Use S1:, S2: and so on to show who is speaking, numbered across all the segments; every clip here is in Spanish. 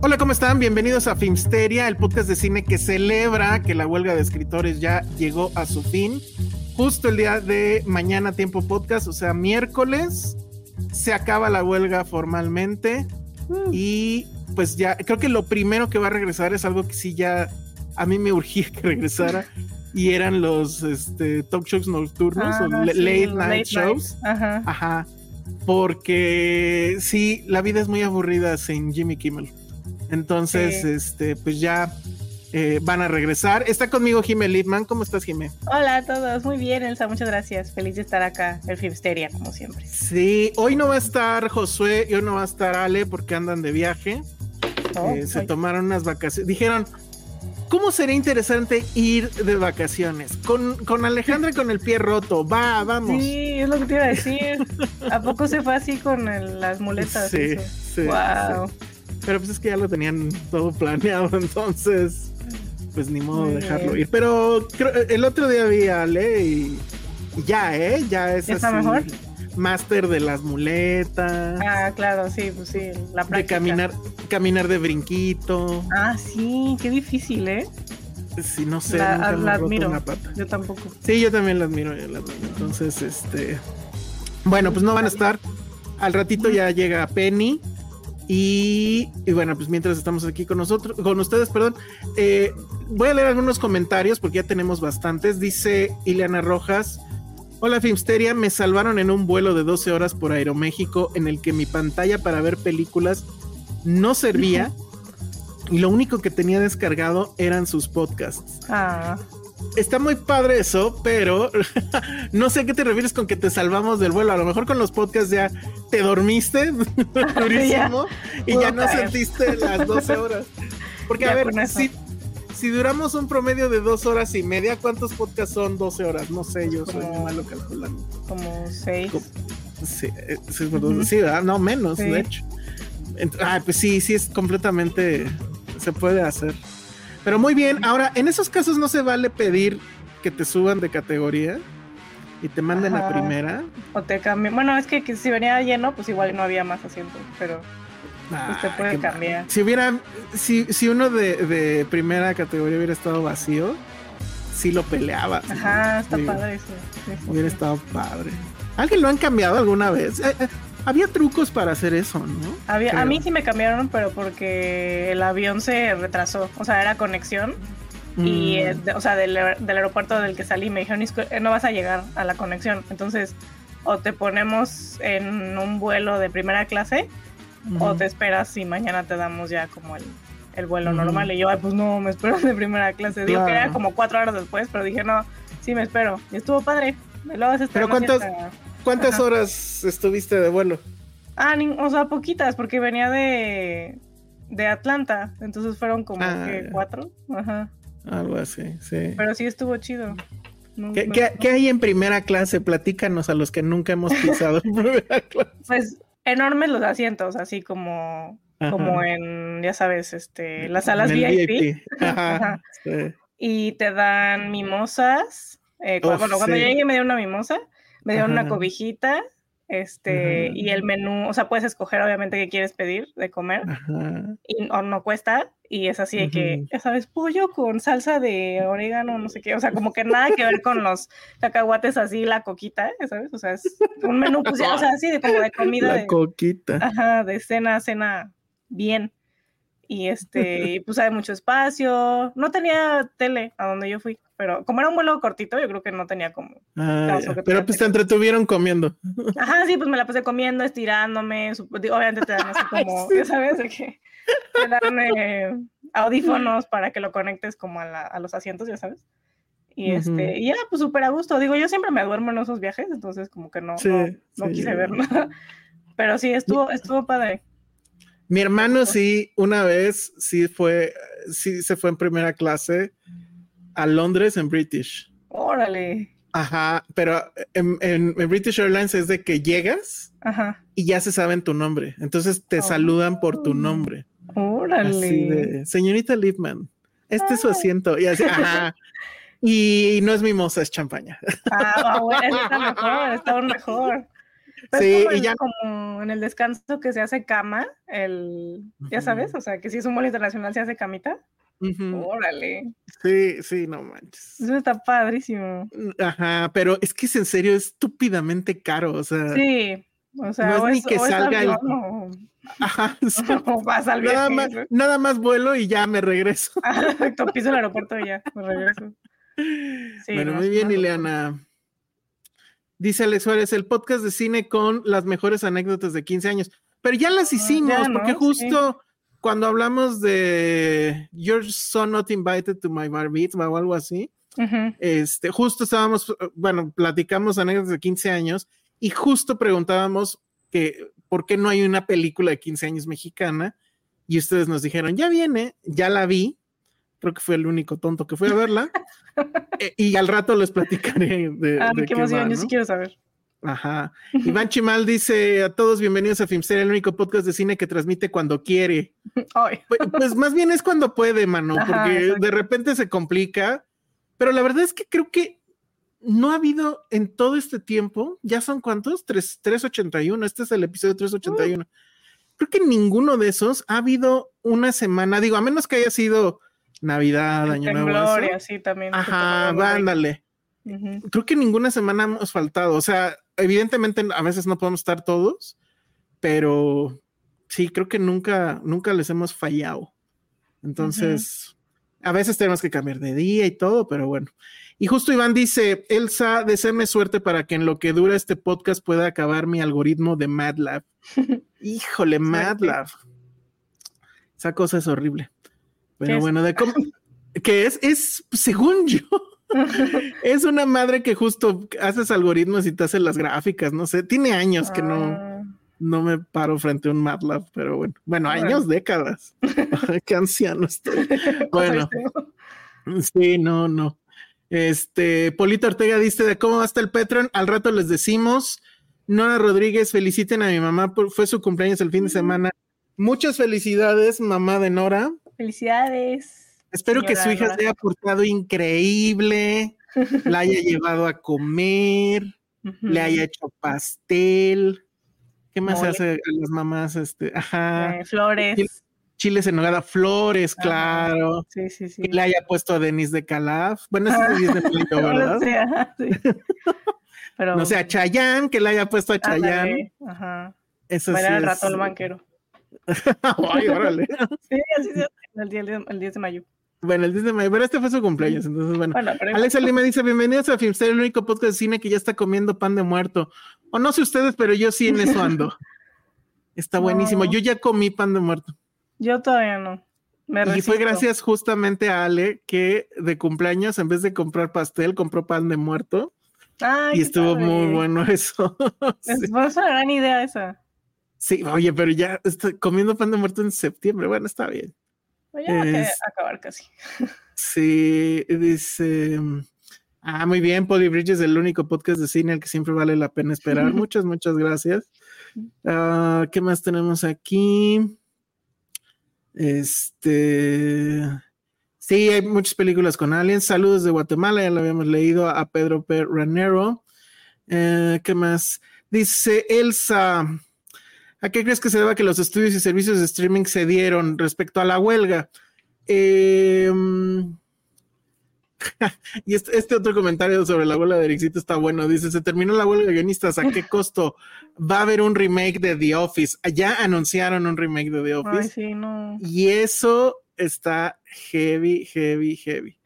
S1: Hola, ¿cómo están? Bienvenidos a Filmsteria, el podcast de cine que celebra que la huelga de escritores ya llegó a su fin. Justo el día de mañana, tiempo podcast, o sea, miércoles, se acaba la huelga formalmente. Y pues ya, creo que lo primero que va a regresar es algo que sí ya a mí me urgía que regresara. Y eran los este, talk shows nocturnos, o
S2: sí,
S1: late night
S2: late
S1: shows.
S2: night. Ajá.
S1: Ajá. Porque sí, la vida es muy aburrida sin Jimmy Kimmel. Entonces,
S2: Sí.
S1: este, pues ya eh, van a regresar. Está conmigo Jimé Lipman. ¿Cómo estás, Jimé?
S2: Hola a todos, muy bien, Elsa, muchas gracias. Feliz de estar acá, el Filmsteria, como siempre.
S1: Sí, hoy no va a estar Josué y hoy no va a estar Ale porque andan de viaje.
S2: Oh,
S1: Eh, se tomaron unas vacaciones. Dijeron, ¿cómo sería interesante ir de vacaciones? Con, con Alejandra con el pie roto. Va, vamos.
S2: Sí, es lo que te iba a decir. ¿A poco se fue así con el- las muletas?
S1: Sí,
S2: eso?
S1: sí,
S2: Wow.
S1: sí. Pero pues es que ya lo tenían todo planeado, entonces pues ni modo
S2: Muy
S1: dejarlo ir. Pero creo- el otro día vi a Ale y, ya, ¿eh? Ya es
S2: ¿Ya está
S1: así,
S2: mejor?
S1: Máster de las muletas,
S2: Ah, claro, sí, pues sí, la
S1: de
S2: práctica.
S1: caminar, caminar de brinquito.
S2: Ah, sí, qué difícil, ¿eh?
S1: Si no sé,
S2: La-
S1: nunca
S2: la admiro.
S1: una pata.
S2: Yo tampoco.
S1: Sí, yo también la admiro, yo la admiro. Entonces, este. Bueno, pues no van a estar. Al ratito ya llega Penny. Y, y bueno, pues mientras estamos aquí con nosotros, con ustedes, perdón, eh, voy a leer algunos comentarios porque ya tenemos bastantes. Dice Ileana Rojas. Hola Filmsteria, me salvaron en un vuelo de 12 horas por Aeroméxico en el que mi pantalla para ver películas no servía y lo único que tenía descargado eran sus podcasts
S2: Ah,
S1: está muy padre eso, pero no sé a qué te refieres con que te salvamos del vuelo. A lo mejor con los podcasts ya te dormiste durísimo y ya no sentiste las 12 horas. Porque a ver, si, si duramos un promedio de dos horas y media, ¿cuántos podcasts son 12 horas? No sé, yo soy
S2: Como-
S1: malo calculando.
S2: como seis.
S1: Como- Sí, eh, sí, ¿verdad? no menos,
S2: Sí.
S1: de hecho. Ah, pues sí, sí es completamente, se puede hacer. Pero muy bien, ahora, en esos casos no se vale pedir que te suban de categoría y te manden a
S2: Ajá.
S1: primera.
S2: O te cambian. Bueno, es que, que si venía lleno, pues igual no había más asientos, pero pues te
S1: Ah,
S2: puede
S1: qué mal.
S2: cambiar.
S1: Si hubiera, si, si uno de, de primera categoría hubiera estado vacío, sí lo peleaba.
S2: Ajá, está padre eso. Sí, sí,
S1: Hubiera
S2: sí.
S1: estado padre. ¿Alguien lo han cambiado alguna vez? Eh, eh, había trucos para hacer eso, ¿no?
S2: Había- a mí sí me cambiaron, pero porque el avión se retrasó. O sea, era conexión. Y,
S1: Mm.
S2: eh, de- o sea, del, aer- del aeropuerto del que salí, me dijeron, "Isco, eh, no vas a llegar a la conexión. Entonces, o te ponemos en un vuelo de primera clase, o te esperas y mañana te damos ya como el, el vuelo normal. Y yo, ay, pues no, me espero de primera clase. Digo que era
S1: Claro.
S2: como cuatro horas después, pero dije, no, sí me espero. Y estuvo padre. Me lo vas a
S1: Pero
S2: esperar
S1: ¿cuántas-
S2: hasta-
S1: ¿Cuántas
S2: Ajá.
S1: horas estuviste de vuelo?
S2: Ah, ni- o sea, poquitas, porque venía de, de Atlanta. Entonces fueron como
S1: Ah,
S2: que cuatro. Ajá.
S1: Algo así, sí.
S2: Pero sí estuvo chido. No-
S1: ¿Qué, hay en primera clase? Platícanos a los que nunca hemos pisado en primera clase.
S2: Pues enormes los asientos, así como,
S1: Ajá.
S2: como en, ya sabes, este, las salas VIP.
S1: Ajá,
S2: Ajá.
S1: sí.
S2: Y te dan mimosas. Eh, cuando
S1: sí.
S2: llegué me dieron una mimosa, me dieron
S1: Ajá.
S2: una cobijita Este, y el menú, o sea, puedes escoger obviamente qué quieres pedir de comer y o no cuesta y es así de que, ya sabes, pollo con salsa de orégano, no sé qué, o sea, como que nada que ver con los cacahuates así, la coquita, ¿sabes? O sea, es un menú, pues ya, o sea, así de como de comida.
S1: La coquita.
S2: Ajá, de cena, cena bien. Y este, pues hay mucho espacio. No tenía tele a donde yo fui, pero como era un vuelo cortito, yo creo que no tenía como.
S1: Ah, pero pues te entretuvieron comiendo.
S2: Ajá, sí, pues me la pasé comiendo, estirándome. Obviamente te dan así como, ya sabes, de que te dan eh, audífonos para que lo conectes como a, los asientos, ya sabes. Y este, y era pues súper a gusto. Digo, yo siempre me duermo en esos viajes, entonces como que no, no, quise ver nada. Pero sí, estuvo, estuvo padre.
S1: Mi hermano sí, una vez sí fue, sí se fue en primera clase a Londres en British.
S2: Órale.
S1: Ajá, pero en, British Airlines es de que llegas y ya se saben tu nombre. Entonces te saludan por tu nombre.
S2: Órale.
S1: señorita Lipman, este es su asiento. Y así, ajá. Y no es mimosa, es champaña.
S2: Ah, bueno, está mejor, está aún mejor sí, y ya como en el descanso que se hace cama, el, ya sabes, o sea, que si es un vuelo internacional se hace camita. Órale.
S1: Sí, sí, no manches.
S2: Eso está padrísimo.
S1: Ajá, pero es que es en serio estúpidamente caro, o sea.
S2: Sí, o sea,
S1: no es, ni que salga el. Ajá, nada, más, nada más vuelo y ya me regreso.
S2: Exacto, piso el aeropuerto y ya, me regreso.
S1: Sí, bueno, muy bien, Ileana. Dice Alex Suárez, el podcast de cine con las mejores anécdotas de 15 años. Pero ya las ah, hicimos, porque justo cuando hablamos de You're so not invited to my bar mitzvah o algo así, este, justo estábamos, bueno, platicamos anécdotas de 15 años y justo preguntábamos que por qué no hay una película de 15 años mexicana y ustedes nos dijeron, ya viene, ya la vi, creo que fue el único tonto que fue a verla. Eh, y al rato les platicaré de.
S2: Ah, qué emoción, yo sí quiero saber.
S1: Ajá. Iván Chimal dice a todos bienvenidos a Filmster, el único podcast de cine que transmite cuando quiere. Pues, pues, más bien es cuando puede, mano, porque de repente se complica. Pero la verdad es que creo que no ha habido en todo este tiempo, ya son cuántos? 3, 381, este es el episodio 381. Creo que ninguno de esos ha habido una semana, digo, a menos que haya sido Navidad, Año Nuevo.
S2: También.
S1: Ajá, vándale. Creo que ninguna semana hemos faltado. O sea, evidentemente a veces no podemos estar todos, pero sí, creo que nunca, nunca les hemos fallado. Entonces, a veces tenemos que cambiar de día y todo, pero bueno. Y justo Iván dice, Elsa, deseame suerte para que en lo que dura este podcast pueda acabar mi algoritmo de MATLAB. Híjole, MATLAB. Esa cosa es horrible. Pero bueno, de cómo, que es, es, según yo, es una madre que justo haces algoritmos y te hace las gráficas, no sé, tiene años que no, ah. no me paro frente a un MATLAB, pero bueno, bueno, años, décadas. Qué anciano estoy. Bueno, sí, no, no. Este, Polito Ortega dice de cómo va hasta el Petron, al rato les decimos. Nora Rodríguez, feliciten a mi mamá, fue su cumpleaños el fin de semana. Muchas felicidades, mamá de Nora.
S2: Felicidades.
S1: Espero que su hija se haya portado increíble, la haya llevado a comer, le haya hecho pastel. ¿Qué más se hace a las mamás? Este, ajá.
S2: Eh, flores.
S1: Chiles en nogada, flores, claro.
S2: Sí, sí, sí.
S1: Que le haya puesto a Denis de Calaf. Bueno, ese es de Mayo, ¿verdad? sí, Pero, no sé, a Chayán, que le haya puesto a Chayán.
S2: Ajá. Eso sí. el rato el banquero.
S1: Ay, órale.
S2: sí, así es el, el 10 de mayo.
S1: Bueno, el 10 de mayo, pero este fue su cumpleaños, entonces bueno. bueno Alexa Lima dice, bienvenidos a Filmster, el único podcast de cine que ya está comiendo pan de muerto. O no sé ustedes, pero yo sí en eso ando. Está buenísimo. Yo ya comí pan de muerto.
S2: Yo todavía no.
S1: y fue gracias justamente a Ale que de cumpleaños, en vez de comprar pastel, compró pan de muerto. y estuvo muy bueno eso.
S2: Es una gran idea esa.
S1: Sí, oye, pero ya estoy comiendo pan de muerto en septiembre. Bueno, está bien.
S2: Oye, hay acabar casi.
S1: Sí, dice. Ah, muy bien, Polly Bridges, el único podcast de cine al que siempre vale la pena esperar. muchas, muchas gracias. Ah, ¿Qué más tenemos aquí? Este. Sí, hay muchas películas con aliens. Saludos de Guatemala, ya lo habíamos leído a Pedro P. Ranero. Eh, ¿Qué más? Dice Elsa, ¿a qué crees que se deba que los estudios y servicios de streaming se dieron respecto a la huelga? Eh, y este, este, otro comentario sobre la huelga de Ericito está bueno. Dice, se terminó la huelga de guionistas, ¿a qué costo? Va a haber un remake de The Office. Ya anunciaron un remake de The Office. Y eso está heavy, heavy, heavy.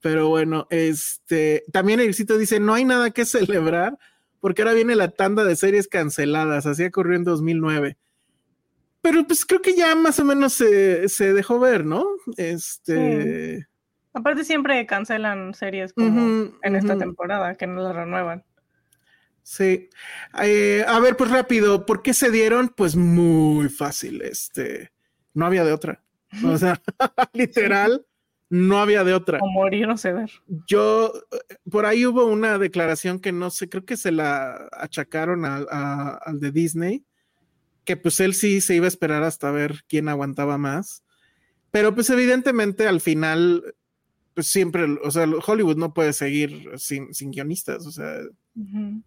S1: Pero bueno, este, también Ericito dice, no hay nada que celebrar porque ahora viene la tanda de series canceladas, así ocurrió en 2009. Pero pues creo que ya más o menos se, se dejó ver, ¿no? Este...
S2: Aparte siempre cancelan series como en esta temporada, que no las renuevan.
S1: Sí. Eh, a ver, pues rápido, ¿por qué se dieron? Pues muy fácil, este, no había de otra. O sea, literal, no había de otra.
S2: O morir o ceder.
S1: Yo, por ahí hubo una declaración que no sé, creo que se la achacaron al de Disney, que pues él sí se iba a esperar hasta ver quién aguantaba más. Pero pues evidentemente al final pues siempre, o sea, Hollywood no puede seguir sin, guionistas, o sea,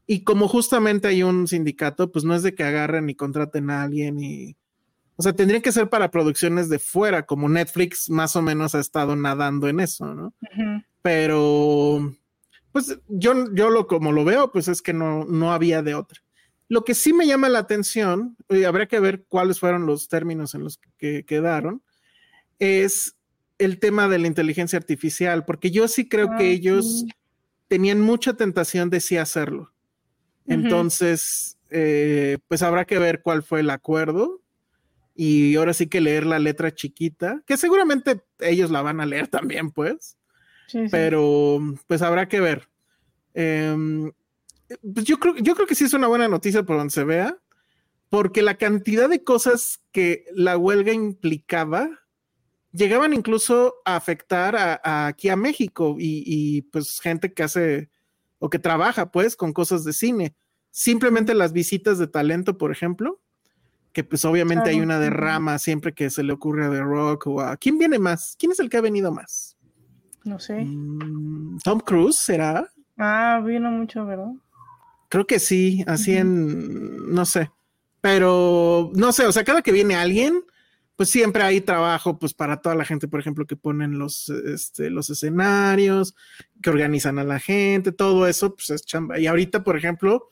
S1: y como justamente hay un sindicato, pues no es de que agarren y contraten a alguien y, o sea, tendrían que ser para producciones de fuera, como Netflix más o menos ha estado nadando en eso, ¿no? Pero, pues yo, yo lo como lo veo, pues es que no, no había de otra. Lo que sí me llama la atención, y habría que ver cuáles fueron los términos en los que quedaron, es el tema de la inteligencia artificial, porque yo sí creo que ah, ellos tenían mucha tentación de sí hacerlo. Entonces, eh, pues habrá que ver cuál fue el acuerdo y ahora sí que leer la letra chiquita, que seguramente ellos la van a leer también, pues. Pero, pues habrá que ver. Em, pues yo creo, yo creo que sí es una buena noticia por donde se vea, porque la cantidad de cosas que la huelga implicaba llegaban incluso a afectar a, aquí a México y, pues gente que hace o que trabaja pues con cosas de cine. Simplemente las visitas de talento, por ejemplo, que pues obviamente hay una derrama siempre que se le ocurre a The Rock o a... ¿Quién viene más? ¿Quién es el que ha venido más?
S2: No sé.
S1: Mm, Tom Cruise, ¿será?
S2: Ah, vino mucho, ¿verdad?
S1: Creo que sí, así en... no sé. Pero, no sé, o sea, cada que viene alguien, pues siempre hay trabajo pues para toda la gente, por ejemplo, que ponen los, este, los escenarios, que organizan a la gente, todo eso, pues es chamba. Y ahorita, por ejemplo,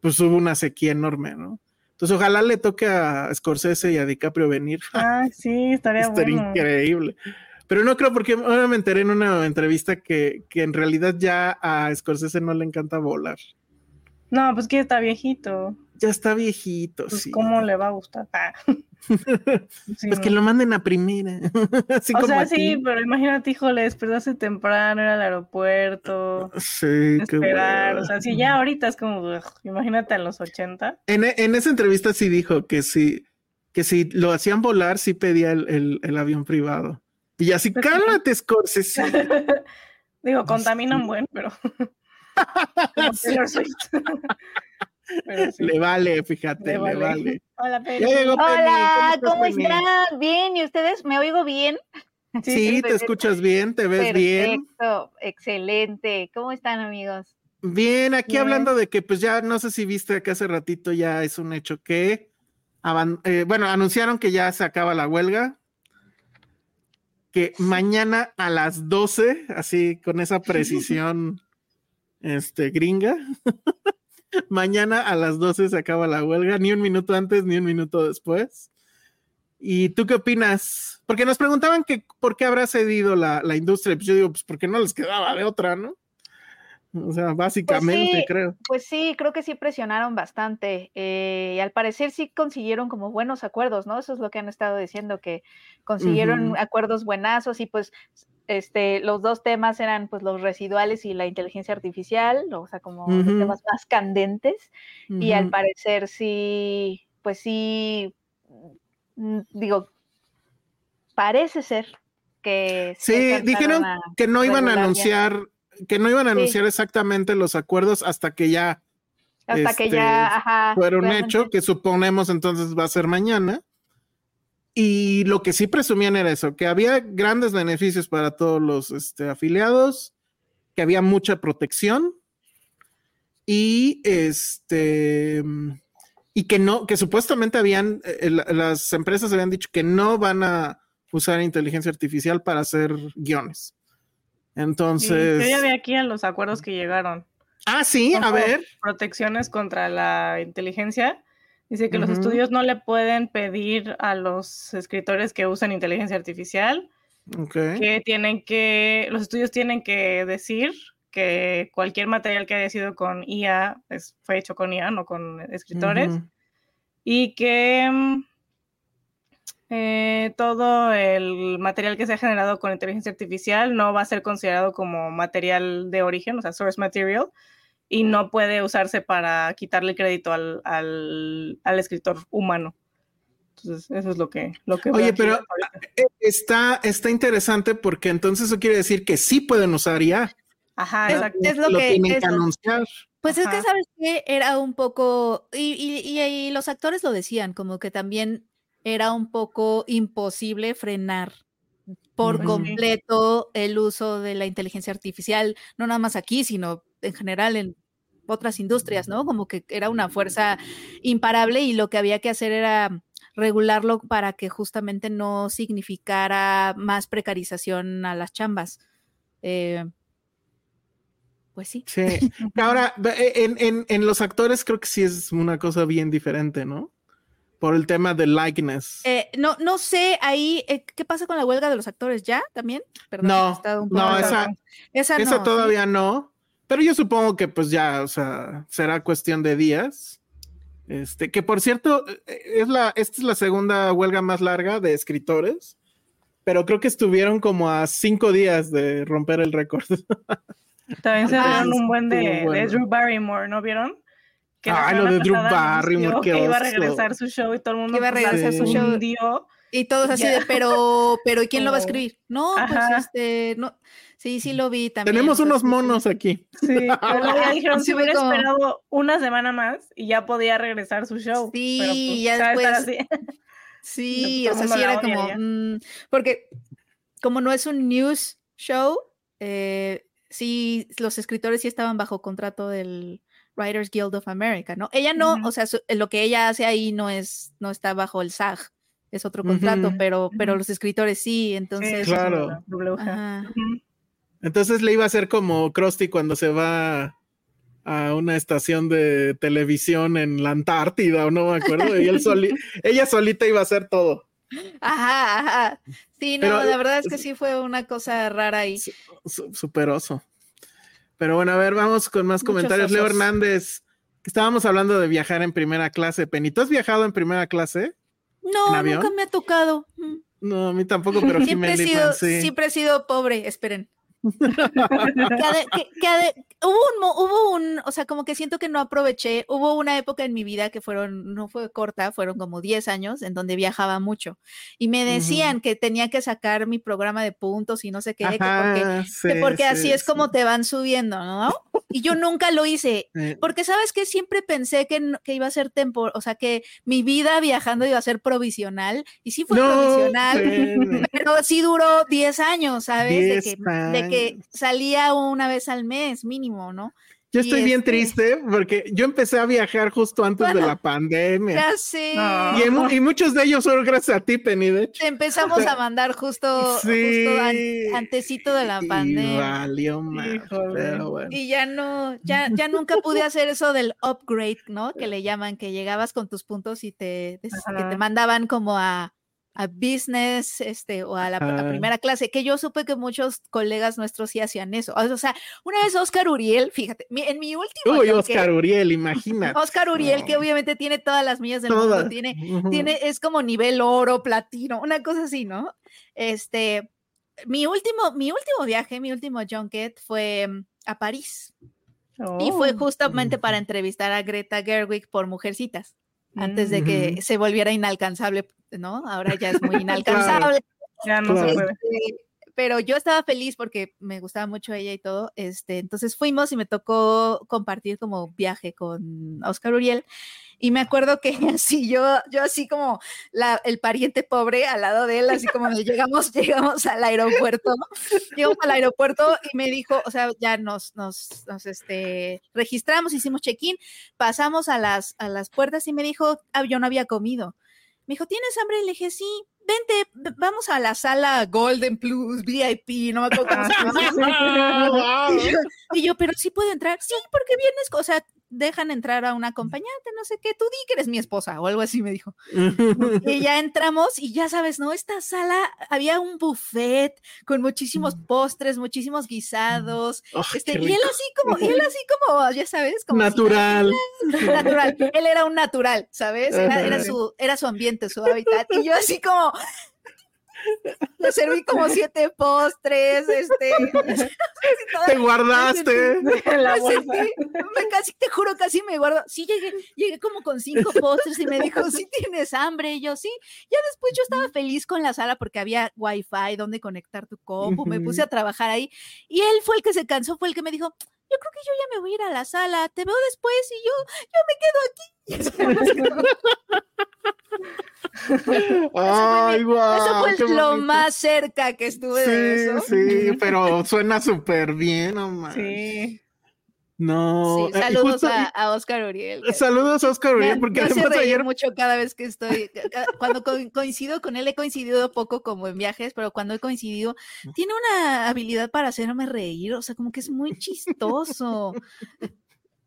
S1: pues hubo una sequía enorme, ¿no? Entonces, ojalá le toque a Scorsese y a DiCaprio venir.
S2: Ah, sí, estaría, estaría
S1: increíble. Pero no creo, porque ahora me enteré en una entrevista que, que en realidad ya a Scorsese no le encanta volar.
S2: No, pues que está viejito.
S1: Ya está viejito, pues, sí.
S2: ¿Cómo le va a gustar? Ah.
S1: pues que lo manden a primera.
S2: o sea, sí, pero imagínate, híjole, despertarse temprano, ir al aeropuerto.
S1: Sí,
S2: esperar. O sea, si ya ahorita es como, imagínate a los 80.
S1: En, en, esa entrevista sí dijo que sí, que si lo hacían volar, sí pedía el, el, avión privado. Y así, pues cálmate, Scorsese.
S2: Digo, contaminan buen, pero.
S1: Le vale, fíjate, le vale.
S2: Hola,
S3: Hola, ¿cómo, están? Bien, ¿y ustedes? ¿Me oigo bien?
S1: Sí, te escuchas bien, te ves bien.
S3: Perfecto, excelente. ¿Cómo están, amigos?
S1: Bien, aquí hablando de que, pues ya no sé si viste que hace ratito ya es un hecho que, eh, bueno, anunciaron que ya se acaba la huelga, que mañana a las 12, así con esa precisión este, gringa, Mañana a las 12 se acaba la huelga, ni un minuto antes ni un minuto después. ¿Y tú qué opinas? Porque nos preguntaban que por qué habrá cedido la, industria. Pues yo digo, pues porque no les quedaba de otra, ¿no? O sea, básicamente
S3: pues
S1: creo.
S3: Pues sí, creo que sí presionaron bastante. Eh, y al parecer sí consiguieron como buenos acuerdos, ¿no? Eso es lo que han estado diciendo, que consiguieron acuerdos buenazos y pues este, los dos temas eran pues los residuales y la inteligencia artificial, o sea, como los temas más candentes, y al parecer sí, pues sí, mm, digo, parece ser que...
S1: Sí, dijeron que no iban a anunciar, que no iban a anunciar exactamente los acuerdos hasta que ya...
S3: Hasta que ya,
S1: este, ajá, fueron hecho, que suponemos entonces va a ser mañana. Y lo que sí presumían era eso, que había grandes beneficios para todos los este, afiliados, que había mucha protección y este y que no, que supuestamente habían, eh, las empresas habían dicho que no van a usar inteligencia artificial para hacer guiones. Entonces.
S2: yo ya vi aquí a los acuerdos que llegaron.
S1: Ah, sí, a ver.
S2: Protecciones contra la inteligencia. Dice que los estudios no le pueden pedir a los escritores que usan inteligencia artificial. Que tienen que, los estudios tienen que decir que cualquier material que haya sido con IA pues, fue hecho con IA, no con escritores. Y que mm, eh, todo el material que se ha generado con inteligencia artificial no va a ser considerado como material de origen, o sea, source material, y no puede usarse para quitarle crédito al, al, escritor humano. Entonces, eso es lo que... Lo que
S1: Oye, pero eh, está, está interesante porque entonces eso quiere decir que sí pueden usar IA.
S2: Ajá, exacto.
S4: Es lo, que,
S1: tienen que anunciar.
S4: Pues es que, ¿sabes que Era un poco, y, y, los actores lo decían, como que también era un poco imposible frenar por completo el uso de la inteligencia artificial, no nada más aquí, sino en general en otras industrias, ¿no? Como que era una fuerza imparable y lo que había que hacer era regularlo para que justamente no significara más precarización a las chambas. Eh, pues sí.
S1: Sí. Ahora, e, en, los actores creo que sí es una cosa bien diferente, ¿no? Por el tema del likeness.
S4: Eh, no, no sé, ahí, eh, ¿qué pasa con la huelga de los actores? ¿Ya también?
S1: no, no, esa, esa, todavía no. Pero yo supongo que pues ya, o sea, será cuestión de días. Este, que por cierto, eh, es la, esta es la segunda huelga más larga de escritores, pero creo que estuvieron como a cinco días de romper el récord.
S2: También se dieron un buen de, Drew Barrymore, ¿no vieron?
S1: Que ah, lo de Drew Barrymore, que
S2: iba a regresar su show y todo el mundo
S4: iba a pues, regresar su show. Y todos así de, pero, pero ¿y quién lo va a escribir? No, pues este, no, sí, sí lo vi también.
S1: Tenemos unos monos aquí.
S2: Sí, pero ya dijeron si hubiera esperado una semana más y ya podía regresar su show.
S4: Sí, pues, ya después. Sí, o sea, sí era como, mm, porque como no es un news show, eh, sí, los escritores sí estaban bajo contrato del Writers Guild of America, ¿no? Ella no, o sea, lo que ella hace ahí no es, no está bajo el SAG, es otro contrato, pero, pero los escritores sí, entonces.
S1: claro. Entonces le iba a hacer como Krusty cuando se va a una estación de televisión en la Antártida, o no me acuerdo, y él ella solita iba a hacer todo.
S4: Ajá, ajá. Sí, no, la verdad es que sí fue una cosa rara ahí.
S1: superoso. Pero bueno, a ver, vamos con más comentarios. Leo Hernández, estábamos hablando de viajar en primera clase. Penny, ¿tú has viajado en primera clase?
S4: No, nunca me ha tocado.
S1: No, a mí tampoco, pero
S4: siempre,
S1: he
S4: sido, siempre he sido pobre, esperen. hubo un, hubo un, o sea, como que siento que no aproveché. Hubo una época en mi vida que fueron, no fue corta, fueron como 10 años en donde viajaba mucho. Y me decían que tenía que sacar mi programa de puntos y no sé qué, porque, porque así es como te van subiendo, ¿no? Y yo nunca lo hice, porque sabes que siempre pensé que, que iba a ser temporal, o sea, que mi vida viajando iba a ser provisional. Y sí fue provisional, pero sí duró 10 años, ¿sabes? de que salía una vez al mes mínimo, ¿no?
S1: Yo estoy bien este triste porque yo empecé a viajar justo antes de la pandemia.
S4: Ya sé.
S1: Y, muchos de ellos son gracias a ti, Penny, de hecho.
S4: empezamos a mandar justo, antecito de la pandemia.
S1: Y valió mal,
S4: Y ya no, ya, ya nunca pude hacer eso del upgrade, ¿no? Que le llaman, que llegabas con tus puntos y te, que te mandaban como a a business este, o a la primera clase, que yo supe que muchos colegas nuestros sí hacían eso. O sea, una vez Oscar Uriel, fíjate, en mi último...
S1: Uy, Oscar Uriel, imagina.
S4: Oscar Uriel, que obviamente tiene todas las millas del mundo, tiene, tiene, es como nivel oro, platino, una cosa así, ¿no? Este, mi último, mi último viaje, mi último junket fue mm, a París. Y fue oh. justamente para entrevistar a Greta Gerwig por Mujercitas antes de que se volviera inalcanzable, ¿no? Ahora ya es muy inalcanzable.
S2: Ya no se puede.
S4: Pero yo estaba feliz porque me gustaba mucho ella y todo. Este, entonces fuimos y me tocó compartir como viaje con Oscar Uriel. Y me acuerdo que así, yo, yo así como la, el pariente pobre al lado de él, así como llegamos, llegamos al aeropuerto, llegamos al aeropuerto y me dijo, o sea, ya nos, nos, nos este, registramos, hicimos check-in, pasamos a las, a las puertas y me dijo, ah, yo no había comido. Me dijo, ¿tienes hambre? Y le dije, sí, vente, vamos a la sala Golden Plus, VIP, no me acuerdo cómo se llama. y yo, pero sí puedo entrar. Sí, porque vienes, o sea, dejan entrar a una acompañante, no sé qué, tú di que eres mi esposa o algo así me dijo. y ya entramos y ya sabes, ¿no? Esta sala había un buffet con muchísimos mm. postres, muchísimos guisados. este, y él así como, y él así como, ya sabes, como
S1: natural.
S4: natural. Él era un natural, ¿sabes? Era, era, su, era su ambiente, su hábitat. Y yo así como, le serví como siete postres, este.
S1: Te guardaste.
S4: me casi, te juro, casi me guardo. Sí, llegué, llegué como con cinco postres y me dijo, sí tienes hambre. Y yo, sí. Ya después yo estaba feliz con la sala porque había wifi donde conectar tu compu. Me puse a trabajar ahí. Y él fue el que se cansó, fue el que me dijo, yo creo que yo ya me voy a ir a la sala, te veo después y yo, yo me quedo aquí.
S1: Ay, guau,
S4: eso fue lo más cerca que estuve
S1: sí,
S4: de eso.
S1: Sí, pero suena súper bien, no Sí. No.
S4: Sí, eh, saludos a, Oscar Uriel.
S1: Saludos a Oscar Uriel, porque
S4: además ayer mucho cada vez que estoy, cuando coincido con él, he coincidido poco como en viajes, pero cuando he coincidido, tiene una habilidad para hacerme reír, o sea, como que es muy chistoso.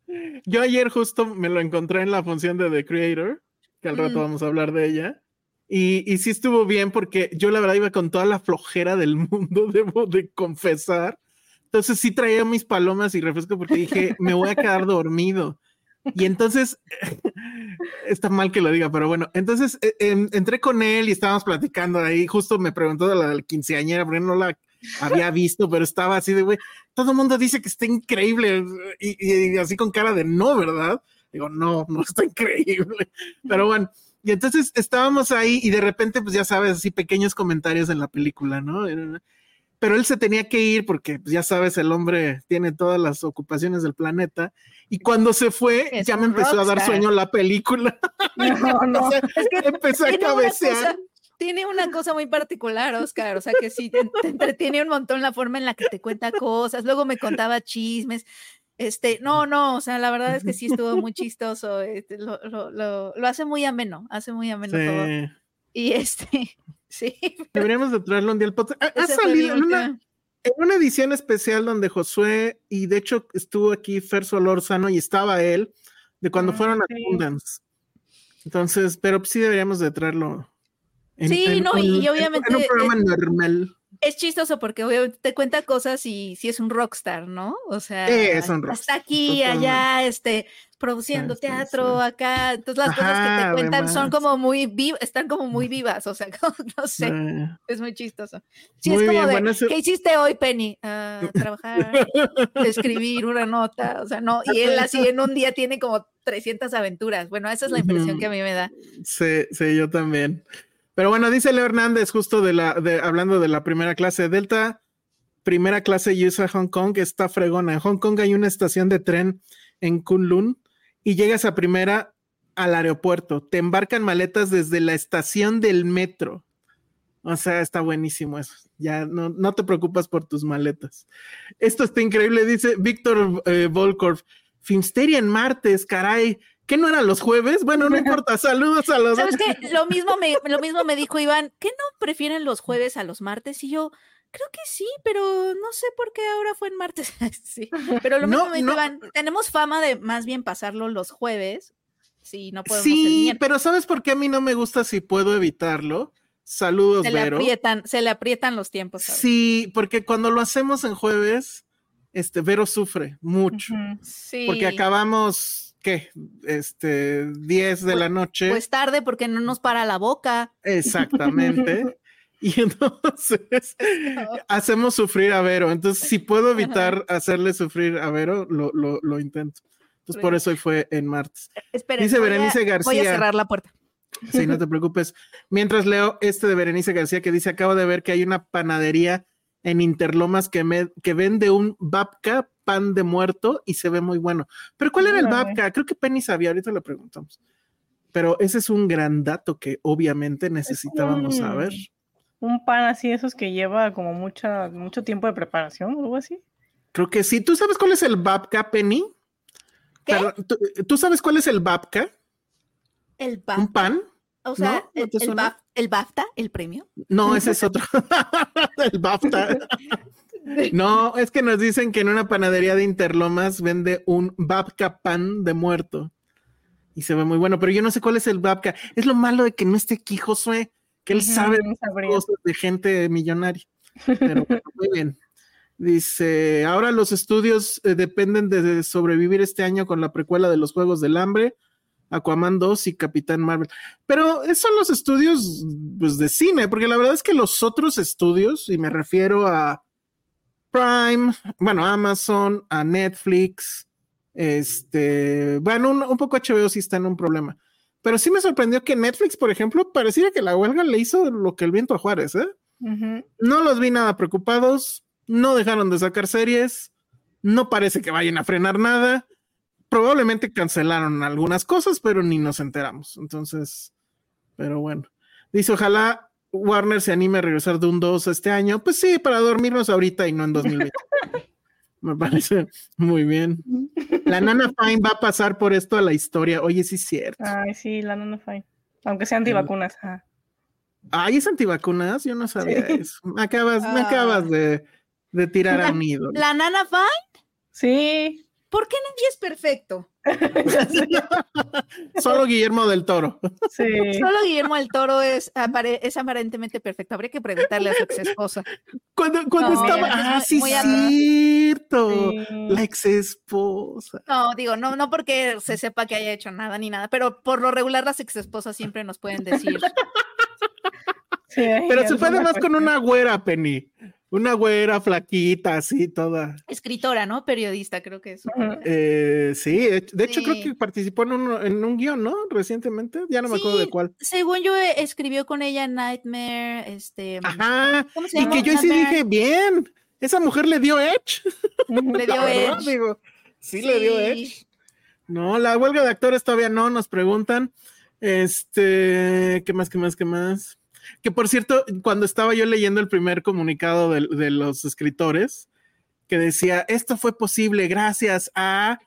S1: Yo ayer justo me lo encontré en la función de The Creator, que al rato mm. vamos a hablar de ella. Y, y sí estuvo bien porque yo la verdad iba con toda la flojera del mundo, debo de confesar. Entonces sí traía mis palomas y refresco porque dije, me voy a quedar dormido. Y entonces, está mal que lo diga, pero bueno, entonces eh, entré con él y estábamos platicando ahí, justo me preguntó de la quinceañera, porque no la había visto, pero estaba así de, güey, todo el mundo dice que está increíble y, y, así con cara de no, ¿verdad? Digo, no, no está increíble, pero bueno, y entonces estábamos ahí y de repente, pues ya sabes, así pequeños comentarios en la película, ¿no? Pero él se tenía que ir porque, pues ya sabes, el hombre tiene todas las ocupaciones del planeta. Y cuando se fue, ya me empezó a dar sueño la película. No, no. es que empezó a cabecear.
S4: tiene una cosa muy particular, Oscar, o sea que sí, te, entretiene un montón la forma en la que te cuenta cosas, luego me contaba chismes, este, no, no, o sea, la verdad es que sí estuvo muy chistoso, este, lo, lo, lo, hace muy ameno, hace muy ameno todo. Y este, sí.
S1: Deberíamos de traerlo un día al podcast. Ha, salido en una, en una, edición especial donde Josué, y de hecho estuvo aquí Fer Solórzano y estaba él, de cuando ah, fueron a. Entonces, pero sí deberíamos de traerlo.
S4: sí, no, y obviamente.
S1: En un programa normal
S4: es chistoso porque te cuenta cosas y si es un rockstar, ¿no? O sea, está aquí, allá, este, produciendo teatro, acá. Entonces las cosas que te cuentan son como muy vivas, están como muy vivas, o sea, no sé, es muy chistoso. Sí, es como de, ¿qué hiciste hoy, Penny? Ah, trabajar, escribir una nota, o sea, no, y él así en un día tiene como 300 aventuras. Bueno, esa es la impresión que a mí me da.
S1: Sí, sí, yo también. Pero bueno, dice Leo Hernández, justo de la, de, hablando de la primera clase Delta, primera clase USA Hong Kong, está fregona. En Hong Kong hay una estación de tren en Kunlun y llegas a primera al aeropuerto. Te embarcan maletas desde la estación del metro. O sea, está buenísimo eso. Ya no, no te preocupas por tus maletas. Esto está increíble, dice Víctor eh. Finsteria en martes, caray. ¿Qué no eran los jueves? Bueno, no importa, saludos a los.
S4: ¿Sabes qué? Lo mismo me, lo mismo me dijo Iván, ¿qué no prefieren los jueves a los martes? Y yo, creo que sí, pero no sé por qué ahora fue en martes. sí, pero lo mismo me dijo Iván, tenemos fama de más bien pasarlo los jueves. Sí, no podemos.
S1: Sí, pero ¿sabes por qué a mí no me gusta si puedo evitarlo? Saludos,
S4: se le Aprietan, se le aprietan los tiempos.
S1: Sí, porque cuando lo hacemos en jueves, este Vero sufre mucho. Sí. Porque acabamos ¿qué? Este, 10 de la noche.
S4: Pues tarde porque no nos para la boca.
S1: Exactamente. y entonces hacemos sufrir a Vero. Entonces, si puedo evitar hacerle sufrir a Vero, lo, lo, lo intento. Entonces, por eso hoy fue en martes.
S4: Espera, Dice Berenice García. Voy a cerrar la puerta.
S1: Sí, no te preocupes. Mientras leo este de Berenice García que dice, acabo de ver que hay una panadería en Interlomas que, me, que vende un babka pan de muerto y se ve muy bueno. Pero ¿cuál era el babka? Creo que Penny sabía, ahorita le preguntamos. Pero ese es un gran dato que obviamente necesitábamos saber.
S2: Un pan así, esos que lleva como mucha, mucho tiempo de preparación o algo así.
S1: Creo que sí. ¿Tú sabes cuál es el babka, Penny? ¿tú, sabes cuál es el babka?
S4: El babka.
S1: ¿Un pan?
S4: O sea, el, el, BAFTA, el premio.
S1: No, ese es otro. el BAFTA. No, es que nos dicen que en una panadería de Interlomas vende un babka pan de muerto. Y se ve muy bueno, pero yo no sé cuál es el babka. Es lo malo de que no esté aquí Josué, que él sabe cosas de gente millonaria. Pero muy bien. Dice, ahora los estudios eh, dependen de sobrevivir este año con la precuela de los Juegos del Hambre Aquaman 2 y Capitán Marvel. Pero esos son los estudios pues, de cine, porque la verdad es que los otros estudios, y me refiero a Prime, bueno, Amazon, a Netflix, este, bueno, un, poco HBO sí está en un problema. Pero sí me sorprendió que Netflix, por ejemplo, pareciera que la huelga le hizo lo que el viento a Juárez, ¿eh? No los vi nada preocupados, no dejaron de sacar series, no parece que vayan a frenar nada probablemente cancelaron algunas cosas, pero ni nos enteramos. Entonces, pero bueno. Dice, ojalá Warner se anime a regresar de un 2 este año. Pues sí, para dormirnos ahorita y no en 2020. Me parece muy bien. La Nana Fine va a pasar por esto a la historia. Oye, sí es cierto.
S2: Ay, sí, la Nana Fine. Aunque sea antivacunas.
S1: Ay, es antivacunas, yo no sabía eso. Me acabas, me ah. acabas de, de tirar a un ídolo.
S4: ¿La Nana Fine?
S2: Sí.
S4: ¿Por qué nadie es perfecto?
S1: Solo Guillermo del Toro.
S4: Sí. Solo Guillermo del Toro es, es aparentemente perfecto. Habría que preguntarle a su ex esposa.
S1: Cuando, cuando estaba. Ah, sí, cierto. La ex esposa.
S4: No, digo, no, no porque se sepa que haya hecho nada ni nada, pero por lo regular las ex esposas siempre nos pueden decir.
S1: pero se fue además con una güera, Penny. Una güera flaquita, así, toda.
S4: Escritora, ¿no? Periodista, creo que es.
S1: Eh, sí, de hecho creo que participó en un, en un guion, ¿no? Recientemente, ya no me acuerdo de cuál.
S4: Según yo, eh, escribió con ella Nightmare, este...
S1: Ajá, y que yo sí dije, bien, esa mujer le dio Edge.
S4: Le dio Edge.
S1: sí, sí, le dio Edge. No, la huelga de actores todavía no, nos preguntan. Este, ¿qué más, qué más, qué más? Que por cierto, cuando estaba yo leyendo el primer comunicado de, los escritores, que decía, esto fue posible gracias a...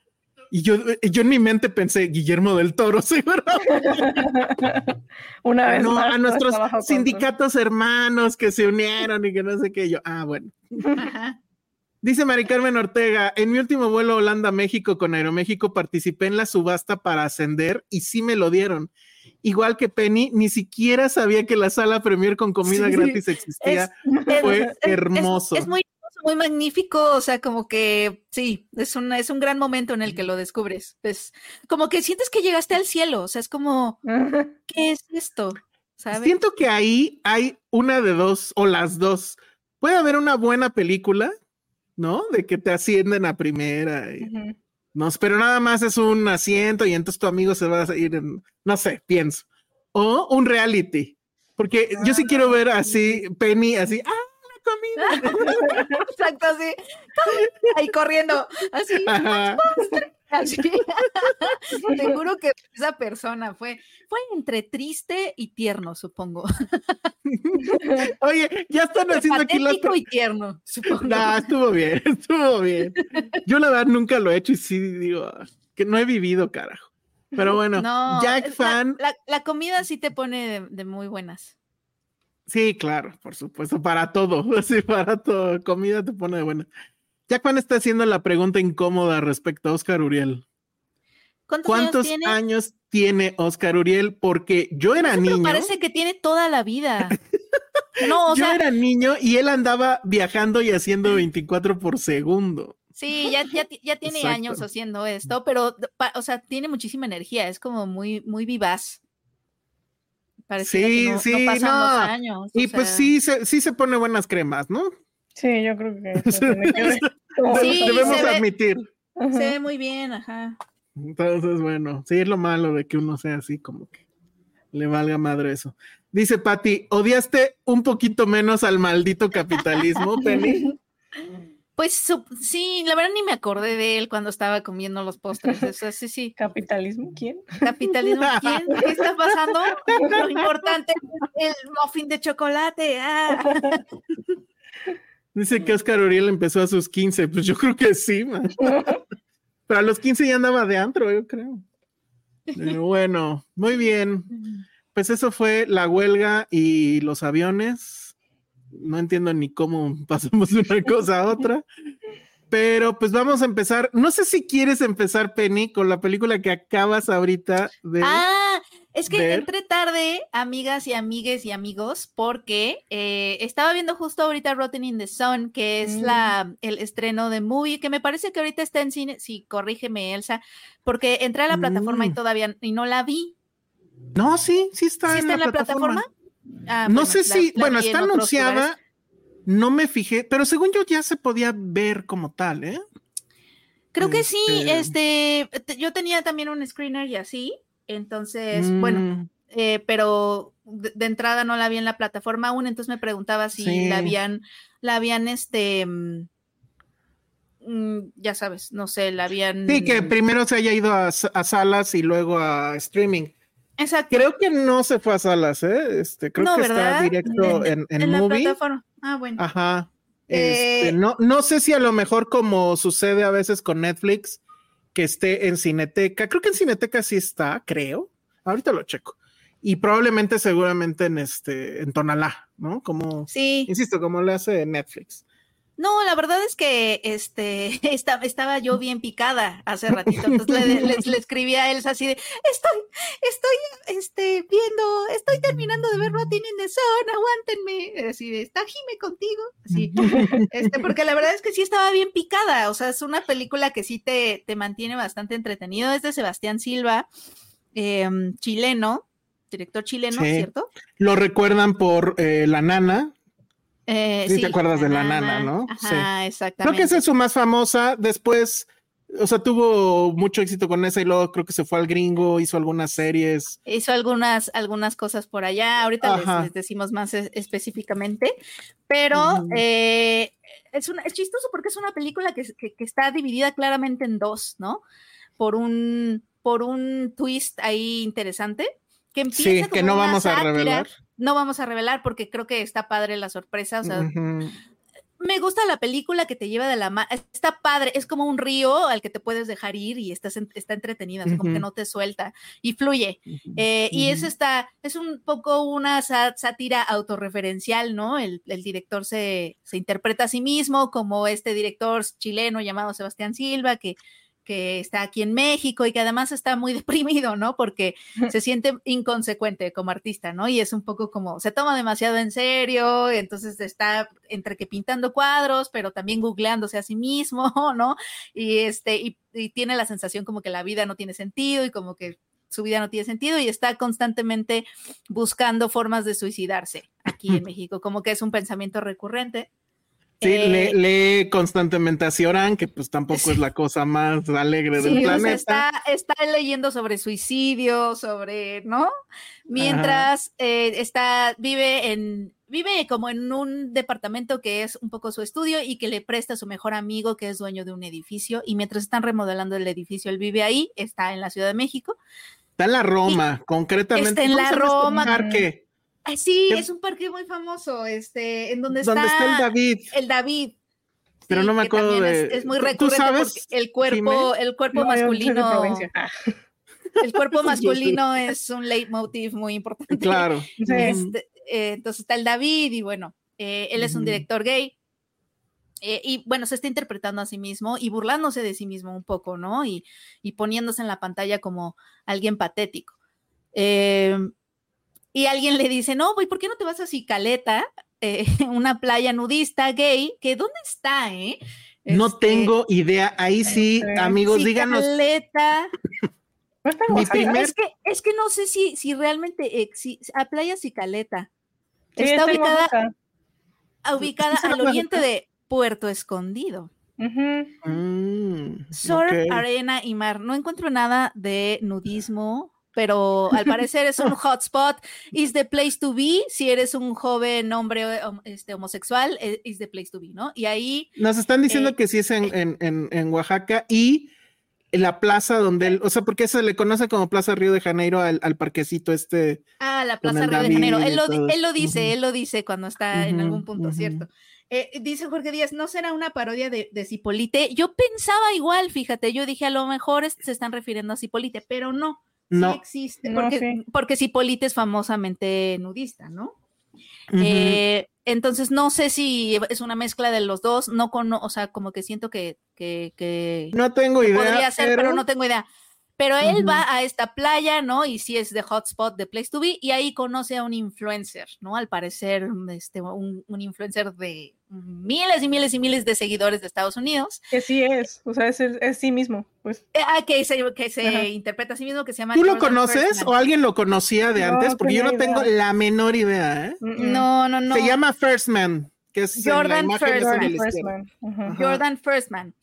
S1: Y yo, yo en mi mente pensé, Guillermo del Toro, seguro.
S2: Una vez
S1: a nuestros sindicatos hermanos que se unieron y que no sé qué. Yo, ah, bueno. Dice Mari Carmen Ortega, en mi último vuelo Holanda-México con Aeroméxico participé en la subasta para ascender y sí me lo dieron igual que Penny, ni siquiera sabía que la sala premier con comida gratis existía. Fue hermoso.
S4: Es, muy, muy magnífico, o sea, como que sí, es un, es un gran momento en el que lo descubres. Es como que sientes que llegaste al cielo, o sea, es como, ¿qué es esto?
S1: Siento que ahí hay una de dos o las dos. Puede haber una buena película, ¿no? De que te ascienden a primera. Y... No, pero nada más es un asiento y entonces tu amigo se va a ir en, no sé, pienso. O un reality. Porque yo sí quiero ver así, Penny, así, ¡ah! la comida.
S4: Exacto, así. Ahí corriendo. Así. Así. Te juro que esa persona fue, fue entre triste y tierno, supongo.
S1: Oye, ya están haciendo aquí las.
S4: y tierno, supongo.
S1: No, estuvo bien, estuvo bien. Yo la verdad nunca lo he hecho y sí digo que no he vivido, carajo. Pero bueno, Jack Fan.
S4: La, comida sí te pone de, muy buenas.
S1: Sí, claro, por supuesto, para todo, sí, para todo. Comida te pone de buenas. Jack Fan está haciendo la pregunta incómoda respecto a Oscar Uriel. ¿Cuántos, años, tiene? Oscar Uriel? Porque yo era niño.
S4: Parece que tiene toda la vida.
S1: No, yo era niño y él andaba viajando y haciendo 24 por segundo.
S4: Sí, ya, ya, tiene años haciendo esto, pero, o sea, tiene muchísima energía, es como muy, muy vivaz.
S1: Parece sí, no, sí, no, años. Y pues sí, se, sí se pone buenas cremas, ¿no?
S2: Sí, yo creo que,
S1: sí, debemos admitir.
S4: Se ve muy bien, ajá.
S1: Entonces, bueno, sí es lo malo de que uno sea así como que Le valga madre eso. Dice Patti, ¿odiaste un poquito menos al maldito capitalismo, Penny?
S4: Pues sí, la verdad ni me acordé de él cuando estaba comiendo los postres. Eso, sí, sí.
S2: ¿Capitalismo? ¿Quién?
S4: ¿Capitalismo? ¿Quién? ¿Qué está pasando? Lo importante es el muffin de chocolate. Ah.
S1: Dice que Oscar Uriel empezó a sus 15. Pues yo creo que sí, man. Pero a los 15 ya andaba de antro, yo creo. Pero bueno, muy bien. Pues eso fue la huelga y los aviones no entiendo ni cómo pasamos de una cosa a otra. Pero pues vamos a empezar. No sé si quieres empezar, Penny, con la película que acabas ahorita de.
S4: Ah, es que entré tarde, amigas y amigues y amigos, porque eh, estaba viendo justo ahorita Rotten in the Sun, que es la, mm. el estreno de movie, que me parece que ahorita está en cine. Sí, corrígeme, Elsa, porque entré a la plataforma y mm. todavía y no la vi.
S1: No, sí, sí está,
S4: ¿Sí está en la plataforma?
S1: Ah, no sé si, bueno, está anunciada, no me fijé, pero según yo ya se podía ver como tal, ¿eh?
S4: Creo que sí, este, este yo tenía también un screener y así, entonces, bueno, mm. eh, pero de, entrada no la vi en la plataforma aún, entonces me preguntaba si la habían, la habían, este, mm, mm, ya sabes, no sé, la habían...
S1: Sí, que primero se haya ido a, a salas y luego a streaming.
S4: Exacto.
S1: Creo que no se fue a salas, ¿eh? Este, creo que está directo en, en, movie.
S4: Ah, bueno.
S1: Ajá. Este, eh, no, no sé si a lo mejor como sucede a veces con Netflix, que esté en Cineteca. Creo que en Cineteca sí está, creo. Ahorita lo checo. Y probablemente, seguramente en este, en Tonalá, ¿no? Como,
S4: sí.
S1: insisto, como le hace Netflix.
S4: No, la verdad es que este, estaba yo bien picada hace ratito. Entonces le, escribí a Elsa así de, estoy, estoy este, viendo, estoy terminando de ver Rotting in the Sun, aguántenme. Así de, está Jime contigo. Así, este, porque la verdad es que sí estaba bien picada. O sea, es una película que sí te, te mantiene bastante entretenido. Es de Sebastián Silva, em, chileno, director chileno, ¿cierto?
S1: Lo recuerdan por eh, La Nana,
S4: eh,
S1: sí, te acuerdas de la nana, ¿no?
S4: sí. exactamente.
S1: Creo que esa es su más famosa. Después, o sea, tuvo mucho éxito con esa y luego creo que se fue al gringo, hizo algunas series.
S4: Hizo algunas, algunas cosas por allá. Ahorita les, decimos más específicamente, pero eh, es, una, es chistoso porque es una película que, está dividida claramente en dos, ¿no? Por un, por un twist ahí interesante. Que empieza
S1: sí, que no vamos a revelar
S4: no vamos a revelar porque creo que está padre la sorpresa. O sea, me gusta la película que te lleva de la mano. Está padre, es como un río al que te puedes dejar ir y estás está entretenida, como que no te suelta y fluye. Eh, y es esta, es un poco una sátira autorreferencial, ¿no? El, el director se, se interpreta a sí mismo como este director chileno llamado Sebastián Silva, que que está aquí en México y que además está muy deprimido, ¿no? Porque se siente inconsecuente como artista, ¿no? Y es un poco como, se toma demasiado en serio, entonces está entre que pintando cuadros, pero también googleándose a sí mismo, ¿no? Y este, y, tiene la sensación como que la vida no tiene sentido y como que su vida no tiene sentido y está constantemente buscando formas de suicidarse aquí en México, como que es un pensamiento recurrente.
S1: Sí, eh, lee, constantemente a Cioran, que pues tampoco es la cosa más alegre del planeta.
S4: está, está, leyendo sobre suicidio, sobre, ¿no? Mientras eh, está, vive en, vive como en un departamento que es un poco su estudio y que le presta a su mejor amigo que es dueño de un edificio. Y mientras están remodelando el edificio, él vive ahí, está en la Ciudad de México.
S1: Está en la Roma, concretamente.
S4: Está en la Roma.
S1: Parque?
S4: sí, es un parque muy famoso, este, en donde está,
S1: el David.
S4: El David.
S1: Pero no me acuerdo de.
S4: Es, muy recurrente porque el cuerpo, el cuerpo masculino. El cuerpo masculino es un leitmotiv muy importante.
S1: Claro.
S4: Este, eh, entonces está el David y bueno, eh, él es un director gay. Eh, y bueno, se está interpretando a sí mismo y burlándose de sí mismo un poco, ¿no? Y, y poniéndose en la pantalla como alguien patético. Eh, y alguien le dice, no, güey, ¿por qué no te vas a Cicaleta, eh, una playa nudista gay? que ¿Dónde está, eh?
S1: No este, tengo idea. Ahí sí, este, amigos, díganos.
S4: Cicaleta. es, que, es que no sé si, si realmente existe. A Playa Cicaleta. está ubicada, ubicada al oriente de Puerto Escondido.
S1: Mm,
S4: Sur, arena y mar. No encuentro nada de nudismo pero al parecer es un hotspot. Is the place to be. Si eres un joven hombre este, homosexual, eh, is the place to be, ¿no? Y ahí.
S1: Nos están diciendo eh, que sí es en, en, Oaxaca y en la plaza donde él, o sea, porque se le conoce como Plaza Río de Janeiro al, parquecito este.
S4: Ah, la Plaza Río de Janeiro. Él lo, dice, él lo dice cuando está en algún punto, ¿cierto? Eh, dice Jorge Díaz, ¿no será una parodia de, de Cipolite? Yo pensaba igual, fíjate, yo dije a lo mejor se están refiriendo a Cipolite, pero no, no existe, porque, porque Cipolite es famosamente nudista, ¿no? Eh, entonces no sé si es una mezcla de los dos, no con, o sea, como que siento que, que,
S1: no tengo idea.
S4: Podría ser, pero no tengo idea. Pero él va a esta playa, ¿no? Y sí es de hotspot de Place to Be, y ahí conoce a un influencer, ¿no? Al parecer, este, un, influencer de miles y miles y miles de seguidores de Estados Unidos.
S2: Que sí es, o sea, es, es sí mismo, pues.
S4: Eh, ah, que se, que se interpreta a sí mismo, que se llama.
S1: ¿Tú lo conoces o alguien lo conocía de antes? Porque yo no tengo la menor idea, ¿eh?
S4: No, no, no.
S1: Se llama First Man, que es
S4: Jordan Firstman. Jordan Firstman.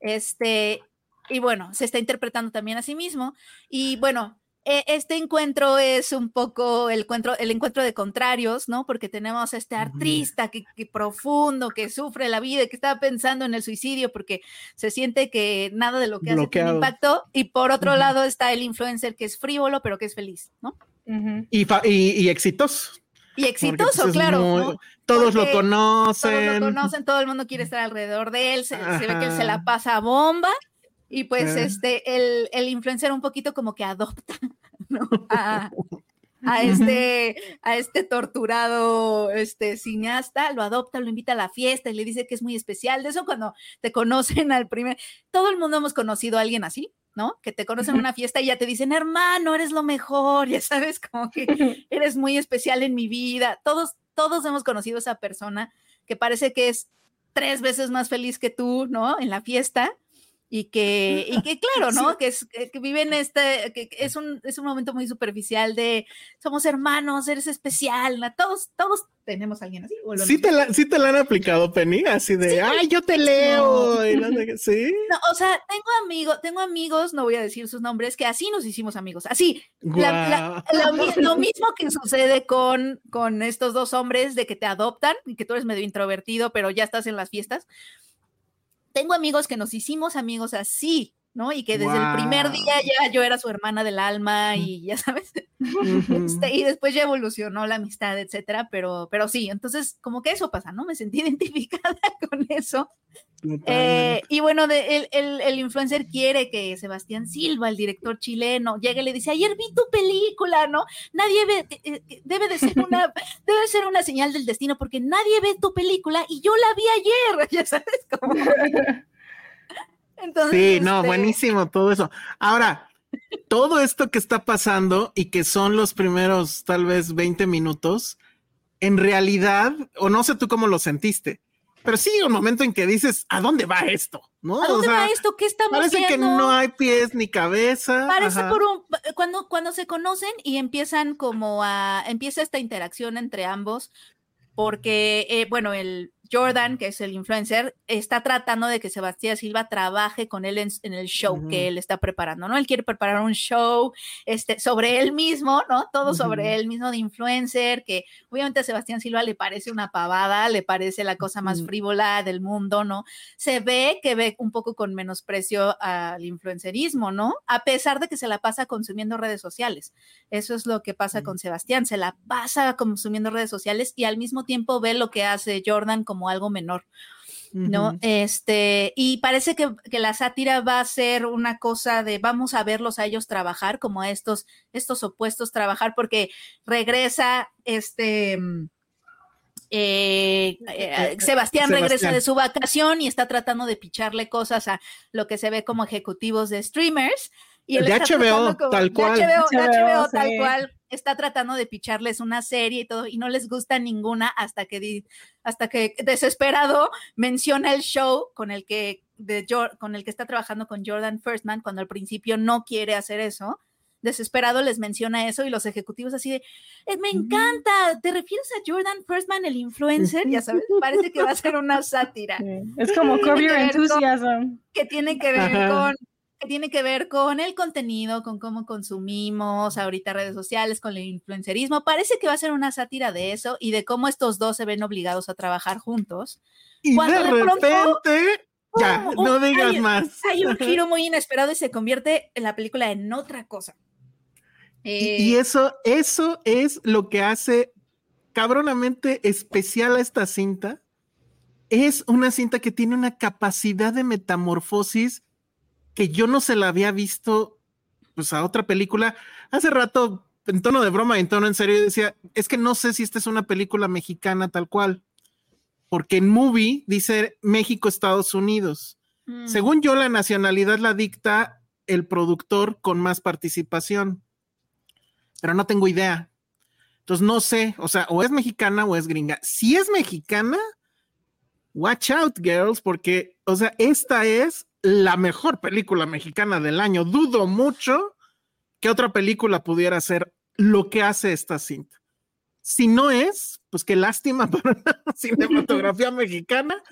S4: Este, y bueno, se está interpretando también a sí mismo. Y bueno, este encuentro es un poco el encuentro, el encuentro de contrarios, ¿no? Porque tenemos a este artista que, profundo, que sufre la vida, que está pensando en el suicidio porque se siente que nada de lo que hace tiene impacto. Y por otro lado está el influencer que es frívolo, pero que es feliz, ¿no?
S1: y, y, exitoso.
S4: Y exitoso, pues, claro.
S1: Todos lo conocen.
S4: Todos lo conocen, todo el mundo quiere estar alrededor de él, se, se ve que se la pasa a bomba y pues este, el, el, influencer un poquito como que adopta a, este, a este torturado este, cineasta, lo adopta, lo invita a la fiesta y le dice que es muy especial. De eso cuando te conocen al primer, todo el mundo hemos conocido a alguien así, ¿no? Que te conocen en una fiesta y ya te dicen, hermano, eres lo mejor, ya sabes, como que eres muy especial en mi vida. Todos, todos hemos conocido a esa persona que parece que es tres veces más feliz que tú, ¿no? En la fiesta y que, y que claro, ¿no? Que, es, que viven este, que es un, es un momento muy superficial de somos hermanos, eres especial, todos, todos tenemos a alguien así.
S1: Sí te, la, sí te la han aplicado, Penny, así de, ay, yo te leo. sí.
S4: No, o sea, tengo amigos, tengo amigos, no voy a decir sus nombres, que así nos hicimos amigos, así. lo mismo que sucede con, con estos dos hombres de que te adoptan y que tú eres medio introvertido, pero ya estás en las fiestas tengo amigos que nos hicimos amigos así, ¿no? Y que desde el primer día ya yo era su hermana del alma y ya sabes. Este, y después ya evolucionó la amistad, etcétera, pero, pero sí, entonces como que eso pasa, ¿no? Me sentí identificada con eso. Eh, y bueno, de, el, el, influencer quiere que Sebastián Silva, el director chileno, llegue y le dice, ayer vi tu película, ¿no? Nadie ve, eh, debe de ser una, debe ser una señal del destino porque nadie ve tu película y yo la vi ayer, ya sabes cómo.
S1: sí, no, este buenísimo todo eso. Ahora, todo esto que está pasando y que son los primeros tal vez 20 minutos, en realidad, o no sé tú cómo lo sentiste, pero sí un momento en que dices, ¿a dónde va esto? ¿No?
S4: ¿A dónde va esto? ¿Qué estamos
S1: Parece que no hay pies ni cabeza.
S4: Parece por un, cuando, cuando se conocen y empiezan como a, empieza esta interacción entre ambos, porque, eh, bueno, el, Jordan, que es el influencer, está tratando de que Sebastián Silva trabaje con él en, el show que él está preparando, ¿no? Él quiere preparar un show este, sobre él mismo, ¿no? Todo sobre él mismo de influencer, que obviamente a Sebastián Silva le parece una pavada, le parece la cosa más frívola del mundo, ¿no? Se ve que ve un poco con menosprecio al influencerismo, ¿no? A pesar de que se la pasa consumiendo redes sociales. Eso es lo que pasa con Sebastián, se la pasa consumiendo redes sociales y al mismo tiempo ve lo que hace Jordan como como algo menor. ¿no? Este, y parece que, la sátira va a ser una cosa de vamos a verlos a ellos trabajar, como a estos, estos opuestos trabajar, porque regresa este. Eh, eh, Sebastián, regresa de su vacación y está tratando de picharle cosas a lo que se ve como ejecutivos de streamers. Y
S1: de HBO, tal cual.
S4: HBO, tal cual está tratando de picharles una serie y todo, y no les gusta ninguna hasta que, hasta que desesperado menciona el show con el que, de, con el que está trabajando con Jordan Firstman, cuando al principio no quiere hacer eso. Desesperado les menciona eso y los ejecutivos así de, eh, me encanta, ¿te refieres a Jordan Firstman, el influencer? Ya sabes, parece que va a ser una sátira.
S2: Es como Curb Your Enthusiasm.
S4: Que tiene que ver con que tiene que ver con el contenido, con cómo consumimos ahorita redes sociales, con el influencerismo. Parece que va a ser una sátira de eso y de cómo estos dos se ven obligados a trabajar juntos.
S1: Y de, repente, ya, no digas más.
S4: Hay un giro muy inesperado y se convierte en la película en otra cosa.
S1: y
S4: Eh,
S1: eso, eso es lo que hace cabronamente especial a esta cinta. Es una cinta que tiene una capacidad de metamorfosis que yo no se la había visto pues a otra película. Hace rato, en tono de broma en tono en serio, decía, es que no sé si esta es una película mexicana tal cual, porque en movie dice México, Estados Unidos.
S4: mm,
S1: Según yo, la nacionalidad la dicta el productor con más participación, pero no tengo idea. Entonces no sé, o sea, o es mexicana o es gringa. Si es mexicana, watch out, girls, porque, o sea, esta es la mejor película mexicana del año. Dudo mucho que otra película pudiera hacer lo que hace esta cinta. Si no es, pues qué lástima para la cinematografía mexicana,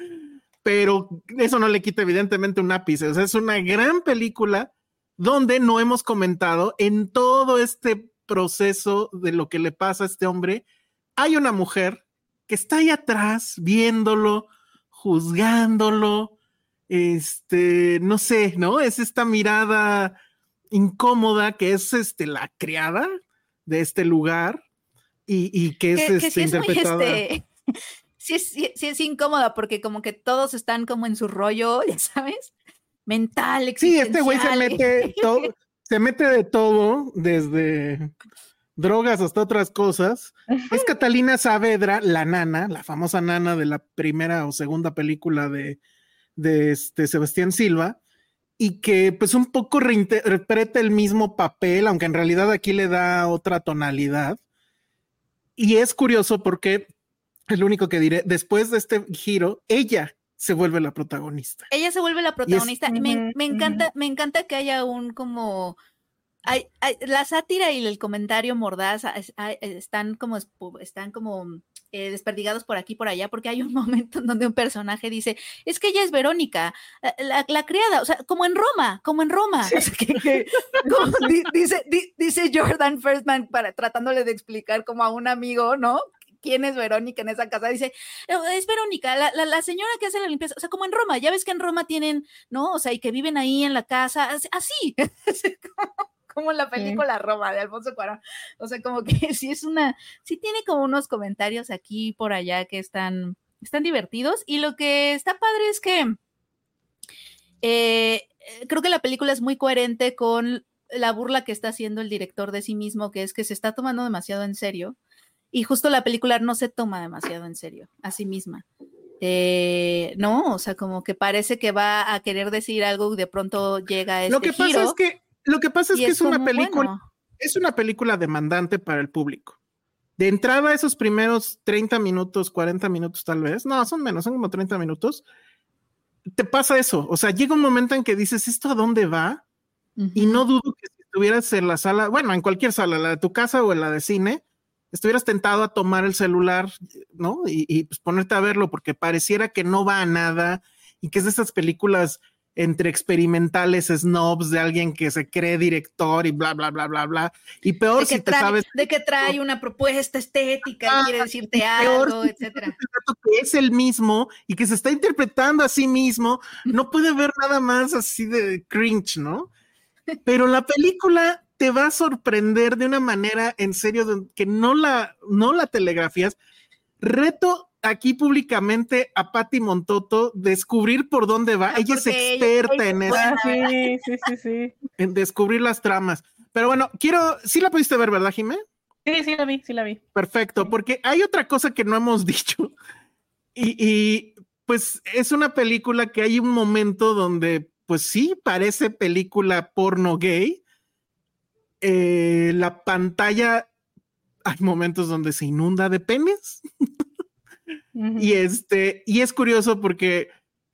S1: pero eso no le quita evidentemente un ápice. Es una gran película donde no hemos comentado en todo este proceso de lo que le pasa a este hombre. Hay una mujer que está ahí atrás viéndolo, juzgándolo, este, no sé, ¿no? Es esta mirada incómoda que es este, la criada de este lugar y, y que es,
S4: que, que
S1: este,
S4: sí es muy,
S1: interpretada.
S4: este, sí es, sí- sí es incómoda porque como que todos están como en su rollo, ya sabes, mental,
S1: Sí, este güey se
S4: existencial.
S1: mete, todo, se mete de todo, desde drogas hasta otras cosas. Es Catalina Saavedra, la nana, la famosa nana de la primera o segunda película de, de este Sebastián Silva, y que pues un poco reinterpreta el mismo papel, aunque en realidad aquí le da otra tonalidad. Y es curioso porque, es lo único que diré, después de este giro, ella se vuelve la protagonista.
S4: Ella se vuelve la protagonista. me,
S2: Ujú,
S4: me
S2: ujú.
S4: encanta, me encanta que haya un como hay, hay- la sátira y el comentario mordaz es- eh, están como están como eh, desperdigados por aquí y por allá, porque hay un momento en donde un personaje dice, es que ella es Verónica, la, la- la criada, o sea, como en Roma, como en Roma. O sea, que- que- como di- dice, di- dice Jordan Firstman para tratándole de explicar como a un amigo, ¿no? quién es Verónica en esa casa. Dice, "Eh, es Verónica, la, la- la señora que hace la limpieza. O sea, como en Roma, ya ves que en Roma tienen, ¿no? O sea, y que viven ahí en la casa, as- así, así como, la película Roma de Alfonso Cuarón. O sea, como que sí es una, sí tiene como unos comentarios aquí y por allá que están, están divertidos. Y lo que está padre es que eh, eh, creo que la película es muy coherente con la burla que está haciendo el director de sí mismo, que es que se está tomando demasiado en serio. Y justo la película no se toma demasiado en serio a sí misma. Eh, no, o sea, como que parece que va a querer decir algo y de pronto llega este
S1: Lo que pasa
S4: giro,
S1: es que, lo que pasa es que es una película,
S4: bueno,
S1: es una película demandante para el público. De entrada, esos primeros 30 minutos, 40 minutos tal vez, no, son menos, son como 30 minutos, te pasa eso. O sea, llega un momento en que dices, ¿esto a dónde va? Y no dudo que si estuvieras en la sala, bueno, en cualquier sala, la de tu casa o en la de cine, estuvieras tentado a tomar el celular, ¿no? Y, y, pues ponerte a verlo porque pareciera que no va a nada y que es de esas películas entre experimentales, snobs de alguien que se cree director y bla, bla, bla, bla, bla. Y peor
S4: de,
S1: si te
S4: trae,
S1: sabes
S4: de que trae una propuesta estética
S1: Ah,
S4: y quiere decirte algo,
S1: si
S4: etcétera.
S1: que es el mismo y que se está interpretando a sí mismo, no puede ver nada más así de cringe, ¿no? Pero la película te va a sorprender de una manera en serio que no la, no la telegrafías. Reto aquí públicamente a Patti Montoto descubrir por dónde va.
S4: Ah,
S1: ella es experta
S4: ella
S1: en
S4: es
S1: eso,
S2: sí, sí, sí, sí.
S1: en descubrir las tramas. Pero bueno, quiero, sí la pudiste ver, ¿verdad, Jimé?
S2: Sí, sí la vi, sí la vi.
S1: Perfecto, porque hay otra cosa que no hemos dicho. Y, y, pues es una película que hay un momento donde, pues sí, parece película porno gay. Eh, la pantalla, hay momentos donde se inunda de penes. Y este, y es curioso porque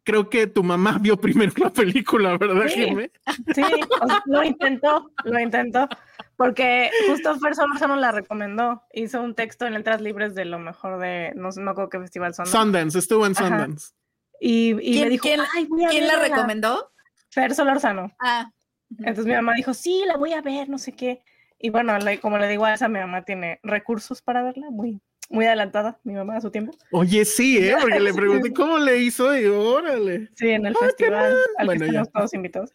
S1: creo que tu mamá vio primero la película, ¿verdad,
S2: Sí.
S1: Jimé?
S2: Sí, o sea, lo intentó, lo intentó, porque justo Fer Solorzano la recomendó. Hizo un texto en Letras Libres de lo mejor de, no sé, no creo qué festival son.
S1: Sundance, estuvo en
S2: Ajá.
S1: Sundance.
S2: Y, y
S4: ¿Quién-
S2: me dijo,
S4: quién-
S2: "Ay, voy a
S4: ¿Quién la
S2: verla".
S4: recomendó?
S2: Fer Solorzano.
S4: Ah,
S2: Entonces mi mamá dijo, sí, la voy a ver, no sé qué. Y bueno, como le digo a esa, mi mamá tiene recursos para verla, muy, muy adelantada, mi mamá a su tiempo.
S1: Oye, sí, ¿eh? Porque le pregunté cómo le hizo y órale.
S2: Sí, en el festival al que estamos todos invitados.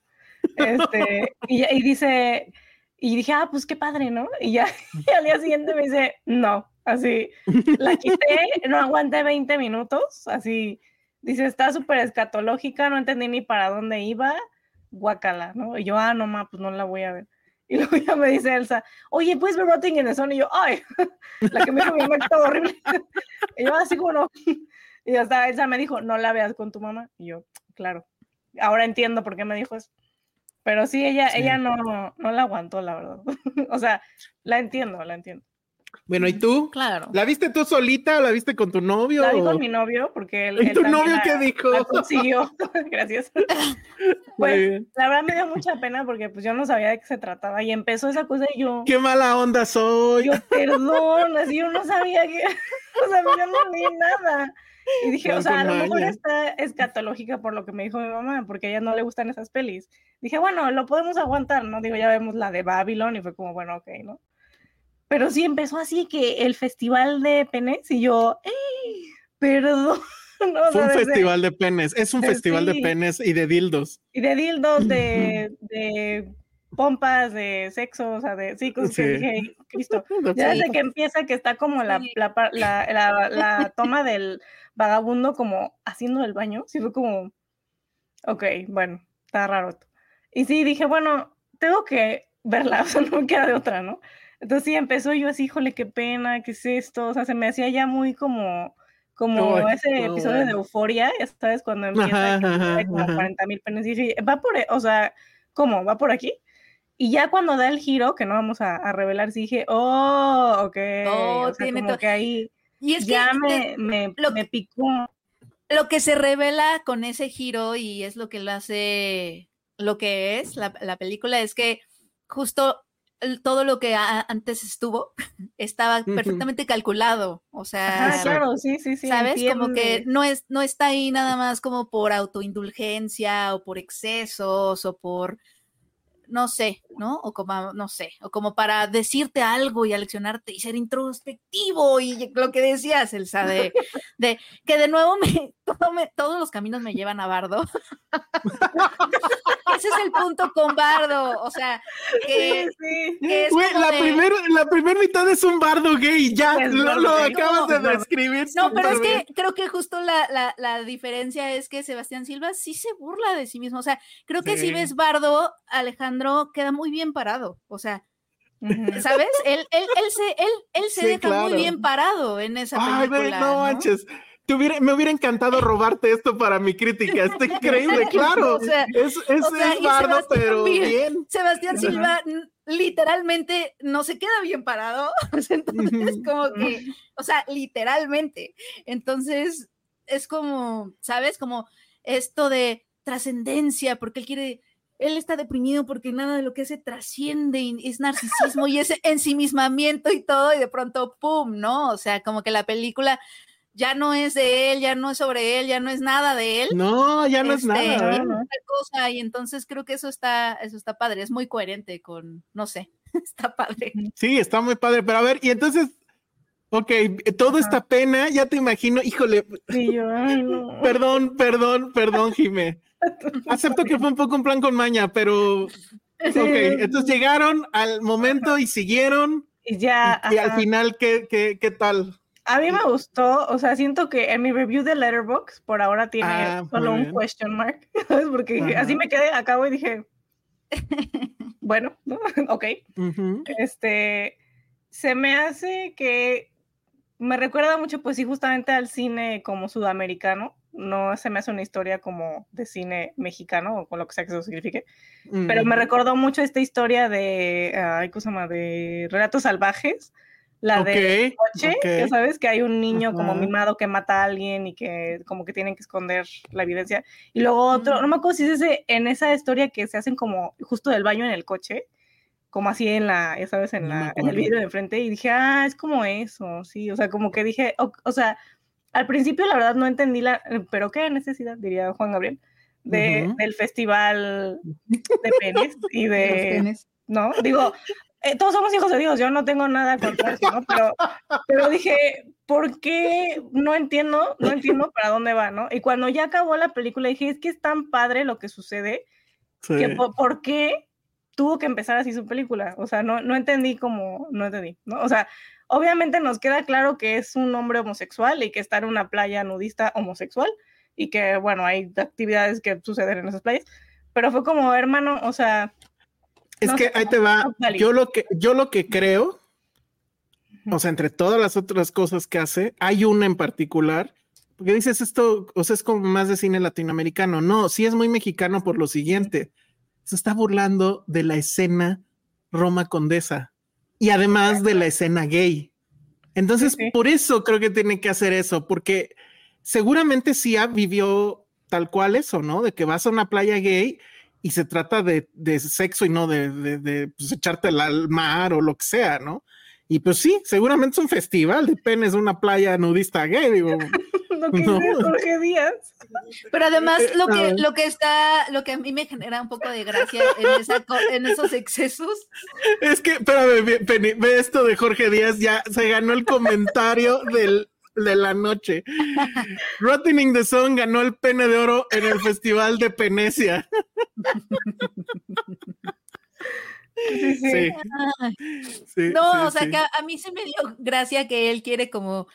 S2: Este, y, y, dice, y dije, ah, pues qué padre, ¿no? Y ya y al día siguiente me dice, no, así, la quité, no aguanté 20 minutos, así, dice, está súper escatológica, no entendí ni para dónde iba, guacala, ¿no? Y yo, ah, no, ma, pues no la voy a ver. Y luego ya me dice Elsa, oye, ¿puedes ver Rotting in the Sun? Y yo, ay, la que me dijo mi mamá está horrible. Y yo, así como no. Y hasta Elsa me dijo, no la veas con tu mamá. Y yo, claro. Ahora entiendo por qué me dijo eso. Pero sí, ella, ella no, no la aguantó, la verdad. o sea, la entiendo, la entiendo.
S1: Bueno, ¿y tú?
S4: Claro.
S1: ¿La viste tú solita o la viste con tu novio?
S2: La vi con mi novio, porque él.
S1: ¿Y tu novio qué dijo?
S2: La consiguió. Gracias. pues, la verdad me dio mucha pena porque pues yo no sabía de qué se trataba y empezó esa cosa y yo.
S1: ¡Qué mala onda soy!
S2: Yo, perdón, así yo no sabía que. o sea, yo no vi nada. Y dije, o sea, a lo mejor está escatológica por lo que me dijo mi mamá, porque a ella no le gustan esas pelis. Dije, bueno, lo podemos aguantar, ¿no? Digo, ya vemos la de Babylon y fue como, bueno, ok, ¿no? Pero sí empezó así que el festival de penes y yo, ¡Ey! perdón.
S1: No, Fue un festival de penes, es un festival de penes y de dildos.
S2: Y de dildos, de, de pompas, de sexo, o sea, de sí, cosas que dije, Cristo. Ya desde que empieza que está como la, la, la, la, toma del vagabundo como haciendo el baño, sí fue como, ok, bueno, está raro. Y sí, dije, bueno, tengo que verla, o sea, no me queda de otra, ¿no? Entonces sí, empezó yo así, híjole, qué pena, qué es esto, o sea, se me hacía ya muy como, como ese episodio de Euforia, ya sabes, cuando empieza ajá, como 40 mil penes y dije, va por, e, o sea, ¿cómo? ¿Va por aquí? Y ya cuando da el giro, que no vamos a, revelar, sí dije, oh, ok, oh, o sea, tiene como que ahí y es ya me, me, lo, me picó.
S4: Lo que se revela con ese giro y es lo que lo hace lo que es la, la película es que justo todo lo que antes estuvo estaba perfectamente calculado, o sea,
S2: claro, sí, sí, sí,
S4: sabes, como que no es no está ahí nada más como por autoindulgencia o por excesos o por no sé, ¿no? O como, no sé, o como para decirte algo y aleccionarte y ser introspectivo y lo que decías, Elsa, de, de que de nuevo me, todos los caminos me llevan a Bardo. Ese es el punto con Bardo, o sea, que,
S1: la primera la primer mitad es un Bardo gay, ya lo, acabas de describir.
S4: No, pero es que creo que justo la, la, diferencia es que Sebastián Silva sí se burla de sí mismo, o sea, creo que si ves Bardo, Alejandro queda muy bien parado, o sea, ¿Sabes? Él, él, él se, él, él se deja muy bien parado en esa película. Ay, no, manches
S1: me hubiera encantado robarte esto para mi crítica. Está increíble, claro. es, es, bardo, pero bien.
S4: Sebastián Silva literalmente no se queda bien parado. Entonces, como que, o sea, literalmente. Entonces, es como, ¿sabes? Como esto de trascendencia, porque él quiere él está deprimido porque nada de lo que hace trasciende y es narcisismo y ese ensimismamiento y todo, y de pronto, ¡pum! ¿no? O sea, como que la película ya no es de él, ya no es sobre él, ya no es nada de él.
S1: No, ya no es este, nada.
S4: cosa, y entonces creo que eso está, eso está padre, es muy coherente con, no sé, está padre.
S1: Sí, está muy padre, pero a ver, y entonces, ok, toda esta pena, ya te imagino, híjole.
S2: Sí, yo,
S1: Perdón, perdón, perdón, Jimé. Acepto que fue un poco un plan con maña, pero ok, entonces llegaron al momento y siguieron.
S2: Y ya.
S1: Y, al final, ¿qué, qué, qué tal?
S2: A mí me gustó, o sea, siento que en mi review de Letterboxd por ahora tiene ah, solo un question mark, ¿sabes? Porque así me quedé a cabo y dije, bueno, ¿no? ok. Este, se me hace que me recuerda mucho, pues sí, justamente al cine como sudamericano. No se me hace una historia como de cine mexicano o con lo que sea que eso signifique. Pero me recordó mucho esta historia de, ay, ¿cómo se llama? De Relatos Salvajes la de coche, que sabes que hay un niño como mimado que mata a alguien y que como que tienen que esconder la evidencia. Y luego otro, no me acuerdo si es ese, en esa historia que se hacen como justo del baño en el coche, como así en la, ya sabes, en, la, en el vídeo de enfrente, y dije, ah, es como eso, sí, o sea, como que dije, o, sea, al principio la verdad no entendí la, pero qué necesidad, diría Juan Gabriel, de, del festival de penes y de... ¿No? Digo, eh, todos somos hijos de Dios, yo no tengo nada contra eso, ¿no? Pero, pero dije, ¿por qué? No entiendo, no entiendo para dónde va, ¿no? Y cuando ya acabó la película dije, es que es tan padre lo que sucede, que por, qué tuvo que empezar así su película? O sea, no, no entendí cómo, no entendí, ¿no? O sea, obviamente nos queda claro que es un hombre homosexual y que está en una playa nudista homosexual y que, bueno, hay actividades que suceden en esas playas, pero fue como, hermano, o sea,
S1: es que ahí te va. Yo lo que, yo lo que creo, o sea, entre todas las otras cosas que hace, hay una en particular. Porque dices esto, o sea, es como más de cine latinoamericano. No, sí es muy mexicano por lo siguiente. Se está burlando de la escena Roma Condesa y además de la escena gay. Entonces, por eso creo que tiene que hacer eso, porque seguramente sí vivió tal cual eso, ¿no? De que vas a una playa gay y se trata de, sexo y no de, de, pues, echarte al mar o lo que sea, ¿no? Y pues sí, seguramente es un festival de penes, una playa nudista gay, digo.
S2: lo que no. Jorge Díaz.
S4: Pero además lo que, lo que está, lo que a mí me genera un poco de gracia en, esos excesos.
S1: Es que, espérame, ve esto de Jorge Díaz, ya se ganó el comentario del de la noche. Rotting the Sun ganó el pene de oro en el Festival de Penecia.
S4: Sí, sí. no, o sea, que a, mí se me dio gracia que él quiere como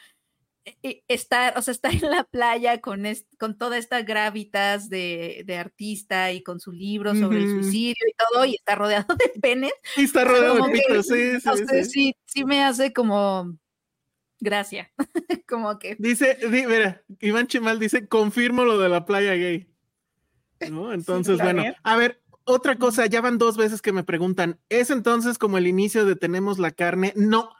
S4: estar, o sea, estar en la playa con, con toda esta gravitas de, artista y con su libro sobre el suicidio y todo, y está rodeado de penes.
S1: Y está rodeado de pitos, sí,
S4: sí, sí, sí me hace como Gracias. Como que.
S1: Dice, mira, Iván Chimal dice, confirmo lo de la playa gay. ¿No? Entonces, bueno, a ver, otra cosa, ya van dos veces que me preguntan, ¿es entonces como el inicio de Tenemos la carne? No,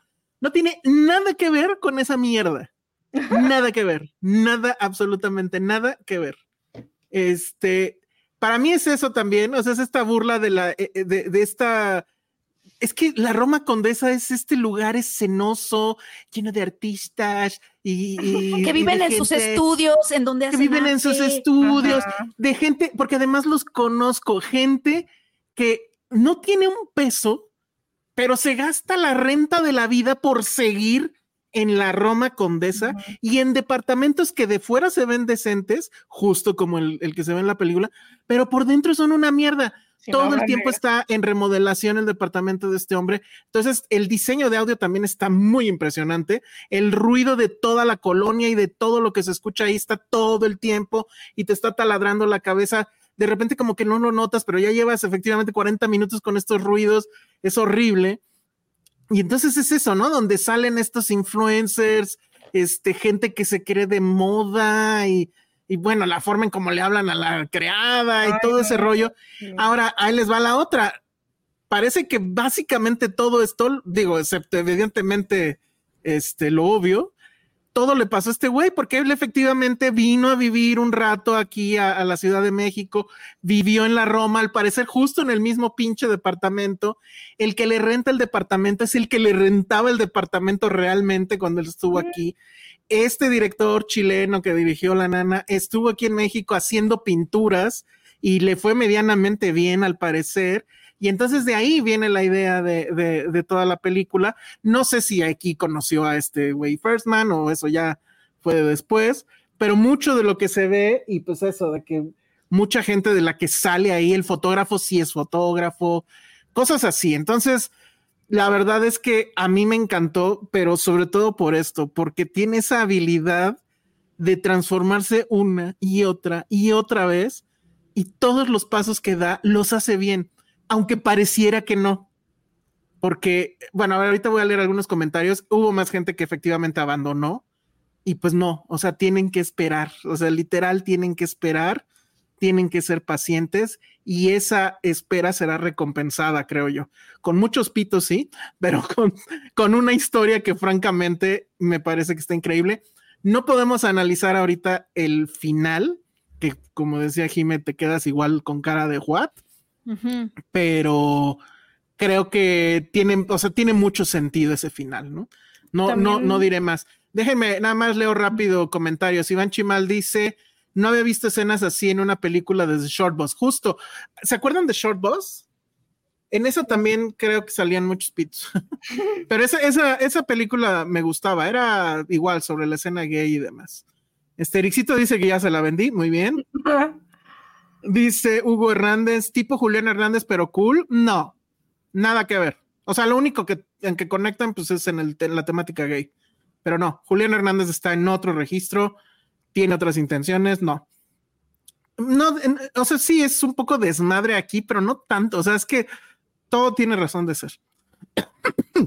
S1: no tiene nada que ver con esa mierda. Nada que ver, nada, absolutamente nada que ver. Este, para mí es eso también, o sea, es esta burla de la, eh, eh, de esta es que la Roma Condesa es este lugar escenoso, lleno de artistas y,
S4: que viven en sus estudios, en donde
S1: que viven en sus estudios, de gente, porque además los conozco, gente que no tiene un peso, pero se gasta la renta de la vida por seguir en la Roma Condesa y en departamentos que de fuera se ven decentes, justo como el, el que se ve en la película, pero por dentro son una mierda todo el tiempo está en remodelación el departamento de este hombre. Entonces, el diseño de audio también está muy impresionante. El ruido de toda la colonia y de todo lo que se escucha ahí está todo el tiempo y te está taladrando la cabeza. De repente como que no lo notas, pero ya llevas efectivamente 40 minutos con estos ruidos. Es horrible. Y entonces es eso, ¿no? Donde salen estos influencers, este, gente que se cree de moda y y bueno, la forma en cómo le hablan a la creada y todo ese rollo. Ahora, ahí les va la otra. Parece que básicamente todo esto, digo, excepto evidentemente este, lo obvio, todo le pasó a este güey, porque él efectivamente vino a vivir un rato aquí a, la Ciudad de México, vivió en la Roma, al parecer justo en el mismo pinche departamento. El que le renta el departamento es el que le rentaba el departamento realmente cuando él estuvo aquí este director chileno que dirigió La Nana estuvo aquí en México haciendo pinturas y le fue medianamente bien al parecer. Y entonces de ahí viene la idea de, toda la película. No sé si aquí conoció a este güey Firstman o eso ya fue después, pero mucho de lo que se ve y pues eso de que mucha gente de la que sale ahí, el fotógrafo sí es fotógrafo, cosas así. Entonces, la verdad es que a mí me encantó, pero sobre todo por esto, porque tiene esa habilidad de transformarse una y otra y otra vez y todos los pasos que da los hace bien, aunque pareciera que no. Porque, bueno, ahorita voy a leer algunos comentarios. Hubo más gente que efectivamente abandonó y pues no, o sea, tienen que esperar, o sea, literal tienen que esperar tienen que ser pacientes y esa espera será recompensada, creo yo. Con muchos pitos, sí, pero con, con una historia que francamente me parece que está increíble. No podemos analizar ahorita el final, que como decía Jimé, te quedas igual con cara de what, pero creo que tiene, o sea, tiene mucho sentido ese final, ¿no? No, no, no diré más. Déjenme, nada más leo rápido comentarios. Iván Chimal dice, no había visto escenas así en una película desde Short Bus. Justo, ¿se acuerdan de Short Bus? En eso también creo que salían muchos pits. Pero esa, esa, esa película me gustaba, era igual sobre la escena gay y demás. Este Ericito dice que ya se la vendí, muy bien. Dice Hugo Hernández, tipo Julián Hernández, pero cool. No, nada que ver. O sea, lo único que en que conectan pues es en, el, la temática gay. Pero no, Julián Hernández está en otro registro, tiene otras intenciones, no. No, o sea, sí es un poco desmadre aquí, pero no tanto. O sea, es que todo tiene razón de ser.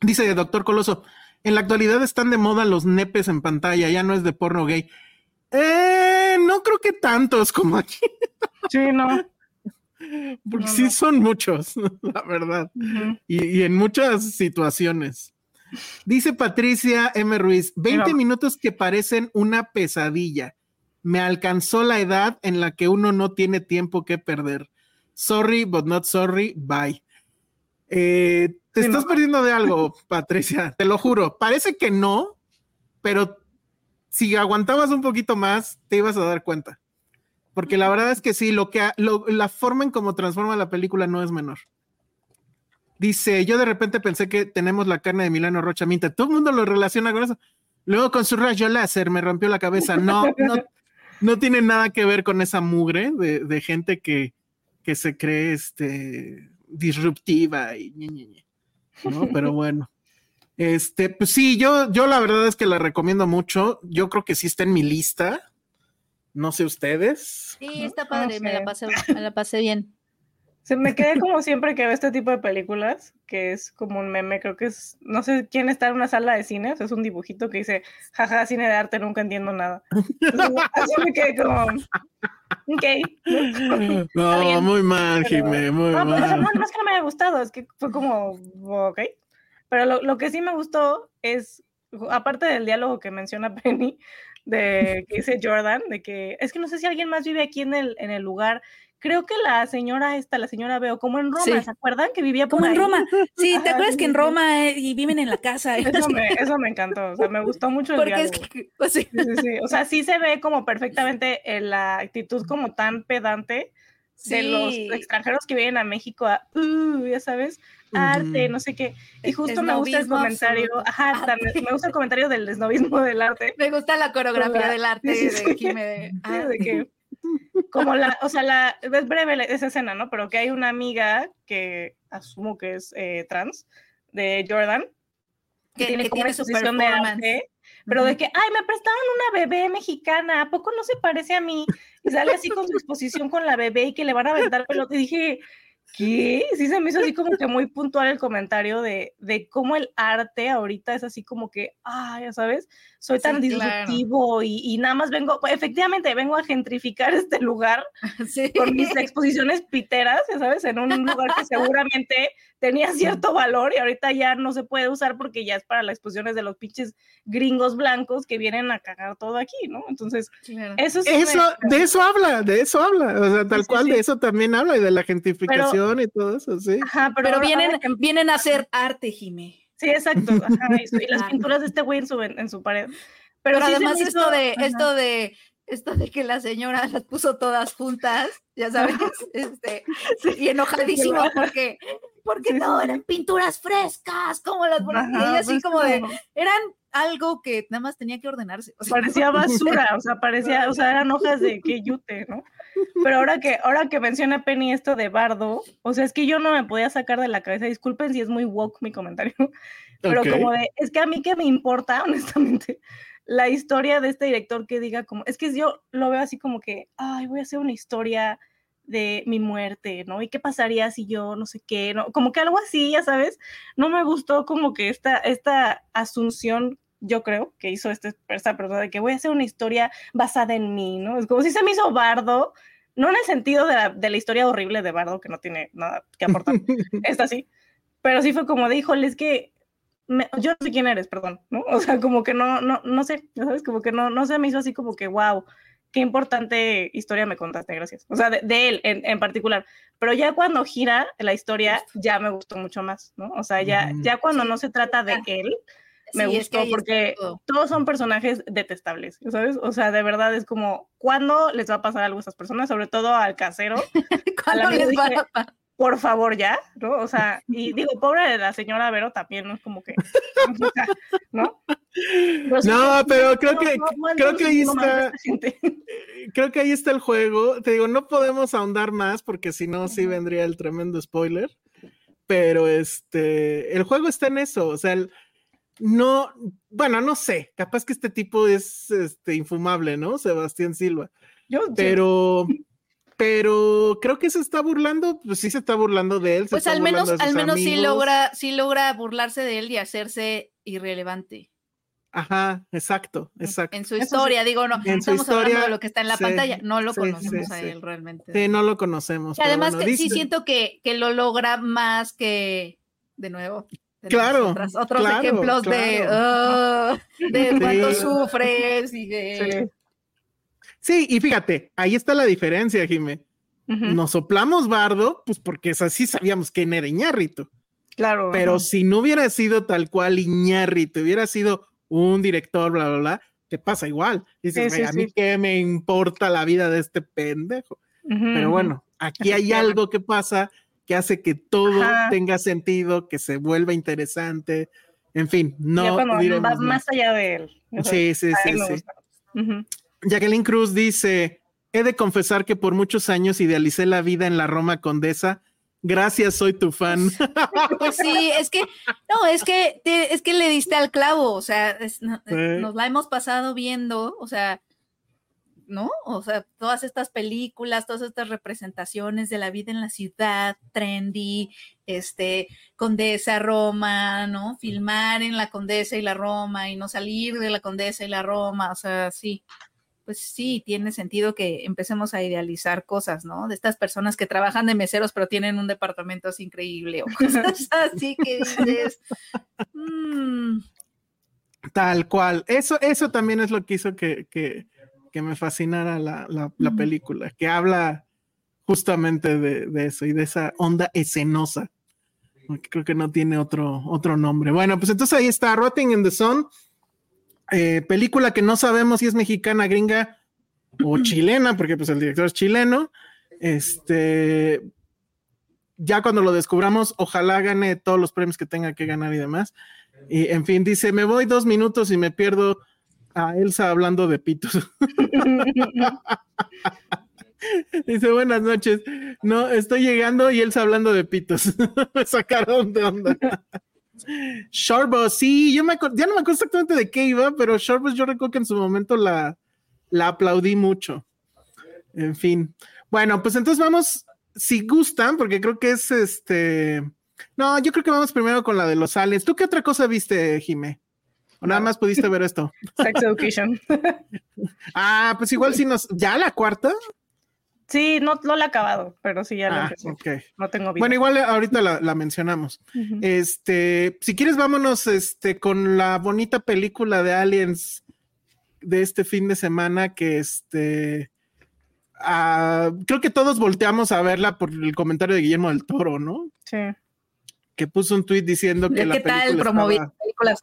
S1: Dice Doctor Coloso, en la actualidad están de moda los nepes en pantalla, ya no es de porno gay. Eh, no creo que tantos como aquí.
S2: Sí, no.
S1: Porque sí son muchos, la verdad. y, en muchas situaciones. Dice Patricia M. Ruiz, 20 minutos que parecen una pesadilla. Me alcanzó la edad en la que uno no tiene tiempo que perder. Sorry, but not sorry. Bye. Eh, te estás perdiendo de algo, Patricia, te lo juro. Parece que no, pero si aguantabas un poquito más, te ibas a dar cuenta. Porque la verdad es que sí, lo que la forma en cómo transforma la película no es menor. Dice, yo de repente pensé que tenemos la carne de Milano Rocha Minta. Todo el mundo lo relaciona con eso. Luego con su rayo láser me rompió la cabeza. No, no, no tiene nada que ver con esa mugre de, gente que, que, se cree este, disruptiva y ¿no? Pero bueno. Este, pues sí, yo, yo la verdad es que la recomiendo mucho. Yo creo que sí está en mi lista. No sé ustedes.
S4: Sí, está padre, me, la pasé, me la pasé bien.
S2: Se me quedé como siempre que veo este tipo de películas, que es como un meme, creo que es, no sé quién está en una sala de cine, es un dibujito que dice, jaja, cine de arte, nunca entiendo nada. así me quedé como, ok.
S1: No, muy mal, Jimé, muy
S2: no,
S1: mal.
S2: no, no es que no me haya gustado, es que fue como, ok. Pero lo, lo que sí me gustó es, aparte del diálogo que menciona Penny, de que dice Jordan, de que es que no sé si alguien más vive aquí en el, en el lugar creo que la señora esta, la señora Veo, como en Roma, ¿se acuerdan? Que vivía
S4: por Como en Roma. Sí, ¿te acuerdas que en Roma eh, y viven en la casa?
S2: Eso me, eso me encantó, o sea, me gustó mucho el Porque Es que, pues sí. Sí, sí, O sea, sí se ve como perfectamente en la actitud como tan pedante de los extranjeros que vienen a México a, uh, ya sabes, arte, no sé qué. Y justo me gusta el comentario, ajá, me gusta el comentario del desnovismo del arte.
S4: Me gusta la coreografía del arte de Jimé.
S2: Ah, de que como la, o sea, la, es breve esa escena, ¿no? Pero que hay una amiga que asumo que es eh, trans, de Jordan, que, tiene como exposición de arte, pero de que, ay, me prestaban una bebé mexicana, ¿a poco no se parece a mí? Y sale así con su exposición con la bebé y que le van a aventar pelota. Y dije, ¿qué? Sí se me hizo así como que muy puntual el comentario de, de cómo el arte ahorita es así como que, ah, ya sabes, soy tan disruptivo y, nada más vengo, efectivamente, vengo a gentrificar este lugar con mis exposiciones piteras, ya sabes, en un lugar que seguramente tenía cierto valor y ahorita ya no se puede usar porque ya es para las exposiciones de los pinches gringos blancos que vienen a cagar todo aquí, ¿no? Entonces, eso
S1: sí Eso, de eso habla, de eso habla, o sea, tal cual de eso también habla y de la gentrificación y todo eso, sí.
S4: Ajá, pero, vienen, vienen a hacer arte, Jimé.
S2: Sí, exacto. y, las pinturas de este güey en su, en su pared.
S4: Pero, además esto de, esto de, esto de que la señora las puso todas juntas, ya sabes, este, y enojadísimo porque, porque no, eran pinturas frescas, como las y así pues como de, eran algo que nada más tenía que ordenarse.
S2: parecía basura, o sea, parecía, o sea, eran hojas de que yute, ¿no? Pero ahora que, ahora que menciona Penny esto de Bardo, o sea, es que yo no me podía sacar de la cabeza, disculpen si es muy woke mi comentario, pero como de, es que a mí que me importa, honestamente, la historia de este director que diga como, es que yo lo veo así como que, ay, voy a hacer una historia de mi muerte, ¿no? ¿Y qué pasaría si yo no sé qué, ¿no? Como que algo así, ya sabes, no me gustó como que esta, esta asunción yo creo, que hizo este, esta persona de que voy a hacer una historia basada en mí, ¿no? Es como si se me hizo Bardo, no en el sentido de la, de la historia horrible de Bardo, que no tiene nada que aportar, esta sí, pero sí fue como de, híjole, es que yo no sé quién eres, perdón, ¿no? O sea, como que no, no, no sé, ¿sabes? Como que no, no se me hizo así como que, wow, qué importante historia me contaste, gracias. O sea, de, él en, en, particular. Pero ya cuando gira la historia, ya me gustó mucho más, ¿no? O sea, ya, ya cuando no se trata de él, me gustó porque todos son personajes detestables, ¿sabes? O sea, de verdad es como, ¿cuándo les va a pasar algo a estas personas? Sobre todo al casero.
S4: ¿Cuándo les va a pasar?
S2: Por favor ya, ¿no? O sea, y digo, pobre de la señora Vero también, ¿no? Es como que, ¿no?
S1: no, pero creo que, creo que ahí está, creo que ahí está el juego. Te digo, no podemos ahondar más porque si no, sí vendría el tremendo spoiler. Pero este, el juego está en eso, o sea, no, bueno, no sé, capaz que este tipo es este, infumable, ¿no? Sebastián Silva. Yo, pero pero creo que se está burlando, pues sí se está burlando de él.
S4: pues al menos, al menos sí logra, sí logra burlarse de él y hacerse irrelevante.
S1: Ajá, exacto, exacto.
S4: En su historia, digo, no, en estamos hablando de lo que está en la pantalla, no lo conocemos a él realmente.
S1: Sí, no lo conocemos.
S4: Y además que sí siento que, que, lo logra más que, de nuevo.
S1: Claro.
S4: otros ejemplos de, oh, de cuánto sufres y de
S1: Sí, y fíjate, ahí está la diferencia, Jimé. Nos soplamos bardo, pues porque es así sabíamos que era Iñárrito.
S2: Claro.
S1: Pero si no hubiera sido tal cual Iñárrito, hubiera sido un director, bla, bla, bla, te pasa igual. Dices, a mí qué me importa la vida de este pendejo. Pero bueno, aquí hay algo que pasa que hace que todo tenga sentido, que se vuelva interesante. En fin, no.
S2: Ya vas más allá de él.
S1: sí, sí, sí, sí. Jacqueline Cruz dice, he de confesar que por muchos años idealicé la vida en la Roma Condesa. Gracias, soy tu fan.
S4: Sí, es que, no, es que, es que le diste al clavo, o sea, nos la hemos pasado viendo, o sea, ¿no? O sea, todas estas películas, todas estas representaciones de la vida en la ciudad, trendy, este, Condesa, Roma, ¿no? Filmar en la Condesa y la Roma y no salir de la Condesa y la Roma, o sea, sí pues sí, tiene sentido que empecemos a idealizar cosas, ¿no? De estas personas que trabajan de meseros pero tienen un departamento así increíble o cosas así que dices. Mm".
S1: Tal cual. Eso, eso también es lo que hizo que, que, que me fascinara la, la, película, que habla justamente de, de, eso y de esa onda escenosa. Creo que no tiene otro, otro nombre. Bueno, pues entonces ahí está, Rotting in the Sun eh, película que no sabemos si es mexicana, gringa o chilena, porque pues el director es chileno. Este, ya cuando lo descubramos, ojalá gane todos los premios que tenga que ganar y demás. Y en fin, dice, me voy dos minutos y me pierdo a Elsa hablando de pitos. dice, buenas noches. No, estoy llegando y Elsa hablando de pitos. me sacaron de onda. Shortbus, sí, yo me ya no me acuerdo exactamente de qué iba, pero Shortbus yo recuerdo que en su momento la, la aplaudí mucho. En fin. Bueno, pues entonces vamos, si gustan, porque creo que es este. No, yo creo que vamos primero con la de los aliens. ¿Tú qué otra cosa viste, Jime? ¿O nada más pudiste ver esto?
S2: Sex Education.
S1: ah, pues igual si nos. ¿Ya la cuarta?
S2: Sí, no, lo he acabado, pero sí ya lo ah, No tengo
S1: Bueno, igual ahorita la, mencionamos. Este, si quieres, vámonos este, con la bonita película de Aliens de este fin de semana que este. Ah, creo que todos volteamos a verla por el comentario de Guillermo del Toro, ¿no?
S2: Sí.
S1: Que puso un tweet diciendo que la ¿Qué tal
S4: promovió películas?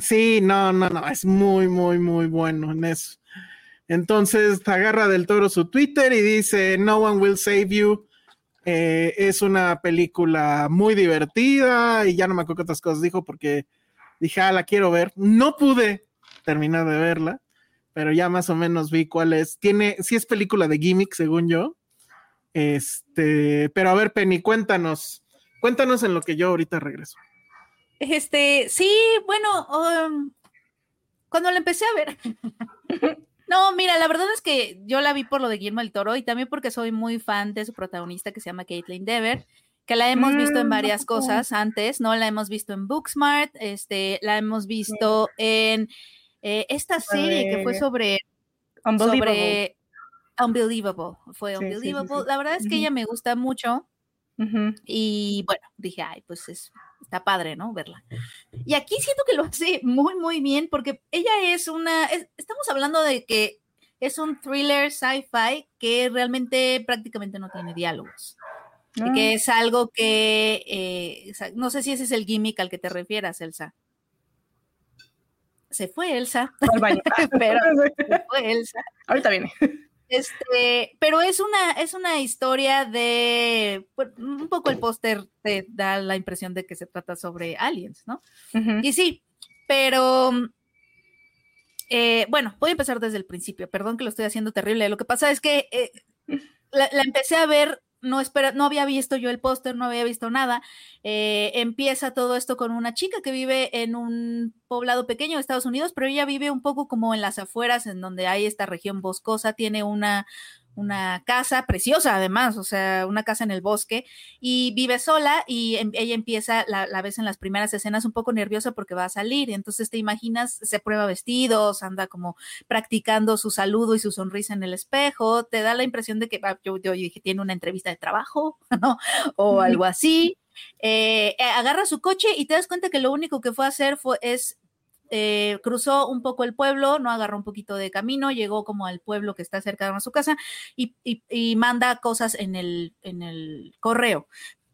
S1: Sí, no, no, no, es muy, muy, muy bueno en eso. Entonces agarra del toro su Twitter y dice, No One Will Save You. Eh, es una película muy divertida y ya no me acuerdo qué otras cosas dijo porque dije, ah, la quiero ver. No pude terminar de verla, pero ya más o menos vi cuál es. Tiene, sí es película de gimmick, según yo. Este, pero a ver, Penny, cuéntanos, cuéntanos en lo que yo ahorita regreso.
S4: Este, sí, bueno, um, cuando la empecé a ver, No, mira, la verdad es que yo la vi por lo de Guillermo del Toro y también porque soy muy fan de su protagonista que se llama Caitlin Dever, que la hemos visto en mm, varias cosas antes, ¿no? La hemos visto en Booksmart, este, la hemos visto en eh, esta serie que fue sobre
S2: Unbelievable.
S4: Unbelievable, fue Unbelievable. la verdad es que ella me gusta mucho. Y bueno, dije, ay, pues es, está padre, ¿no? Verla. Y aquí siento que lo hace muy, muy bien porque ella es una, estamos hablando de que es un thriller sci-fi que realmente prácticamente no tiene diálogos. Y que ah. es algo que, eh, no sé si ese es el gimmick al que te refieras, Elsa. se fue Elsa.
S2: Al baño.
S4: pero se fue Elsa.
S2: Ahorita viene.
S4: Este, pero es una, es una historia de pues, un poco el póster te da la impresión de que se trata sobre aliens, ¿no? Y sí, pero eh, bueno, voy a empezar desde el principio. Perdón que lo estoy haciendo terrible. Lo que pasa es que eh, la, empecé a ver no, espera, no había visto yo el póster, no había visto nada. Eh, empieza todo esto con una chica que vive en un poblado pequeño de Estados Unidos, pero ella vive un poco como en las afueras, en donde hay esta región boscosa, tiene una, una casa preciosa además, o sea, una casa en el bosque y vive sola y em, ella empieza, la, la ves en las primeras escenas un poco nerviosa porque va a salir y entonces te imaginas, se prueba vestidos, anda como practicando su saludo y su sonrisa en el espejo, te da la impresión de que, ah, yo, yo dije, tiene una entrevista de trabajo, ¿no? O algo así. Eh, eh, agarra su coche y te das cuenta que lo único que fue a hacer fue, es eh, cruzó un poco el pueblo, no agarró un poquito de camino, llegó como al pueblo que está cerca de su casa y, y manda cosas en el, en el correo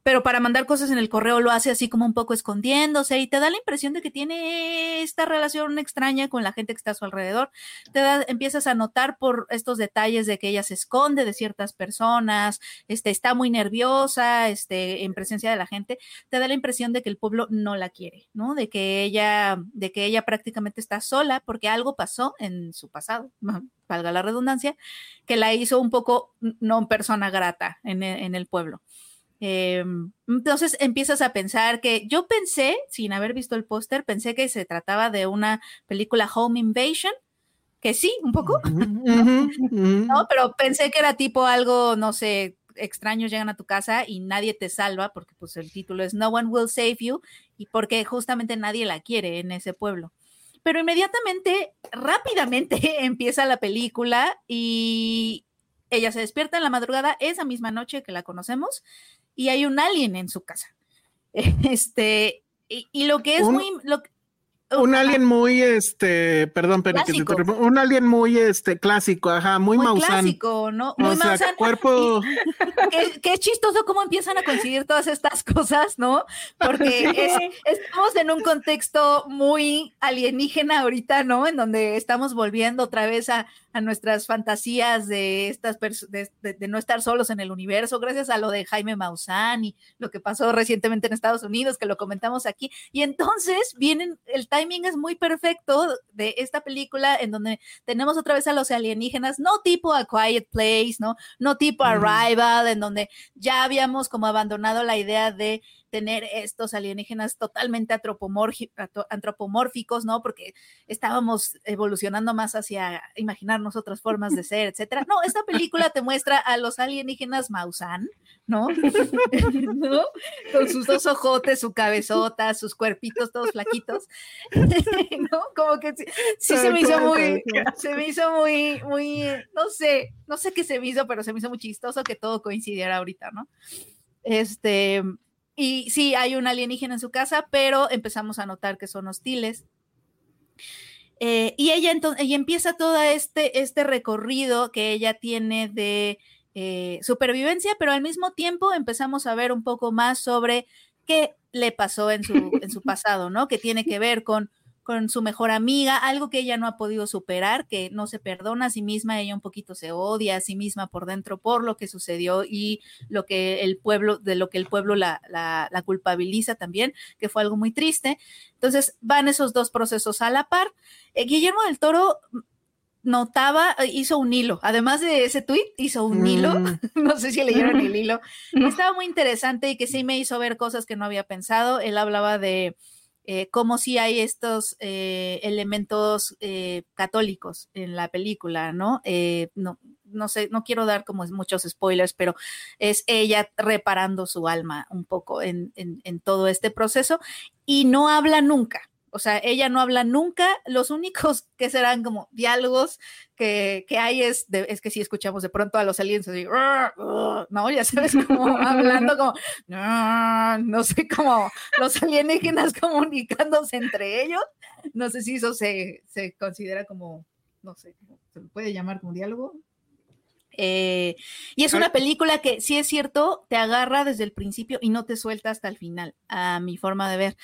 S4: pero para mandar cosas en el correo lo hace así como un poco escondiéndose y te da la impresión de que tiene esta relación extraña con la gente que está a su alrededor. Te da, empiezas a notar por estos detalles de que ella se esconde de ciertas personas, este, está muy nerviosa, este, en presencia de la gente. Te da la impresión de que el pueblo no la quiere, ¿no? De que ella, de que ella prácticamente está sola porque algo pasó en su pasado, valga la redundancia, que la hizo un poco no persona grata en, en el pueblo. Em, entonces empiezas a pensar que yo pensé, sin haber visto el póster, pensé que se trataba de una película Home Invasion, que sí, un poco, ¿no? Pero pensé que era tipo algo, no sé, extraños llegan a tu casa y nadie te salva, porque pues el título es No One Will Save You, y porque justamente nadie la quiere en ese pueblo. Pero inmediatamente, rápidamente empieza la película y ella se despierta en la madrugada esa misma noche que la conocemos y hay un alien en su casa. Este, y, lo que es muy...
S1: un alien muy, este, perdón, pero un alien muy, este, clásico, ajá, muy, muy
S4: clásico, ¿no? Muy
S1: o cuerpo...
S4: Qué, es chistoso cómo empiezan a coincidir todas estas cosas, ¿no? Porque estamos en un contexto muy alienígena ahorita, ¿no? En donde estamos volviendo otra vez a, a nuestras fantasías de, estas de, de, no estar solos en el universo, gracias a lo de Jaime Maussan y lo que pasó recientemente en Estados Unidos, que lo comentamos aquí. Y entonces vienen, el timing es muy perfecto de esta película en donde tenemos otra vez a los alienígenas, no tipo A Quiet Place, ¿no? No tipo Arrival, en donde ya habíamos como abandonado la idea de tener estos alienígenas totalmente antropomórficos, ¿no? Porque estábamos evolucionando más hacia imaginarnos otras formas de ser, etcétera. No, esta película te muestra a los alienígenas Mausan, ¿no? ¿no? Con sus dos ojotes, su cabezota, sus cuerpitos todos flaquitos, ¿no? Como que sí, se me hizo muy, se me hizo muy, muy, no sé, no sé qué se me hizo, pero se me hizo muy chistoso que todo coincidiera ahorita, ¿no? Este, y sí, hay un alienígena en su casa, pero empezamos a notar que son hostiles. Eh, y ella entonces, ella empieza todo este, este recorrido que ella tiene de eh, supervivencia, pero al mismo tiempo empezamos a ver un poco más sobre qué le pasó en su, en su pasado, ¿no? Que tiene que ver con con su mejor amiga, algo que ella no ha podido superar, que no se perdona a sí misma, ella un poquito se odia a sí misma por dentro por lo que sucedió y lo que el pueblo, de lo que el pueblo la, la, culpabiliza también, que fue algo muy triste. Entonces van esos dos procesos a la par. Eh, Guillermo del Toro notaba, hizo un hilo, además de ese tweet, hizo un hilo, mm. no sé si leyeron el hilo, estaba muy interesante y que sí me hizo ver cosas que no había pensado. Él hablaba de eh, como si hay estos eh, elementos eh, católicos en la película, ¿no? no, no sé, no quiero dar como muchos spoilers, pero es ella reparando su alma un poco en, en todo este proceso y no habla nunca. O sea, ella no habla nunca, los únicos que serán como diálogos que, hay es, es que si escuchamos de pronto a los aliens así, no, ya sabes, como hablando como, no, sé, como los alienígenas comunicándose entre ellos. No sé si eso se, considera como, no sé, se puede llamar como diálogo. Eh, y es una película que, sí es cierto, te agarra desde el principio y no te suelta hasta el final, a mi forma de ver.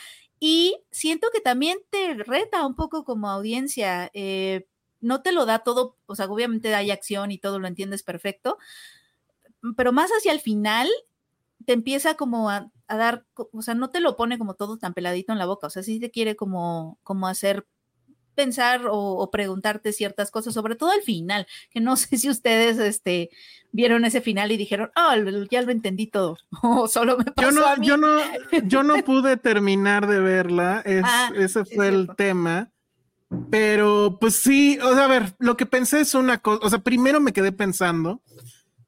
S4: Y siento que también te reta un poco como audiencia. Eh, no te lo da todo, o sea, obviamente hay acción y todo lo entiendes perfecto, pero más hacia el final te empieza como a, dar, o sea, no te lo pone como todo tan peladito en la boca, o sea, sí te quiere como, como hacer pensar o, preguntarte ciertas cosas, sobre todo al final, que no sé si ustedes este, vieron ese final y dijeron, oh, ya lo entendí todo, o solo me pasó
S1: yo no,
S4: a mí.
S1: Yo no, yo no pude terminar de verla, ah, ese fue el tema, pero pues sí, o sea, a ver, lo que pensé es una cosa, o sea, primero me quedé pensando,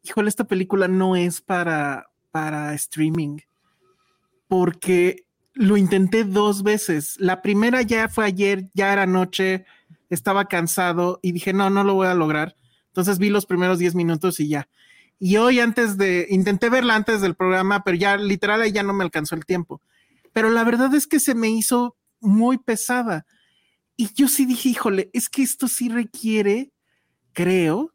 S1: híjole, esta película no es para, para streaming, porque lo intenté dos veces. La primera ya fue ayer, ya era noche, estaba cansado y dije, no, no lo voy a lograr. Entonces vi los primeros 10 minutos y ya. Y hoy antes de, intenté verla antes del programa, pero ya literal ahí ya no me alcanzó el tiempo. Pero la verdad es que se me hizo muy pesada. Y yo sí dije, híjole, es que esto sí requiere, creo,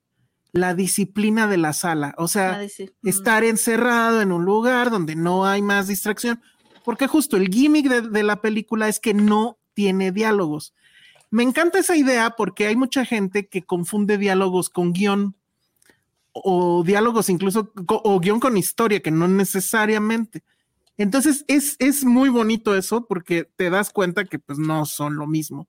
S1: la disciplina de la sala. O sea, estar encerrado en un lugar donde no hay más distracción porque justo el gimmick de, la película es que no tiene diálogos. Me encanta esa idea porque hay mucha gente que confunde diálogos con guion o diálogos incluso o guion con historia, que no necesariamente. Entonces es, es muy bonito eso porque te das cuenta que pues no son lo mismo.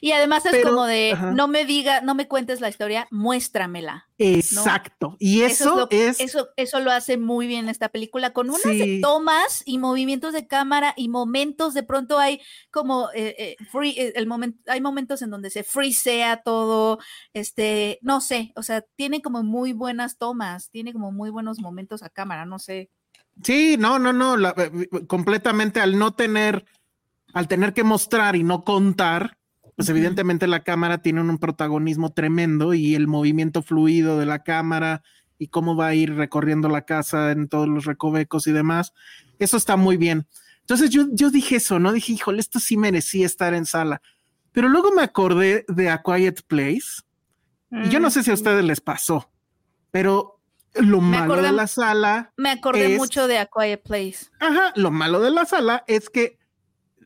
S4: Y además es como de, no me diga, no me cuentes la historia, muéstramela.
S1: Exacto. Y eso, es,
S4: eso, eso, lo hace muy bien esta película, con unas tomas y movimientos de cámara y momentos, de pronto hay como eh, eh, free, eh, el momento, hay momentos en donde se freesea todo, este, no sé, o sea, tiene como muy buenas tomas, tiene como muy buenos momentos a cámara, no sé.
S1: Sí, no, no, no, completamente al no tener, al tener que mostrar y no contar, pues evidentemente la cámara tiene un protagonismo tremendo y el movimiento fluido de la cámara y cómo va a ir recorriendo la casa en todos los recovecos y demás, eso está muy bien. Entonces yo, yo dije eso, ¿no? Dije, híjole, esto sí merecía estar en sala. Pero luego me acordé de A Quiet Place y yo no sé si a ustedes les pasó, pero lo malo de la sala.
S4: Me acordé mucho de A Quiet Place.
S1: Ajá, lo malo de la sala es que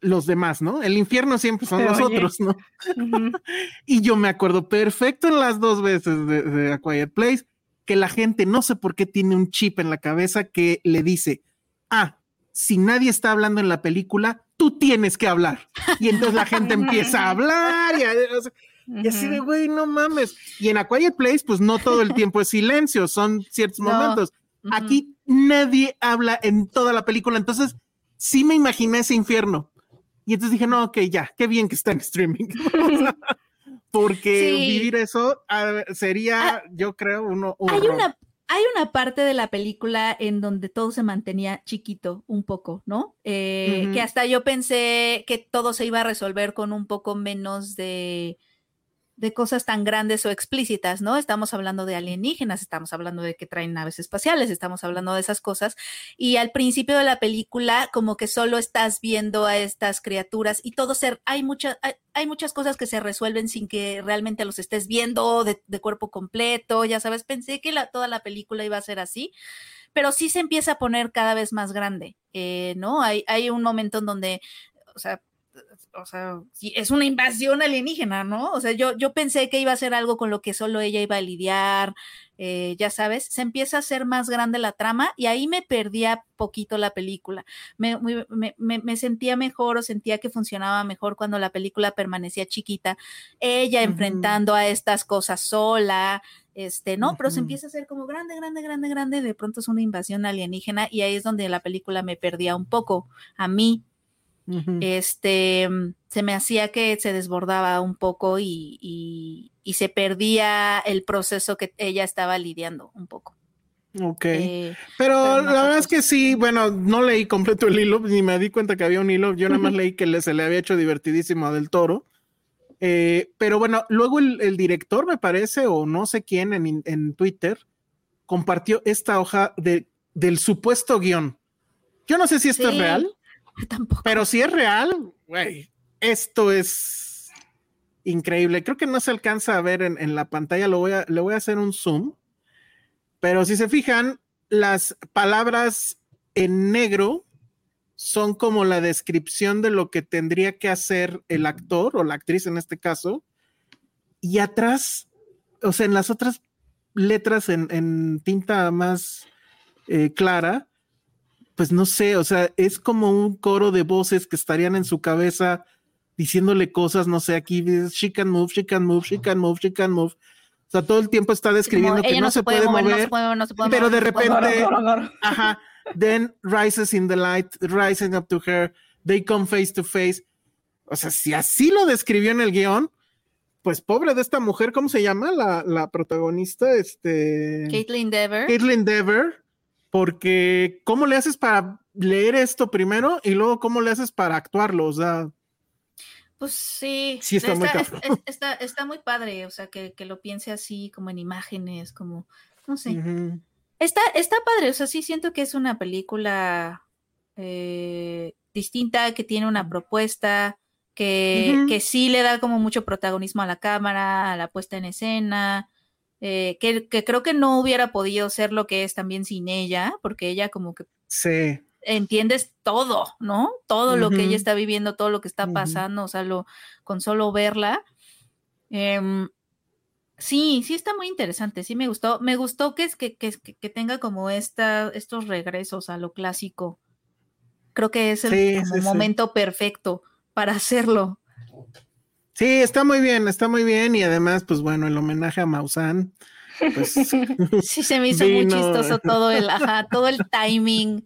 S1: los demás, ¿no? El infierno siempre son nosotros, ¿no? y yo me acuerdo perfecto en las dos veces de, A Quiet Place que la gente no sé por qué tiene un chip en la cabeza que le dice, ah, si nadie está hablando en la película, tú tienes que hablar. Y entonces la gente empieza a hablar y, así de, güey, no mames. Y en A Quiet Place, pues no todo el tiempo es silencio, son ciertos momentos. Aquí nadie habla en toda la película, entonces sí me imaginé ese infierno. Y entonces dije, no, ok, ya, qué bien que está en streaming. Porque vivir eso sería, ah, yo creo, uno.
S4: Hay una, hay una parte de la película en donde todo se mantenía chiquito, un poco, ¿no? Eh, que hasta yo pensé que todo se iba a resolver con un poco menos de de cosas tan grandes o explícitas, ¿no? Estamos hablando de alienígenas, estamos hablando de que traen naves espaciales, estamos hablando de esas cosas. Y al principio de la película, como que solo estás viendo a estas criaturas y todo ser, hay, muchas hay, muchas cosas que se resuelven sin que realmente los estés viendo de, cuerpo completo, ya sabes, pensé que toda la película iba a ser así, pero sí se empieza a poner cada vez más grande, eh, ¿no? Hay, hay un momento en donde, o sea, o sea, es una invasión alienígena, ¿no? O sea, yo, yo pensé que iba a ser algo con lo que solo ella iba a lidiar, eh, ya sabes, se empieza a hacer más grande la trama y ahí me perdía poquito la película. Me, me, sentía mejor o sentía que funcionaba mejor cuando la película permanecía chiquita, ella enfrentando a estas cosas sola, este, ¿no? Pero se empieza a hacer como grande, grande, grande, grande, de pronto es una invasión alienígena y ahí es donde la película me perdía un poco, a mí, este, se me hacía que se desbordaba un poco y, se perdía el proceso que ella estaba lidiando un poco.
S1: Ok. Eh, pero, la verdad es que sí, bueno, no leí completo el hilo, ni me di cuenta que había un hilo, yo nada más leí que se le había hecho divertidísimo a Del Toro. Eh, pero bueno, luego el, director, me parece, o no sé quién en, Twitter, compartió esta hoja de, del supuesto guion. Yo no sé si esto es real. Pero si es real, güey, esto es increíble. Creo que no se alcanza a ver en, la pantalla, lo voy a, le voy a hacer un zoom. Pero si se fijan, las palabras en negro son como la descripción de lo que tendría que hacer el actor o la actriz en este caso. Y atrás, o sea, en las otras letras en, tinta más eh, clara, pues no sé, o sea, es como un coro de voces que estarían en su cabeza diciéndole cosas, no sé, aquí she can move, she can move, she can move, she can move. O sea, todo el tiempo está describiendo que no, se puede, mover, pero de repente, ajá, then rises in the light, rising up to her, they come face to face. O sea, si así lo describió en el guion, pues pobre de esta mujer, ¿cómo se llama? La, la protagonista, este...
S4: Caitlin Dever.
S1: Caitlin Dever, porque ¿cómo le haces para leer esto primero y luego cómo le haces para actuarlo? O sea...
S4: Pues sí,
S1: sí está, muy
S4: está, muy padre, o sea, que, lo piense así, como en imágenes, como, no sé. está, está padre, o sea, sí siento que es una película eh, distinta, que tiene una propuesta, que, que, sí le da como mucho protagonismo a la cámara, a la puesta en escena, eh, que, que, creo que no hubiera podido ser lo que es también sin ella, porque ella como que...
S1: Sí
S4: entiendes todo, ¿no? Todo lo que ella está viviendo, todo lo que está pasando, o sea, lo, con solo verla. Em, sí, sí está muy interesante, sí me gustó. Me gustó que, es, que, que, que tenga como esta, estos regresos a lo clásico. Creo que es el momento perfecto para hacerlo.
S1: Sí, está muy bien, está muy bien. Y además, pues bueno, el homenaje a Maussan. Pues,
S4: sí, se me hizo muy chistoso todo el, ajá, todo el timing.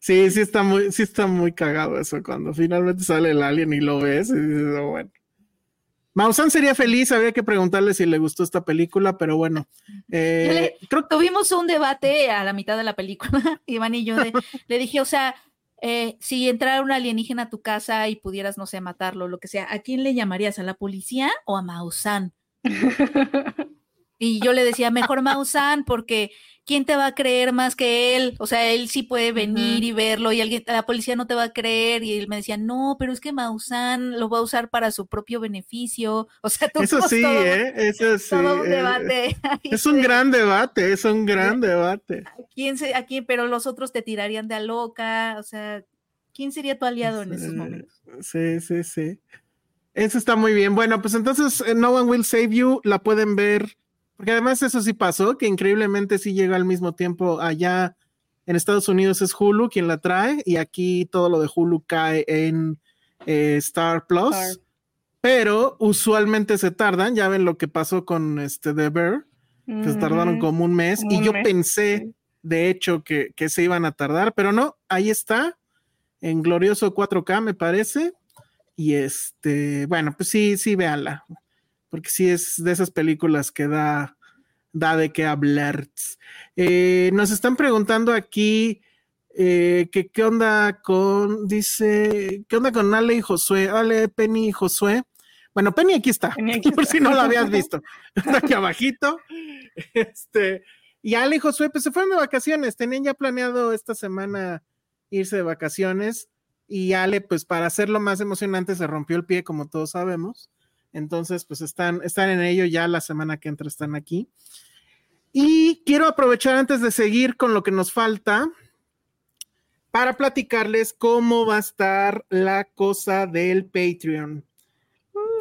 S1: Sí, sí está muy, sí está muy cagado eso cuando finalmente sale el alien y lo ves y dices, oh, bueno. Mausan sería feliz, había que preguntarle si le gustó esta película, pero bueno.
S4: Eh, creo... Tuvimos un debate a la mitad de la película, Iván y yo, le dije, o sea, eh, si entrara un alienígena a tu casa y pudieras, no sé, matarlo, lo que sea, ¿a quién le llamarías? ¿A la policía o a Mausan? y yo le decía, mejor Mausan porque ¿quién te va a creer más que él? O sea, él sí puede venir y verlo y alguien, la policía no te va a creer y él me decía, no, pero es que Maussan lo va a usar para su propio beneficio. O sea, tú
S1: Eso sí, ¿eh? Eso sí. Todo un eh, debate. Es un gran debate, es un gran debate.
S4: ¿A quién, se, a quién, pero los otros te tirarían de a loca? O sea, ¿quién sería tu aliado en esos momentos?
S1: Sí, sí, sí. Eso está muy bien. Bueno, pues entonces eh, No One Will Save You la pueden ver porque además eso sí pasó, que increíblemente sí llega al mismo tiempo allá en Estados Unidos es Hulu quien la trae y aquí todo lo de Hulu cae en eh, Star Plus. Pero usualmente se tardan, ya ven lo que pasó con este The Bear, que se tardaron como un mes y yo pensé de hecho que, que se iban a tardar, pero no, ahí está, en glorioso 4K me parece. Y este, bueno, pues sí, sí, véanla porque sí es de esas películas que da, da de qué hablar. Eh, nos están preguntando aquí eh, que qué onda con, dice, qué onda con Ale y Josué, Ale, Penny y Josué. Bueno, Penny aquí está, por si no lo habías visto. Está aquí abajito. Este, y Ale y Josué, pues se fueron de vacaciones, tenían ya planeado esta semana irse de vacaciones. Y Ale, pues para hacerlo más emocionante, se rompió el pie, como todos sabemos. Entonces, pues están, están en ello ya la semana que entra, están aquí. Y quiero aprovechar antes de seguir con lo que nos falta para platicarles cómo va a estar la cosa del Patreon.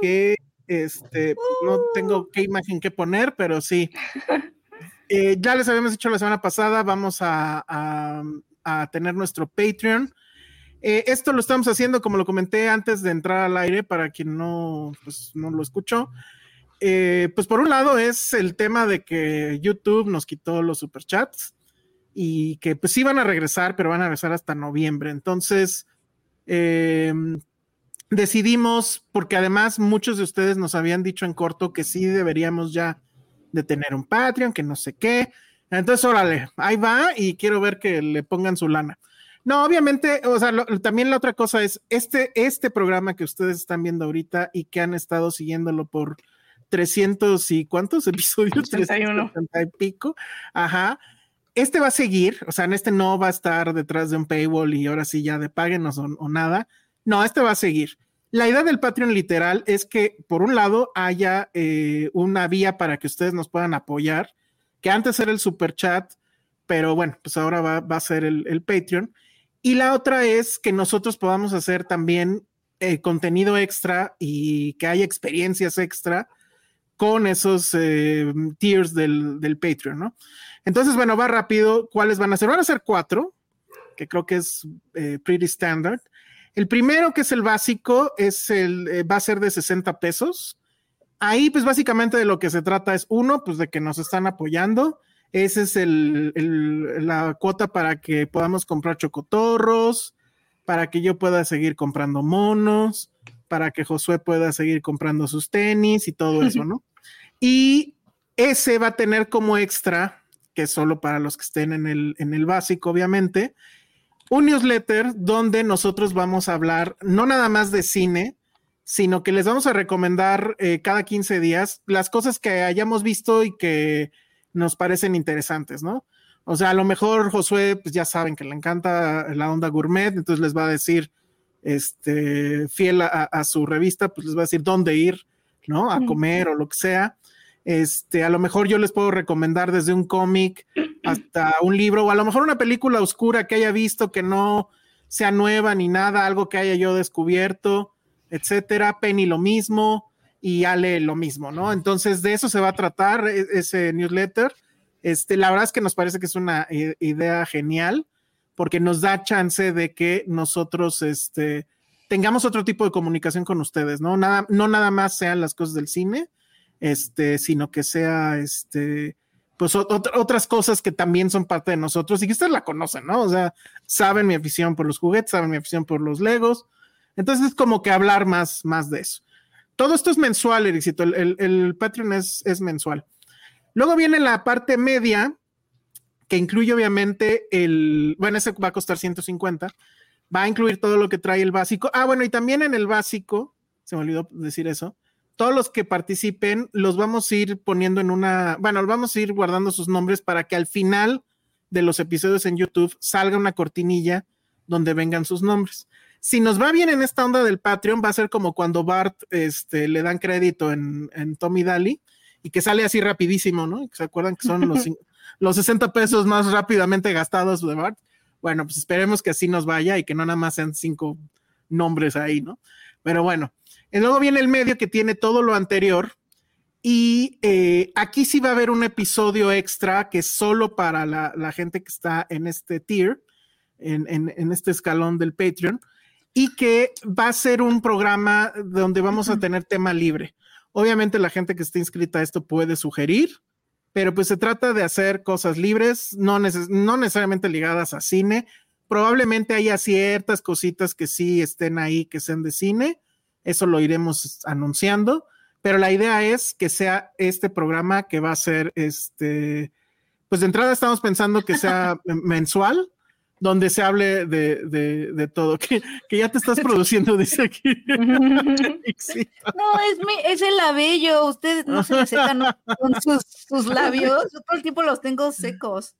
S1: Que este, no tengo qué imagen que poner, pero sí. Eh, ya les habíamos dicho la semana pasada, vamos a tener nuestro Patreon. Eh, esto lo estamos haciendo, como lo comenté antes de entrar al aire, para quien no, pues, no lo escuchó. Eh, pues por un lado es el tema de que YouTube nos quitó los superchats y que pues sí van a regresar, pero van a regresar hasta noviembre. Entonces, em, decidimos, porque además muchos de ustedes nos habían dicho en corto que sí deberíamos ya de tener un Patreon, que no sé qué. Entonces, órale, ahí va y quiero ver que le pongan su lana. No, obviamente, o sea, también la otra cosa es este, este programa que ustedes están viendo ahorita y que han estado siguiéndolo por 300 y cuántos episodios,
S2: 31
S1: y pico, ajá. Este va a seguir, o sea, en este no va a estar detrás de un paywall y ahora sí ya de páguenos o, nada. No, este va a seguir. La idea del Patreon literal es que, por un lado, haya eh, una vía para que ustedes nos puedan apoyar, que antes era el super chat, pero bueno, pues ahora va, va a ser el, el Patreon Y la otra es que nosotros podamos hacer también eh, contenido extra y que haya experiencias extra con esos eh, tiers del, del, Patreon, ¿no? Entonces, bueno, va rápido. ¿Cuáles van a ser? Van a ser cuatro, que creo que es eh, pretty standard. El primero, que es el básico, es el, va a ser de 60 pesos. Ahí, pues básicamente de lo que se trata es uno, pues de que nos están apoyando. Ese es el, la cuota para que podamos comprar chocotorros, para que yo pueda seguir comprando monos, para que Josué pueda seguir comprando sus tenis y todo eso, ¿no? Y ese va a tener como extra, que es solo para los que estén en el, en el básico, obviamente, un newsletter donde nosotros vamos a hablar no nada más de cine, sino que les vamos a recomendar eh, cada 15 días las cosas que hayamos visto y que nos parecen interesantes, ¿no? O sea, a lo mejor Josué, pues ya saben que le encanta la onda gourmet, entonces les va a decir, este, fiel a, su revista, pues les va a decir dónde ir, ¿no? A comer o lo que sea. Este, a lo mejor yo les puedo recomendar desde un cómic hasta un libro, o a lo mejor una película oscura que haya visto que no sea nueva ni nada, algo que haya yo descubierto, etcétera. Penny lo mismo y Ale lo mismo, ¿no? Entonces de eso se va a tratar e, ese newsletter. Este, la verdad es que nos parece que es una idea genial porque nos da chance de que nosotros este, tengamos otro tipo de comunicación con ustedes, ¿no? Nada, no nada más sean las cosas del cine, este, sino que sea este, pues otras cosas que también son parte de nosotros y que ustedes la conocen, ¿no? O sea, saben mi afición por los juguetes, saben mi afición por los Legos. Entonces es como que hablar más, más de eso. Todo esto es mensual, Ericito. El, el, Patreon es, es mensual. Luego viene la parte media, que incluye obviamente el, bueno, ese va a costar 150, va a incluir todo lo que trae el básico. Ah, bueno, y también en el básico, se me olvidó decir eso, todos los que participen los vamos a ir poniendo en una, bueno, vamos a ir guardando sus nombres para que al final de los episodios en YouTube salga una cortinilla donde vengan sus nombres. Si nos va bien en esta onda del Patreon, va a ser como cuando Bart este, le dan crédito en, en Tommy Daly y que sale así rapidísimo, ¿no? ¿Se acuerdan que son los, los 60 pesos más rápidamente gastados de Bart? Bueno, pues esperemos que así nos vaya y que no nada más sean cinco nombres ahí, ¿no? Pero bueno, y luego viene el medio que tiene todo lo anterior. Y eh, aquí sí va a haber un episodio extra que es solo para la, gente que está en este tier, en, en, este escalón del Patreon, y que va a ser un programa donde vamos a tener tema libre. Obviamente la gente que esté inscrita a esto puede sugerir, pero pues se trata de hacer cosas libres, no, no necesariamente ligadas a cine. Probablemente haya ciertas cositas que sí estén ahí, que sean de cine. Eso lo iremos anunciando, pero la idea es que sea este programa que va a ser este, pues de entrada estamos pensando que sea mensual, donde se hable de, de, de todo, que, que, ya te estás produciendo, dice aquí.
S4: no, es, mi, es el labello, ustedes no se secan con sus, sus, labios, yo todo el tiempo los tengo secos.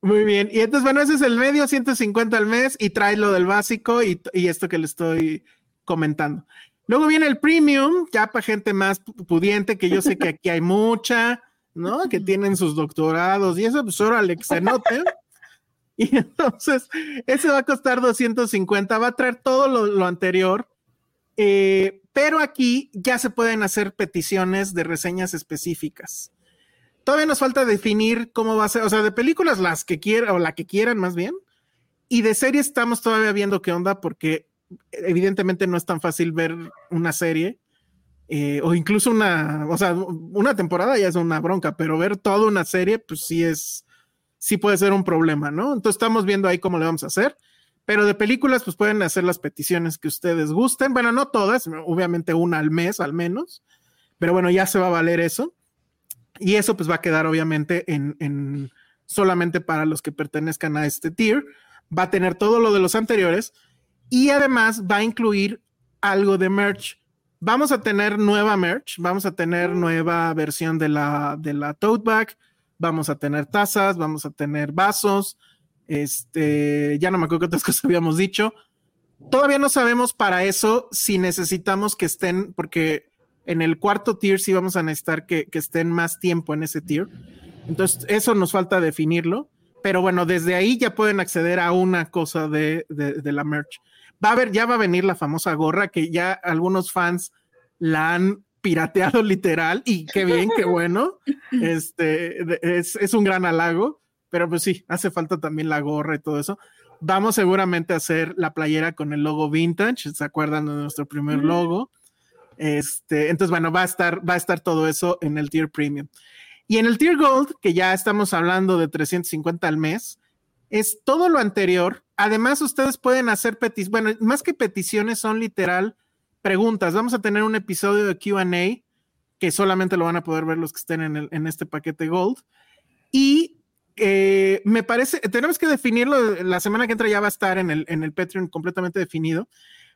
S1: Muy bien, y entonces, bueno, ese es el medio, 150 al mes, y trae lo del básico y, y esto que le estoy comentando. Luego viene el premium, ya para gente más pudiente, que yo sé que aquí hay mucha, ¿no? Que tienen sus doctorados y eso, pues órale, que se note. Y entonces, ese va a costar 250, va a traer todo lo, anterior, eh, pero aquí ya se pueden hacer peticiones de reseñas específicas. Todavía nos falta definir cómo va a ser, o sea, de películas las que quieran, o la que quieran más bien, y de series estamos todavía viendo qué onda, porque evidentemente no es tan fácil ver una serie. Eh, o incluso una, o sea, una temporada ya es una bronca, pero ver toda una serie, pues sí es, sí puede ser un problema, ¿no? Entonces estamos viendo ahí cómo le vamos a hacer. Pero de películas, pues pueden hacer las peticiones que ustedes gusten. Bueno, no todas, obviamente una al mes al menos. Pero bueno, ya se va a valer eso. Y eso pues va a quedar obviamente en, en solamente para los que pertenezcan a este tier. Va a tener todo lo de los anteriores. Y además va a incluir algo de merch. Vamos a tener nueva merch, vamos a tener nueva versión de la, de la tote bag, vamos a tener tazas, vamos a tener vasos, este, ya no me acuerdo qué otras cosas habíamos dicho. Todavía no sabemos para eso si necesitamos que estén, porque en el cuarto tier sí vamos a necesitar que, estén más tiempo en ese tier. Entonces, eso nos falta definirlo, pero bueno, desde ahí ya pueden acceder a una cosa de, de, la merch. Va a haber, ya va a venir la famosa gorra que ya algunos fans la han pirateado literal y qué bien, qué bueno. Este es, es, un gran halago, pero pues sí, hace falta también la gorra y todo eso. Vamos seguramente a hacer la playera con el logo vintage, ¿se acuerdan de nuestro primer logo? Este, entonces, bueno, va a estar, va a estar todo eso en el tier premium. Y en el tier gold, que ya estamos hablando de 350 al mes, es todo lo anterior. Además, ustedes pueden hacer peticiones, bueno, más que peticiones, son literal preguntas. Vamos a tener un episodio de QA que solamente lo van a poder ver los que estén en, este paquete gold. Y eh, me parece, tenemos que definirlo, la semana que entra ya va a estar en el, en Patreon completamente definido,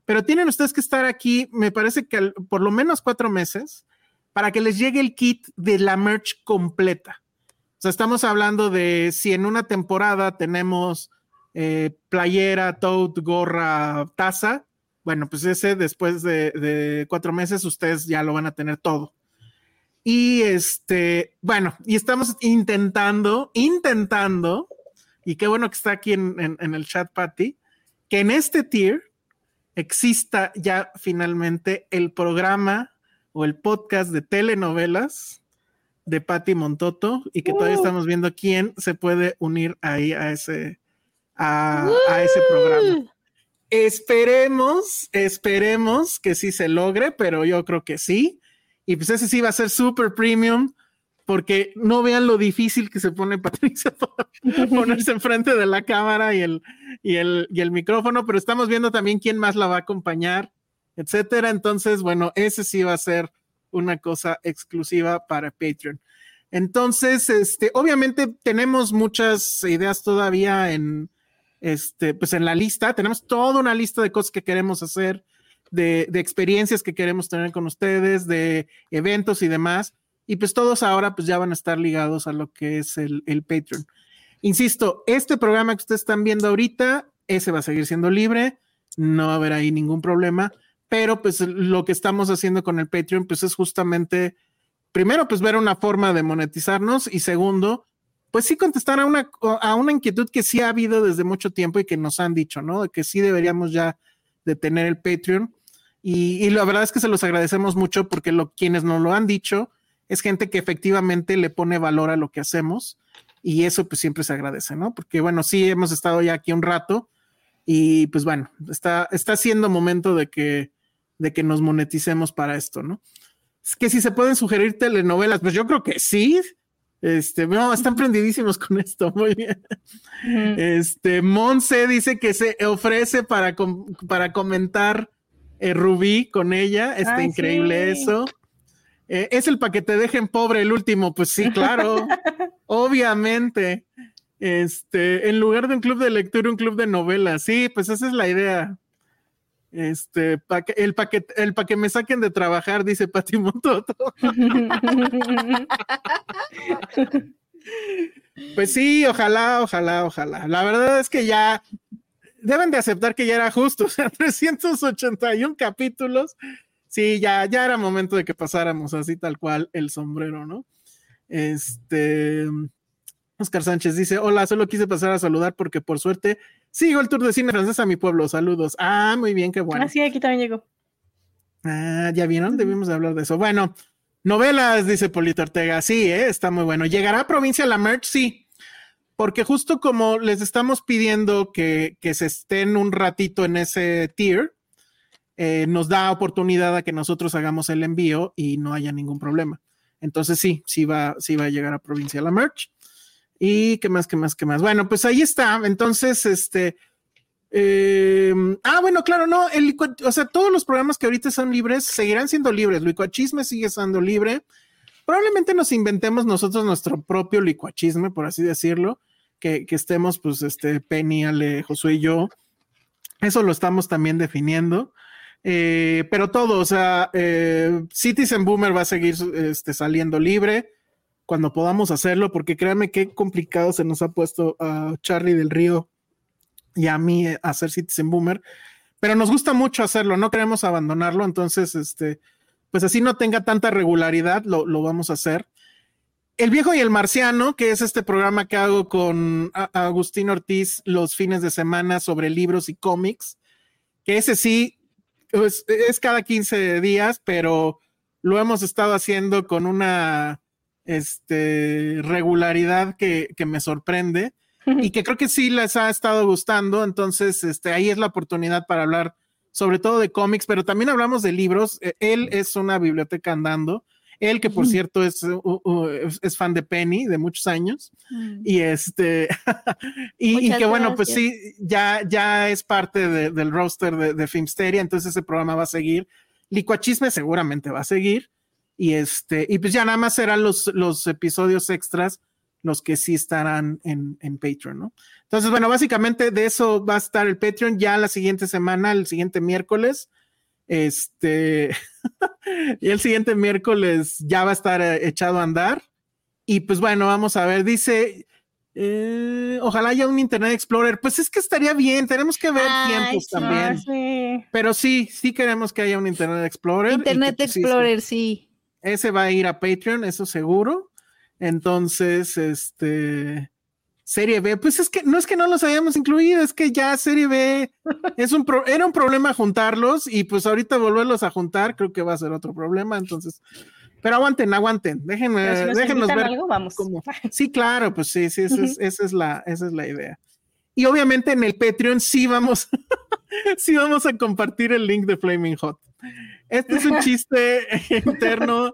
S1: pero tienen ustedes que estar aquí, me parece que por lo menos cuatro meses, para que les llegue el kit de la merch completa. O sea, estamos hablando de si en una temporada tenemos eh, playera, tote, gorra, taza, bueno, pues ese después de, de cuatro meses ustedes ya lo van a tener todo. Y este, bueno, y estamos intentando, intentando, y qué bueno que está aquí en, el chat, Patty, que en este tier exista ya finalmente el programa o el podcast de telenovelas de Patty Montoto y que todavía estamos viendo quién se puede unir ahí a ese, a, a ese programa. Esperemos, esperemos que sí se logre, pero yo creo que sí. Y pues ese sí va a ser súper premium, porque no vean lo difícil que se pone Patricia para ponerse enfrente de la cámara y el, y, el, y el micrófono, pero estamos viendo también quién más la va a acompañar, etcétera. Entonces, bueno, ese sí va a ser una cosa exclusiva para Patreon. Entonces, este, obviamente tenemos muchas ideas todavía en, este, pues en la lista. Tenemos toda una lista de cosas que queremos hacer de, experiencias que queremos tener con ustedes, de eventos y demás. Y pues todos ahora pues ya van a estar ligados a lo que es el, el Patreon. Insisto, este programa que ustedes están viendo ahorita, ese va a seguir siendo libre, no va a haber ahí ningún problema, pero pues lo que estamos haciendo con el Patreon pues es justamente, primero pues ver una forma de monetizarnos y segundo, pues sí contestar a una, a una inquietud que sí ha habido desde mucho tiempo y que nos han dicho, ¿no? De que sí deberíamos ya de tener el Patreon. Y, la verdad es que se los agradecemos mucho porque quienes nos lo han dicho es gente que efectivamente le pone valor a lo que hacemos y eso pues siempre se agradece, ¿no? Porque bueno, sí hemos estado ya aquí un rato y pues bueno, está, está siendo momento de que, de que nos moneticemos para esto, ¿no? Es que si se pueden sugerir telenovelas, pues yo creo que sí. Este, no, están prendidísimos con esto, muy bien. Este, Monse dice que se ofrece para, para comentar eh, Rubí con ella, está increíble eso. Eh, es el para que te dejen pobre el último, pues sí, claro, obviamente. Este, en lugar de un club de lectura, un club de novelas, sí, pues esa es la idea. Este, el para que, el pa que me saquen de trabajar, dice Pati Montoto. pues sí, ojalá, ojalá, ojalá. La verdad es que ya deben de aceptar que ya era justo, o sea, 381 capítulos. Sí, ya, ya era momento de que pasáramos así tal cual el sombrero, ¿no? Este. Oscar Sánchez dice: Hola, solo quise pasar a saludar porque por suerte sigo el tour de cine francés a mi pueblo. Saludos. Ah, muy bien, qué bueno.
S2: Ah, sí, aquí también llegó.
S1: Ah, ya vieron, debimos de hablar de eso. Bueno, novelas, dice Polito Ortega. Sí, ¿eh? está muy bueno. ¿Llegará a provincia la merch? Sí, porque justo como les estamos pidiendo que, se estén un ratito en ese tier, eh, nos da oportunidad a que nosotros hagamos el envío y no haya ningún problema. Entonces sí, sí va, sí va a llegar a provincia la merch. Y qué más, qué más, qué más. Bueno, pues ahí está. Entonces, este. Em, ah, bueno, claro, no. El, o sea, todos los programas que ahorita son libres seguirán siendo libres. Licuachisme sigue siendo libre. Probablemente nos inventemos nosotros nuestro propio licuachisme, por así decirlo, que, estemos, pues, este, Penny, Ale, Josué y yo. Eso lo estamos también definiendo. Eh, pero todo, o sea, eh, Citizen Boomer va a seguir este, saliendo libre cuando podamos hacerlo, porque créanme qué complicado se nos ha puesto a Charlie del Río y a mí hacer Citizen Boomer, pero nos gusta mucho hacerlo, no queremos abandonarlo, entonces, este, pues así no tenga tanta regularidad, lo, vamos a hacer. El viejo y el marciano, que es este programa que hago con Agustín Ortiz los fines de semana sobre libros y cómics, que ese sí pues, es cada 15 días, pero lo hemos estado haciendo con una este, regularidad que, que me sorprende y que creo que sí les ha estado gustando. Entonces, este, ahí es la oportunidad para hablar sobre todo de cómics, pero también hablamos de libros. E, él es una biblioteca andando. Él, que por cierto es, es, fan de Penny de muchos años. Mm. Y este, y, que bueno, pues sí, ya, ya es parte del roster de, de Filmsteria, entonces ese programa va a seguir. Licuachisme seguramente va a seguir. Y este, y pues ya nada más serán los, los episodios extras los que sí estarán en, en Patreon, ¿no? Entonces, bueno, básicamente de eso va a estar el Patreon ya la siguiente semana, el siguiente miércoles. Este, y el siguiente miércoles ya va a estar eh, echado a andar. Y pues bueno, vamos a ver, dice, eh, ojalá haya un Internet Explorer. Pues es que estaría bien, tenemos que ver tiempos también. Pero sí, sí queremos que haya un Internet Explorer.
S4: Internet
S1: pues,
S4: Explorer, sí.
S1: Ese va a ir a Patreon, eso seguro. Entonces, este, Serie B, pues es que no es que no los hayamos incluido, es que ya Serie B es un era un problema juntarlos y pues ahorita volverlos a juntar creo que va a ser otro problema, entonces, pero aguanten, aguanten, déjenme, déjenos ver
S2: algo, vamos.
S1: Sí, claro, pues sí, sí, esa, es, esa, es, la, esa es la idea. Y obviamente en el Patreon sí vamos, sí vamos a compartir el link de Flaming Hot. Este es un chiste interno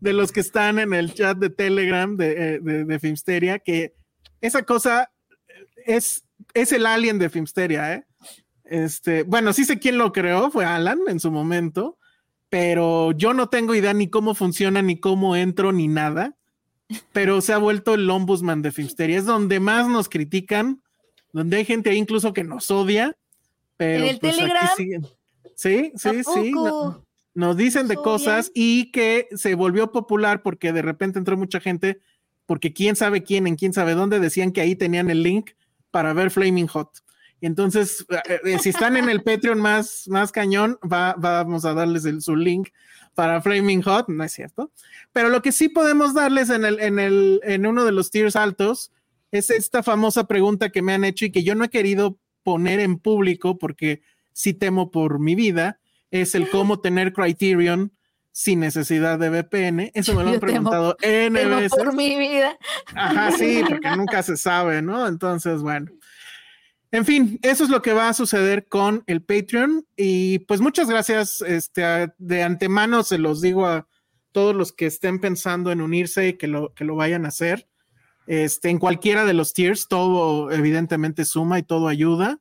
S1: de los que están en el chat de Telegram de, eh, de, Filmsteria, que esa cosa es, es el alien de Filmsteria, ¿eh? Este, bueno, sí sé quién lo creó, fue Alan en su momento, pero yo no tengo idea ni cómo funciona, ni cómo entro, ni nada. Pero se ha vuelto el ombudsman de Filmsteria. Es donde más nos critican, donde hay gente ahí incluso que nos odia. Pero
S4: ¿En el pues, Telegram?
S1: Sí, sí, sí nos dicen de cosas y que se volvió popular porque de repente entró mucha gente, porque quién sabe quién, en quién sabe dónde, decían que ahí tenían el link para ver Flaming Hot. Entonces, eh, eh, si están en el Patreon más, más cañón, va, vamos a darles el, su link para Flaming Hot, no es cierto. Pero lo que sí podemos darles en, el, en, el, en uno de los tiers altos es esta famosa pregunta que me han hecho y que yo no he querido poner en público porque sí temo por mi vida, es el cómo tener Criterion sin necesidad de VPN. Eso me lo han preguntado N veces.
S4: Por mi vida.
S1: Ajá, sí, porque nunca se sabe, ¿no? Entonces, bueno. En fin, eso es lo que va a suceder con el Patreon. Y pues muchas gracias. Este, de antemano se los digo a todos los que estén pensando en unirse y que lo, que lo vayan a hacer. Este, en cualquiera de los tiers, todo evidentemente suma y todo ayuda.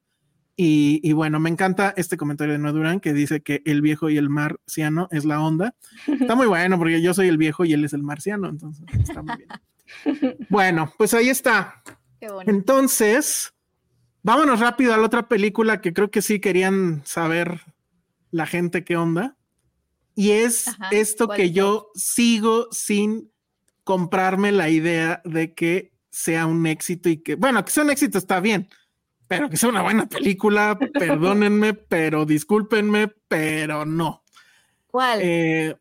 S1: Y, bueno, me encanta este comentario de Noah Durán que dice que el viejo y el marciano es la onda. Está muy bueno porque yo soy el viejo y él es el marciano, entonces está muy bien. Bueno, pues ahí está. Entonces, vámonos rápido a la otra película que creo que sí querían saber la gente qué onda. Y es esto que yo sigo sin comprarme la idea de que sea un éxito y que, bueno, que sea un éxito está bien, pero que sea una buena película, perdónenme, pero discúlpenme, pero no.
S4: ¿Cuál?
S1: Eh,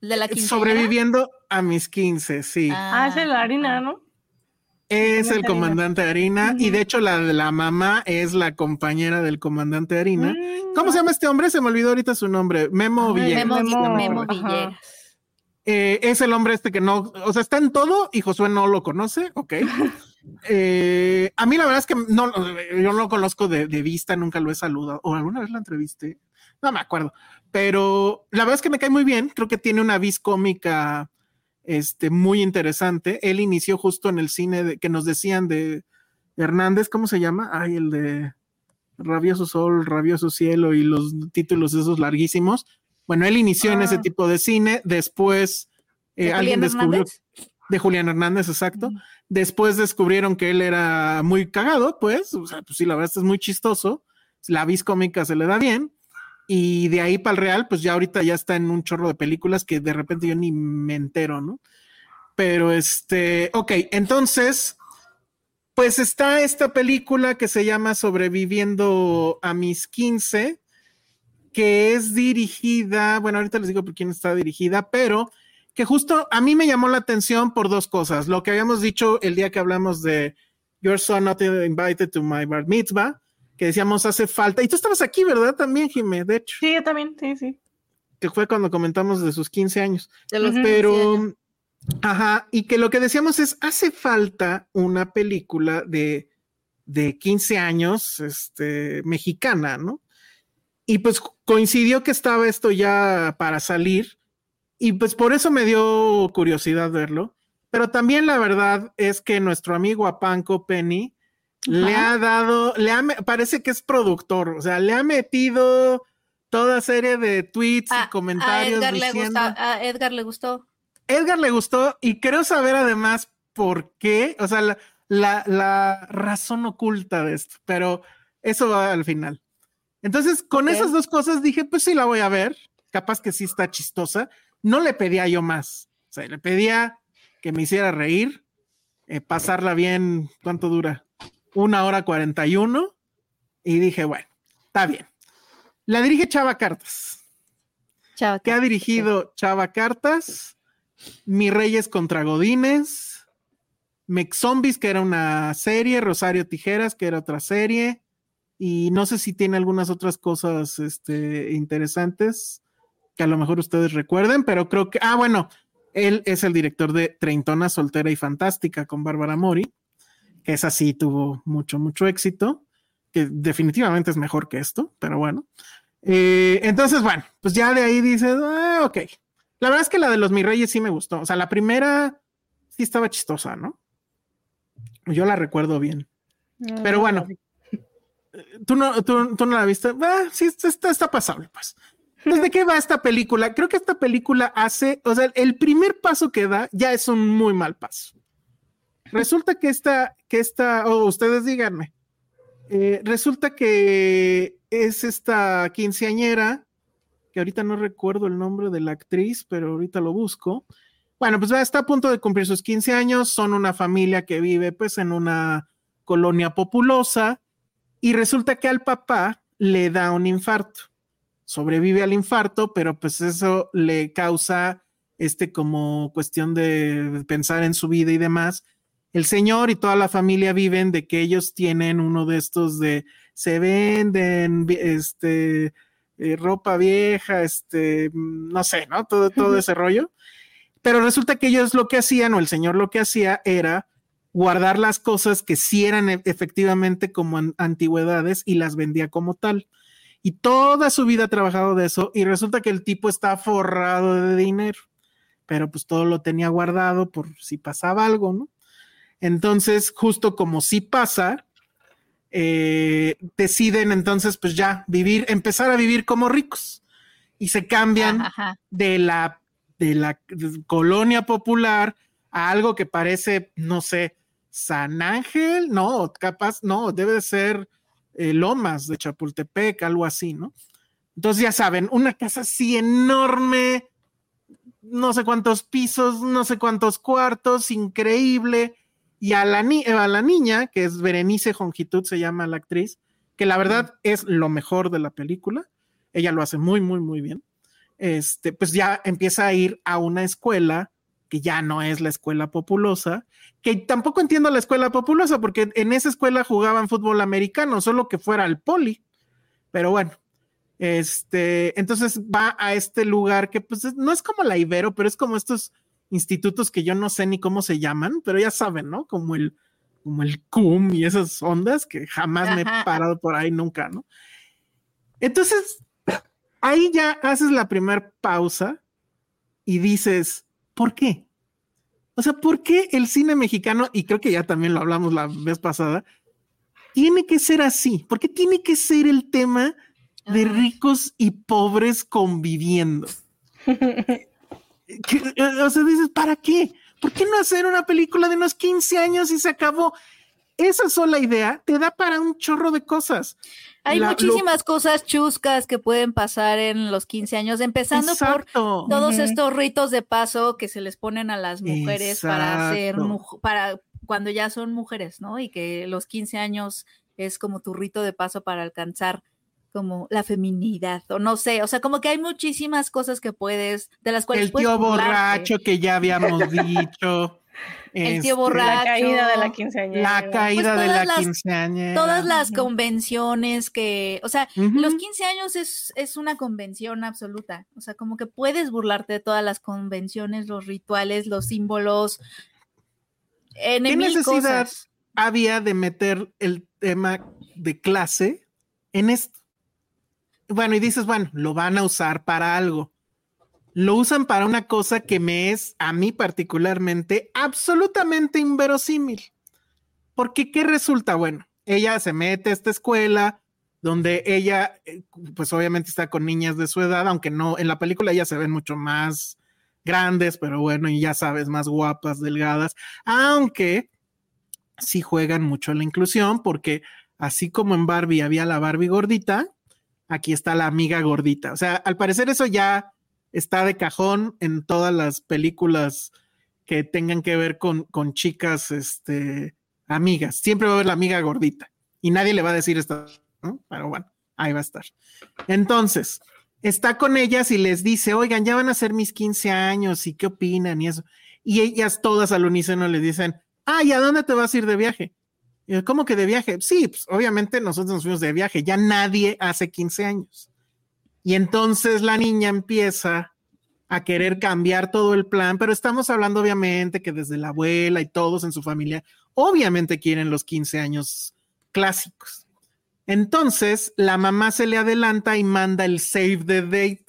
S4: ¿De la
S1: Sobreviviendo a mis 15, sí.
S2: Ah, es el harina, ¿no?
S1: Es el comandante Harina y de hecho la de la mamá es la compañera del comandante Harina. Mm. ¿Cómo se llama este hombre? Se me olvidó ahorita su nombre. Memo Villegas.
S4: Memo, Villegas.
S1: Eh, es el hombre este que no, o sea, está en todo y Josué no lo conoce, ok. Eh, a mí la verdad es que no, yo no lo conozco de, vista, nunca lo he saludado, o alguna vez la entrevisté, no me acuerdo, pero la verdad es que me cae muy bien, creo que tiene una vis cómica este, muy interesante. Él inició justo en el cine que nos decían de Hernández, ¿cómo se llama? Ay, el de Rabioso Sol, Rabioso Cielo y los títulos esos larguísimos. Bueno, él inició en ese ah. tipo de cine, después eh, alguien descubrió de Julián Hernández, exacto. Después descubrieron que él era muy cagado, pues, o sea, pues sí, la verdad es muy chistoso. La vis cómica se le da bien. Y de ahí para el real, pues ya ahorita ya está en un chorro de películas que de repente yo ni me entero, ¿no? Pero este, ok, entonces, pues está esta película que se llama Sobreviviendo a mis 15, que es dirigida, bueno, ahorita les digo por quién está dirigida, pero que justo a mí me llamó la atención por dos cosas. Lo que habíamos dicho el día que hablamos de Your Son Not Invited to My Bar Mitzvah, que decíamos hace falta. Y tú estabas aquí, ¿verdad? También, Jimé, de hecho.
S2: Sí, yo también, sí, sí.
S1: Que fue cuando comentamos de sus 15 años. Pero, ajá, y que lo que decíamos es, hace falta una película de, de 15 años, este, mexicana, ¿no? Y pues coincidió que estaba esto ya para salir. Y pues por eso me dio curiosidad verlo. Pero también la verdad es que nuestro amigo Apanco Penny le ha dado, le ha, parece que es productor, o sea, le ha metido toda serie de tweets y ah, comentarios.
S4: A Edgar, le gustó, a Edgar le gustó.
S1: Edgar le gustó y creo saber además por qué, o sea, la, la, la razón oculta de esto, pero eso va al final. Entonces, con esas dos cosas dije, pues sí la voy a ver, capaz que sí está chistosa. No le pedía yo más, o sea, le pedía que me hiciera reír, eh, pasarla bien, ¿cuánto dura? Una hora cuarenta y uno, y dije, bueno, está bien. La dirige Chava Cartas. Chava que ha dirigido Chava Cartas, Mi Reyes contra Godines, Mex Zombies, que era una serie, Rosario Tijeras, que era otra serie, y no sé si tiene algunas otras cosas este, interesantes que a lo mejor ustedes recuerden, pero creo que, ah, bueno, él es el director de Treintona, Soltera y Fantástica con Bárbara Mori, que es así, tuvo mucho, mucho éxito, que definitivamente es mejor que esto, pero bueno. Eh, entonces, bueno, pues ya de ahí dices, ah, ok. La verdad es que la de los Mi Reyes sí me gustó. O sea, la primera sí estaba chistosa, ¿no? Yo la recuerdo bien. Pero bueno, tú no, tú, no la viste. Ah, sí, está, está pasable, pues. ¿De qué va esta película? Creo que esta película hace, o sea, el primer paso que da ya es un muy mal paso. Resulta que esta, que esta, o ustedes díganme, eh, resulta que es esta quinceañera, que ahorita no recuerdo el nombre de la actriz, pero ahorita lo busco. Bueno, pues está a punto de cumplir sus 15 años, son una familia que vive pues en una colonia populosa y resulta que al papá le da un infarto sobrevive al infarto, pero pues eso le causa este como cuestión de pensar en su vida y demás. El señor y toda la familia viven de que ellos tienen uno de estos de se venden este eh, ropa vieja, este no sé, ¿no? Todo todo ese rollo. Pero resulta que ellos lo que hacían o el señor lo que hacía era guardar las cosas que sí eran e, efectivamente como antigüedades y las vendía como tal y toda su vida ha trabajado de eso y resulta que el tipo está forrado de dinero, pero pues todo lo tenía guardado por si pasaba algo, ¿no? Entonces, justo como si pasa, eh, deciden entonces pues ya vivir, empezar a vivir como ricos y se cambian de la de la colonia popular a algo que parece, no sé, San Ángel, no, capaz, no, debe ser eh, Lomas de Chapultepec, algo así, ¿no? Entonces ya saben, una casa así enorme, no sé cuántos pisos, no sé cuántos cuartos, increíble. Y a la, a la niña, que es Berenice Jongitud, se llama la actriz, que la verdad es lo mejor de la película. Ella lo hace muy, muy, muy bien. Este, pues ya empieza a ir a una escuela que ya no es la escuela populosa, que tampoco entiendo la escuela populosa, porque en esa escuela jugaban fútbol americano, solo que fuera el poli. Pero bueno, este, entonces va a este lugar que pues no es como la Ibero, pero es como estos institutos que yo no sé ni cómo se llaman, pero ya saben, ¿no? Como el, como el CUM y esas ondas que jamás me he parado por ahí nunca, ¿no? Entonces, ahí ya haces la primera pausa y dices, ¿Por qué? O sea, ¿por qué el cine mexicano, y creo que ya también lo hablamos la vez pasada, tiene que ser así? ¿Por qué tiene que ser el tema de ricos y pobres conviviendo? o sea, dices, ¿para qué? ¿Por qué no hacer una película de unos 15 años y se acabó? Esa sola idea te da para un chorro de cosas.
S4: Hay muchísimas cosas chuscas que pueden pasar en los 15 años, empezando por todos estos ritos de paso que se les ponen a las mujeres para ser para cuando ya son mujeres, ¿no? Y que los 15 años es como tu rito de paso para alcanzar como la feminidad, o no sé, o sea, como que hay muchísimas cosas que puedes, de las cuales...
S1: El tío borracho que ya habíamos dicho.
S4: El tío borracho.
S2: La caída de la quinceañera.
S1: La caída
S4: Pues
S1: de la
S4: todas las-
S1: quinceañera.
S4: Todas las convenciones que, o sea, los 15 años es, es una convención absoluta, o sea, como que puedes burlarte de todas las convenciones, los rituales, los símbolos, en
S1: ¿Qué necesidad
S4: cosas.
S1: había de meter el tema de clase en esto? Bueno, y dices, bueno, lo van a usar para algo. Lo usan para una cosa que me es, a mí particularmente, absolutamente inverosímil. Porque, ¿qué resulta? Bueno, ella se mete a esta escuela donde ella, eh, pues obviamente está con niñas de su edad, aunque no, en la película ellas se ven mucho más grandes, pero bueno, y ya sabes, más guapas, delgadas, aunque sí juegan mucho la inclusión, porque así como en Barbie había la Barbie gordita, aquí está la amiga gordita. O sea, al parecer eso ya está de cajón en todas las películas que tengan que ver con, con chicas, este, amigas. Siempre va a haber la amiga gordita y nadie le va a decir esto. Pero bueno, ahí va a estar. Entonces, está con ellas y les dice, oigan, ya van a ser mis 15 años y qué opinan y eso. Y ellas todas al unísono le dicen, ah, ¿y a dónde te vas a ir de viaje? ¿Cómo que de viaje? Sí, pues obviamente nosotros nos fuimos de viaje, ya nadie hace 15 años. Y entonces la niña empieza a querer cambiar todo el plan, pero estamos hablando obviamente que desde la abuela y todos en su familia, obviamente quieren los 15 años clásicos. Entonces la mamá se le adelanta y manda el save the date.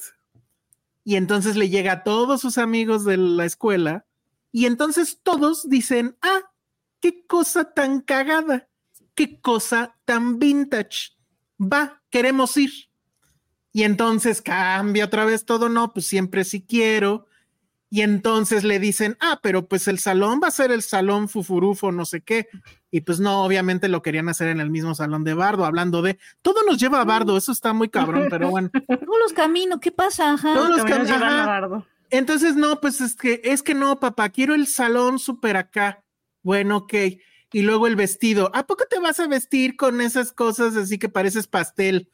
S1: Y entonces le llega a todos sus amigos de la escuela y entonces todos dicen, ah, qué cosa tan cagada, qué cosa tan vintage. Va, queremos ir. Y entonces cambia otra vez todo, no, pues siempre sí quiero. Y entonces le dicen, ah, pero pues el salón va a ser el salón fufurufo, no sé qué. Y pues no, obviamente lo querían hacer en el mismo salón de Bardo, hablando de, todo nos lleva a Bardo, eso está muy cabrón, pero bueno.
S4: Todos los caminos, ¿qué pasa? Ajá.
S1: Todos los
S2: Caminos
S1: ajá.
S2: a Bardo.
S1: Entonces, no, pues es que, es que no, papá, quiero el salón súper acá. Bueno, ok. Y luego el vestido. ¿A poco te vas a vestir con esas cosas así que pareces pastel?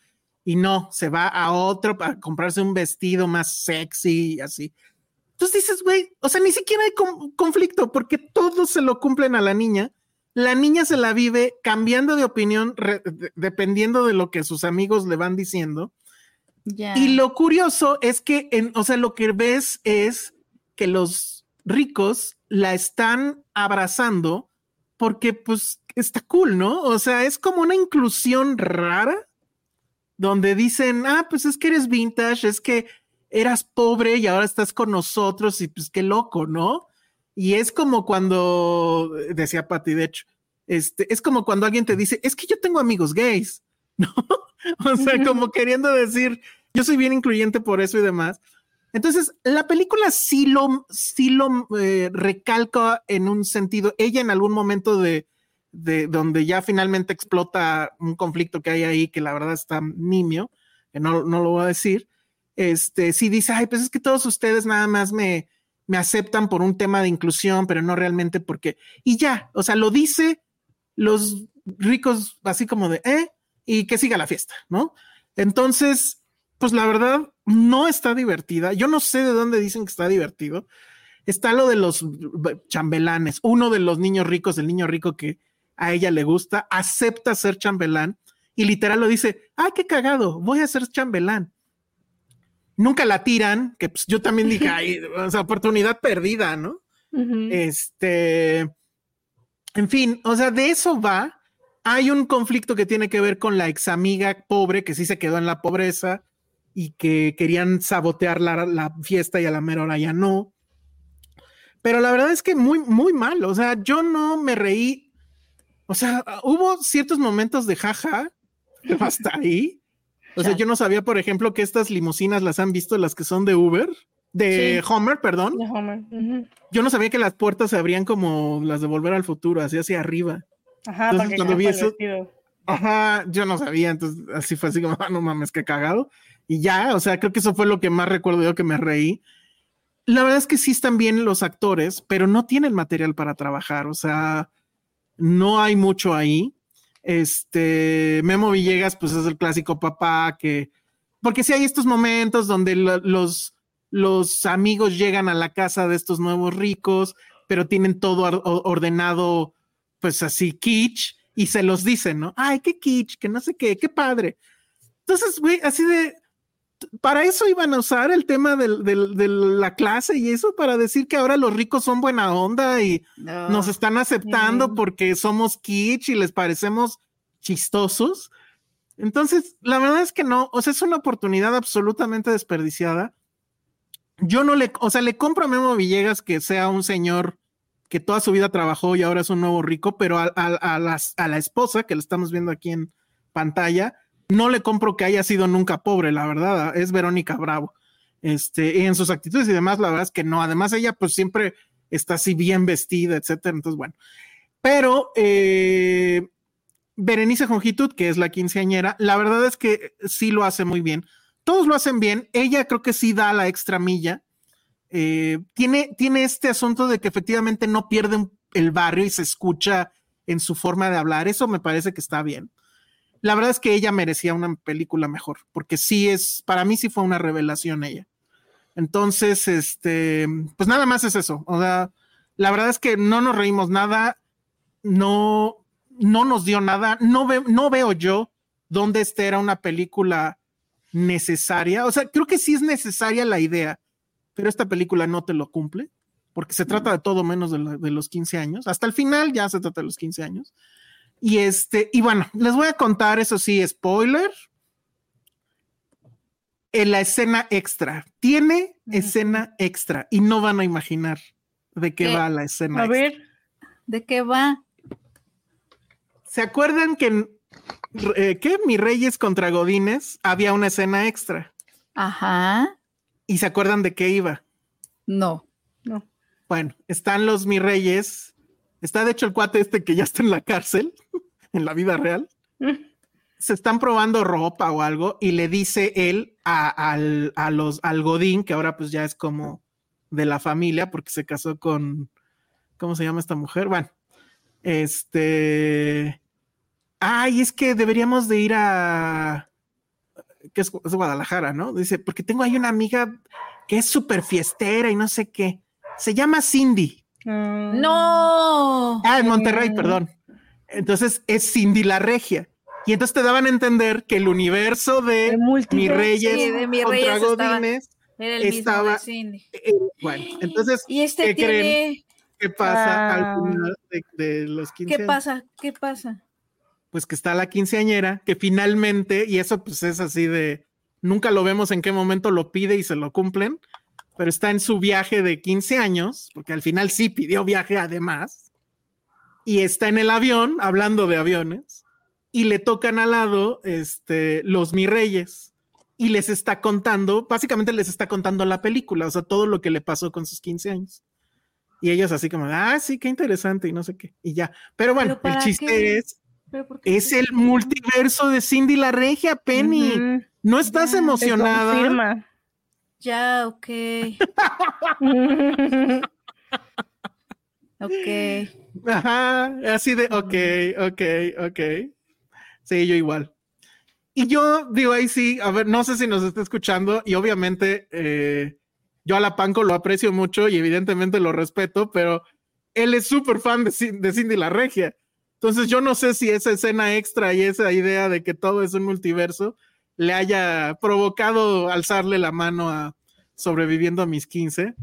S1: Y no, se va a otro para comprarse un vestido más sexy y así. Entonces dices, güey, o sea, ni siquiera hay con- conflicto porque todos se lo cumplen a la niña. La niña se la vive cambiando de opinión de- dependiendo de lo que sus amigos le van diciendo. Y lo curioso es que, en, o sea, lo que ves es que los ricos la están abrazando porque pues está cool, ¿no? O sea, es como una inclusión rara donde dicen, ah, pues es que eres vintage, es que eras pobre y ahora estás con nosotros y pues qué loco, ¿no? Y es como cuando, decía Patti, de hecho, este, es como cuando alguien te dice, es que yo tengo amigos gays, ¿no? O sea, como queriendo decir, yo soy bien incluyente por eso y demás. Entonces, la película sí lo, sí lo eh, recalca en un sentido. Ella en algún momento de, de donde ya finalmente explota un conflicto que hay ahí, que la verdad está nimio, que no, no lo voy a decir, este, sí dice, ay, pues es que todos ustedes nada más me, me aceptan por un tema de inclusión, pero no realmente porque, y ya, o sea, lo dice los ricos así como de, eh, y que siga la fiesta, ¿no? Entonces, pues la verdad, no está divertida. Yo no sé de dónde dicen que está divertido. Está lo de los chambelanes. Uno de los niños ricos, el niño rico que a ella le gusta, acepta ser chambelán y literal lo dice, ay, qué cagado, voy a ser chambelán. Nunca la tiran, que pues yo también dije, ay, o sea, oportunidad perdida, ¿no? Este, en fin, o sea, de eso va. Hay un conflicto que tiene que ver con la ex amiga pobre que sí se quedó en la pobreza y que querían sabotear la, la fiesta y a la mera hora ya no. Pero la verdad es que muy, muy mal. O sea, yo no me reí. O sea, hubo ciertos momentos de jaja, hasta ahí. O sea, yo no sabía, por ejemplo, que estas limusinas las han visto las que son de Uber, de Homer, perdón.
S2: De Homer. Ujú.
S1: Yo no sabía que las puertas se abrían como las de volver al futuro, así hacia arriba.
S2: Ajá,
S1: Entonces,
S2: para que
S1: cuando vi eso-. Ajá, yo no sabía, entonces así fue así como, ah, no mames, qué cagado. Y ya, o sea, creo que eso fue lo que más recuerdo yo que me reí. La verdad es que sí están bien los actores, pero no tienen material para trabajar, o sea, no hay mucho ahí. Este, Memo Villegas, pues es el clásico papá que, porque si hay estos momentos donde los, los amigos llegan a la casa de estos nuevos ricos, pero tienen todo ordenado, pues así, kitsch, y se los dicen, ¿no? Ay, qué kitsch, que no sé qué, qué padre. Entonces, güey, así de, para eso iban a usar el tema de la clase y eso para decir que ahora los ricos son buena onda y nos están aceptando porque somos kitsch y les parecemos chistosos. Entonces, la verdad es que no, o sea, es una oportunidad absolutamente desperdiciada. Yo no le, o sea, le compro a Memo Villegas que sea un señor que toda su vida trabajó y ahora es un nuevo rico, pero a, a la esposa que le estamos viendo aquí en pantalla, no le compro que haya sido nunca pobre, la verdad, es Verónica Bravo. Este, y en sus actitudes y demás, la verdad es que no. Además, ella pues siempre está así bien vestida, etcétera. Entonces, bueno. Pero eh, Berenice Jongitud, que es la quinceañera, la verdad es que sí lo hace muy bien. Todos lo hacen bien. Ella creo que sí da la extra milla. Eh, tiene, tiene este asunto de que efectivamente no pierde el barrio y se escucha en su forma de hablar. Eso me parece que está bien la verdad es que ella merecía una película mejor, porque sí es, para mí sí fue una revelación ella. Entonces, este, pues nada más es eso. O sea, la verdad es que no nos reímos nada, no, no nos dio nada, no, no veo yo dónde este era una película necesaria. O sea, creo que sí es necesaria la idea, pero esta película no te lo cumple, porque se trata de todo menos de, de los 15 años. Hasta el final ya se trata de los 15 años. Y este, y bueno, les voy a contar, eso sí, spoiler. En la escena extra. Tiene escena extra y no van a imaginar de qué, va la escena.
S4: A ver, ¿de qué va?
S1: ¿Se acuerdan que en eh, ¿qué? Mi Reyes contra Godines había una escena extra?
S4: Ajá.
S1: ¿Y se acuerdan de qué iba?
S4: No, no.
S1: Bueno, están los Mi Reyes Está de hecho el cuate este que ya está en la cárcel, en la vida real. Se están probando ropa o algo y le dice él a, al, los, al Godín, que ahora pues ya es como de la familia porque se casó con, ¿cómo se llama esta mujer? Bueno, este... Ay, es que deberíamos de ir a... que es, es Guadalajara, ¿no? Dice, porque tengo ahí una amiga que es súper fiestera y no sé qué. Se llama Cindy.
S4: Mm. No.
S1: Ah, en Monterrey, perdón. Entonces es Cindy la Regia. Y entonces te daban a entender que el universo de Mi Reyes,
S4: de Mi Reyes estaba, era el estaba, mismo de Cindy.
S1: Eh, bueno, entonces,
S4: ¿y este ¿qué creen
S1: ¿Qué pasa al ah. final de, los 15
S4: ¿Qué pasa? ¿Qué pasa?
S1: Pues que está la quinceañera, que finalmente, y eso pues es así de, nunca lo vemos en qué momento lo pide y se lo cumplen, pero está en su viaje de 15 años, porque al final sí pidió viaje además, y está en el avión, hablando de aviones, y le tocan al lado este, los mi reyes, y les está contando, básicamente les está contando la película, o sea, todo lo que le pasó con sus 15 años. Y ellos así como, ah, sí, qué interesante, y no sé qué, y ya. Pero bueno, el chiste es, es el multiverso de Cindy la Regia, Penny. No estás emocionada.
S4: Ya, ok. ok.
S1: Ajá, así de, ok, ok, ok. Sí, yo igual. Y yo digo ahí sí, a ver, no sé si nos está escuchando y obviamente eh, yo a la Panco lo aprecio mucho y evidentemente lo respeto, pero él es súper fan de, de Cindy la Regia. Entonces yo no sé si esa escena extra y esa idea de que todo es un multiverso le haya provocado alzarle la mano a sobreviviendo a mis 15,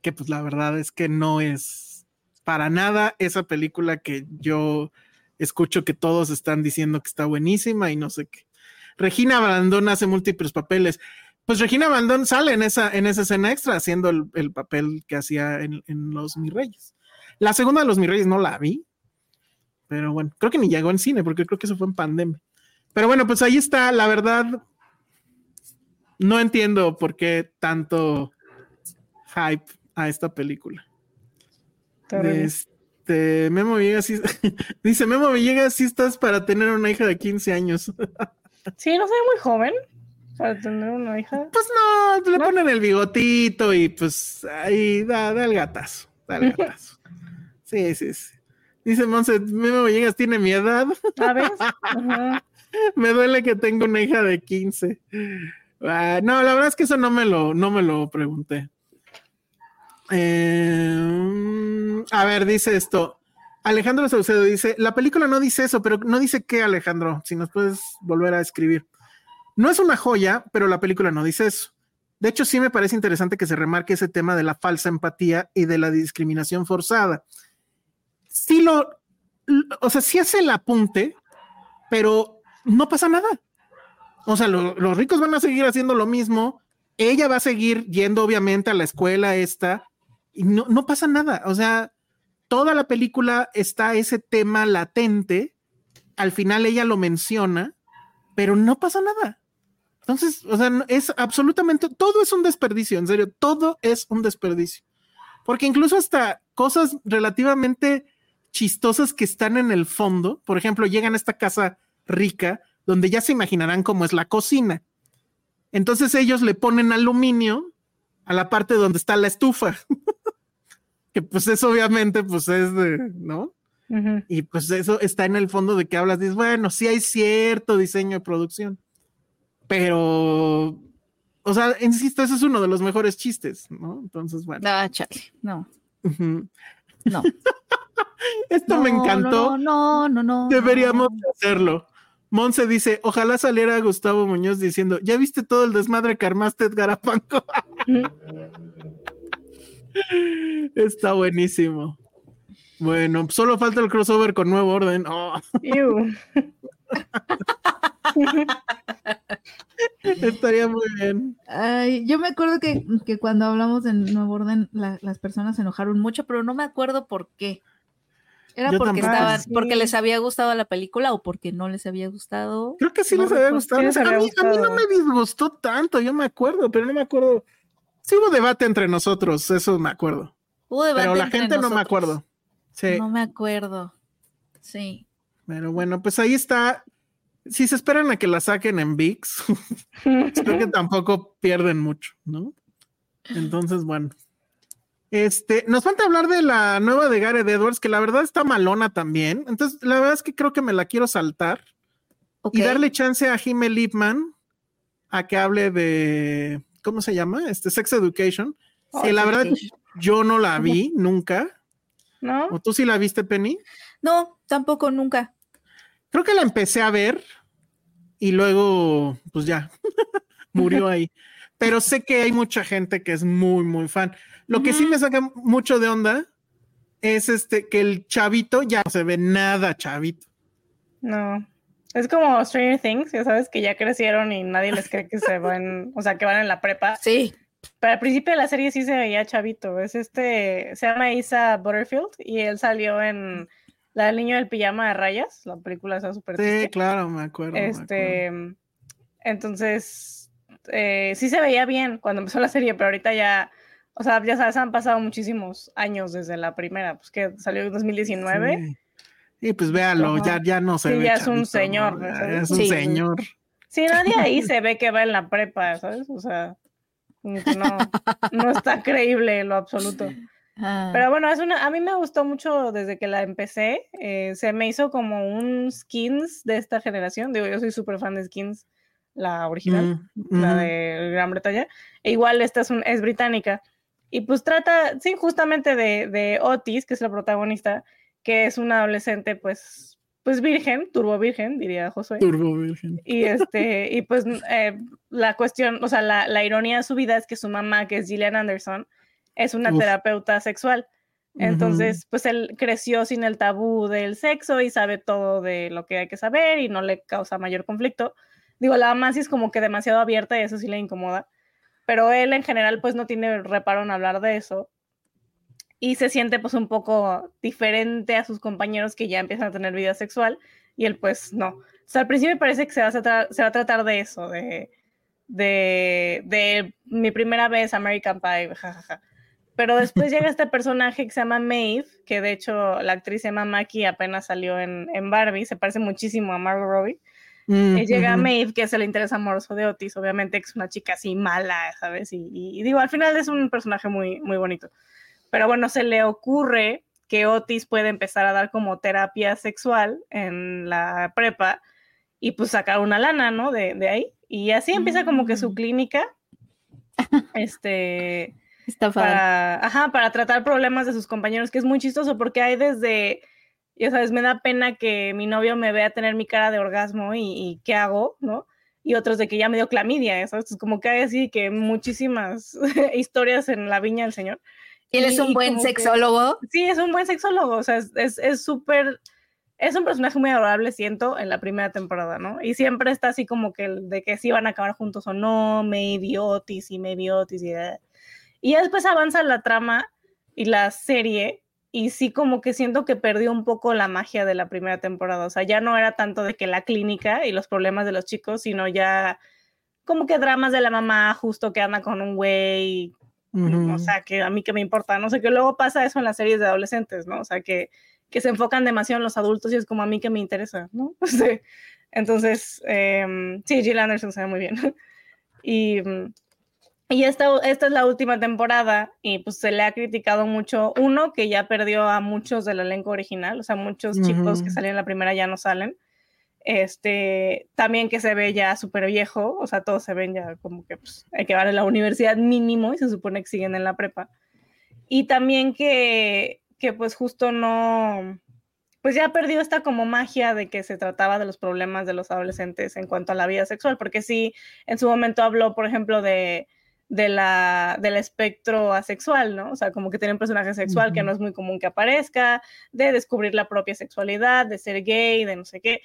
S1: que pues la verdad es que no es para nada esa película que yo escucho que todos están diciendo que está buenísima y no sé qué. Regina Brandón hace múltiples papeles. Pues Regina Brandón sale en esa, en esa escena extra haciendo el, papel que hacía en, en, Los Mi Reyes. La segunda de Los Mi Reyes no la vi, pero bueno, creo que ni llegó en cine porque creo que eso fue en pandemia. Pero bueno, pues ahí está, la verdad, no entiendo por qué tanto hype a esta película. Este, Memo Villegas, dice Memo Villegas, si estás para tener una hija de 15 años.
S2: sí, no soy muy joven para tener una hija.
S1: Pues no, le ponen el bigotito y pues ahí da, da el gatazo, da el gatazo. sí, sí, sí. Dice Monse, Memo Villegas tiene mi edad.
S2: ¿Sabes?
S1: me duele que tengo una hija de 15. Ah, no, la verdad es que eso no me lo, no me lo pregunté. Eh, a ver, dice esto. Alejandro Saucedo dice, la película no dice eso, pero no dice qué, Alejandro, si nos puedes volver a escribir. No es una joya, pero la película no dice eso. De hecho, sí me parece interesante que se remarque ese tema de la falsa empatía y de la discriminación forzada. Sí lo, o sea, sí hace el apunte, pero no pasa nada. O sea, los ricos van a seguir haciendo lo mismo. Ella va a seguir yendo, obviamente, a la escuela esta y no, no pasa nada. O sea, toda la película está ese tema latente. Al final ella lo menciona, pero no pasa nada. Entonces, o sea, es absolutamente, todo es un desperdicio, en serio, todo es un desperdicio. Porque incluso hasta cosas relativamente chistosas que están en el fondo, por ejemplo, llegan a esta casa rica, donde ya se imaginarán cómo es la cocina. Entonces ellos le ponen aluminio a la parte donde está la estufa, que pues eso obviamente pues es de, ¿no? Y pues eso está en el fondo de que hablas, dices, bueno, sí hay cierto diseño de producción, pero, o sea, insisto, ese es uno de los mejores chistes, ¿no? Entonces, bueno.
S4: Ah, chale, no. No.
S1: Esto me encantó.
S4: No, no, no, no.
S1: Deberíamos hacerlo. Monse dice, ojalá saliera Gustavo Muñoz diciendo, ¿ya viste todo el desmadre que armaste Edgar Apanco? Está buenísimo. Bueno, solo falta el crossover con Nuevo Orden. Oh. Estaría muy bien.
S4: Ay, yo me acuerdo que, cuando hablamos de Nuevo Orden, las personas se enojaron mucho, pero no me acuerdo por qué. ¿Era porque estaban, porque les había gustado la película o porque no les había gustado?
S1: Creo que sí les había gustado. a, mí, no me disgustó tanto, yo me acuerdo, pero no me acuerdo. Sí hubo debate entre nosotros, eso me acuerdo.
S4: Hubo debate
S1: pero la gente no me acuerdo. Sí.
S4: No me acuerdo. Sí.
S1: Pero bueno, pues ahí está. Si se esperan a que la saquen en VIX, creo que tampoco pierden mucho, ¿no? Entonces, bueno, este, nos falta hablar de la nueva de Gareth Edwards, que la verdad está malona también. Entonces, la verdad es que creo que me la quiero saltar y darle chance a Jimmy Lipman a que hable de, ¿cómo se llama? Este Sex Education. que la verdad yo no la vi nunca.
S2: ¿No?
S1: ¿O tú sí la viste, Penny?
S4: No, tampoco nunca.
S1: Creo que la empecé a ver y luego, pues ya, murió ahí. Pero sé que hay mucha gente que es muy, muy fan. Lo que sí me saca mucho de onda es este que el chavito ya no se ve nada chavito.
S2: No. Es como Stranger Things, ya sabes que ya crecieron y nadie les cree que se van, o sea, que van en la prepa.
S4: Sí.
S2: Pero al principio de la serie sí se veía chavito. Es este, se llama Isa Butterfield y él salió en La del niño del pijama de rayas, la película esa súper
S1: Sí, claro, me acuerdo.
S2: Este, entonces, eh, sí se veía bien cuando empezó la serie, pero ahorita ya o sea, ya sabes, han pasado muchísimos años desde la primera, pues que salió en 2019.
S1: Sí. Y pues véalo, ya, ya no se
S2: sí,
S1: ve.
S2: ya es un señor.
S1: Es un señor.
S2: Sí, nadie ahí se ve que va en la prepa, ¿sabes? O sea, no, no está creíble en lo absoluto. Ah. Pero bueno, es una, a mí me gustó mucho desde que la empecé. Eh, se me hizo como un skins de esta generación. Digo, yo soy súper fan de skins, la original, mm, la de Gran Bretaña. E igual esta es, un, es británica. Y pues trata, sí, justamente de, de, Otis, que es la protagonista, que es una adolescente, pues, pues virgen, turbo virgen, diría Josué.
S1: Turbo virgen.
S2: Y este, y pues eh, la cuestión, o sea, la, la, ironía de su vida es que su mamá, que es Gillian Anderson, es una terapeuta sexual. Entonces, pues él creció sin el tabú del sexo y sabe todo de lo que hay que saber y no le causa mayor conflicto. Digo, la mamá sí es como que demasiado abierta y eso sí le incomoda pero él en general pues no tiene reparo en hablar de eso y se siente pues un poco diferente a sus compañeros que ya empiezan a tener vida sexual y él pues no. O sea, al principio parece que se va a tratar, se va a tratar de eso, de, de, de mi primera vez American Pie, jajaja. Pero después llega este personaje que se llama Maeve, que de hecho la actriz se llama Maki, apenas salió en, en Barbie, se parece muchísimo a Margot Robbie. Mm, llega Maeve, que es el interés amoroso de Otis, obviamente que es una chica así mala, ¿sabes? Y, digo, al final es un personaje muy, muy bonito. Pero bueno, se le ocurre que Otis puede empezar a dar como terapia sexual en la prepa y pues sacar una lana, ¿no? De, de ahí. Y así empieza como que su
S4: Mm.
S2: clínica. Este
S4: Está
S2: para, ajá, para tratar problemas de sus compañeros, que es muy chistoso porque hay desde, ya sabes, me da pena que mi novio me vea tener mi cara de orgasmo y, y qué hago, ¿no? Y otros de que ya me dio clamidia, ¿eh? ¿sabes? Es como que hay así que muchísimas historias en la viña del Señor.
S4: Él es
S2: Y-
S4: un
S2: y
S4: buen
S2: que-
S4: sexólogo.
S2: sí, es un buen sexólogo, o sea, es- es es súper, es, un personaje muy adorable, siento, en la primera temporada, ¿no? Y siempre está así como que el de que si van a acabar juntos o no, maybe Otis y maybe Otis y... Y ya después avanza la trama y la serie y sí como que siento que perdió un poco la magia de la primera temporada, o sea, ya no era tanto de que la clínica y los problemas de los chicos, sino ya como que dramas de la mamá justo que anda con un güey o sea, que a mí que me importa, no sé, que luego pasa eso en las series de adolescentes, ¿no? O sea, que, que se enfocan demasiado en los adultos y es como a mí que me interesa, ¿no? Sí. Entonces, em, sí, Jill Anderson se ve muy bien. y mm, y esta, esta es la última temporada y pues se le ha criticado mucho, uno, que ya perdió a muchos del elenco original, o sea, muchos chicos que salían en la primera ya no salen. Este, también que se ve ya súper viejo, o sea, todos se ven ya como que pues, hay que van a la universidad mínimo y se supone que siguen en la prepa. Y también que, que pues justo no, pues ya perdió esta como magia de que se trataba de los problemas de los adolescentes en cuanto a la vida sexual, porque sí, en su momento habló, por ejemplo, de, de la, del espectro asexual, ¿no? O sea, como que tiene un personaje sexual que no es muy común que aparezca, de descubrir la propia sexualidad, de ser gay, de no sé qué.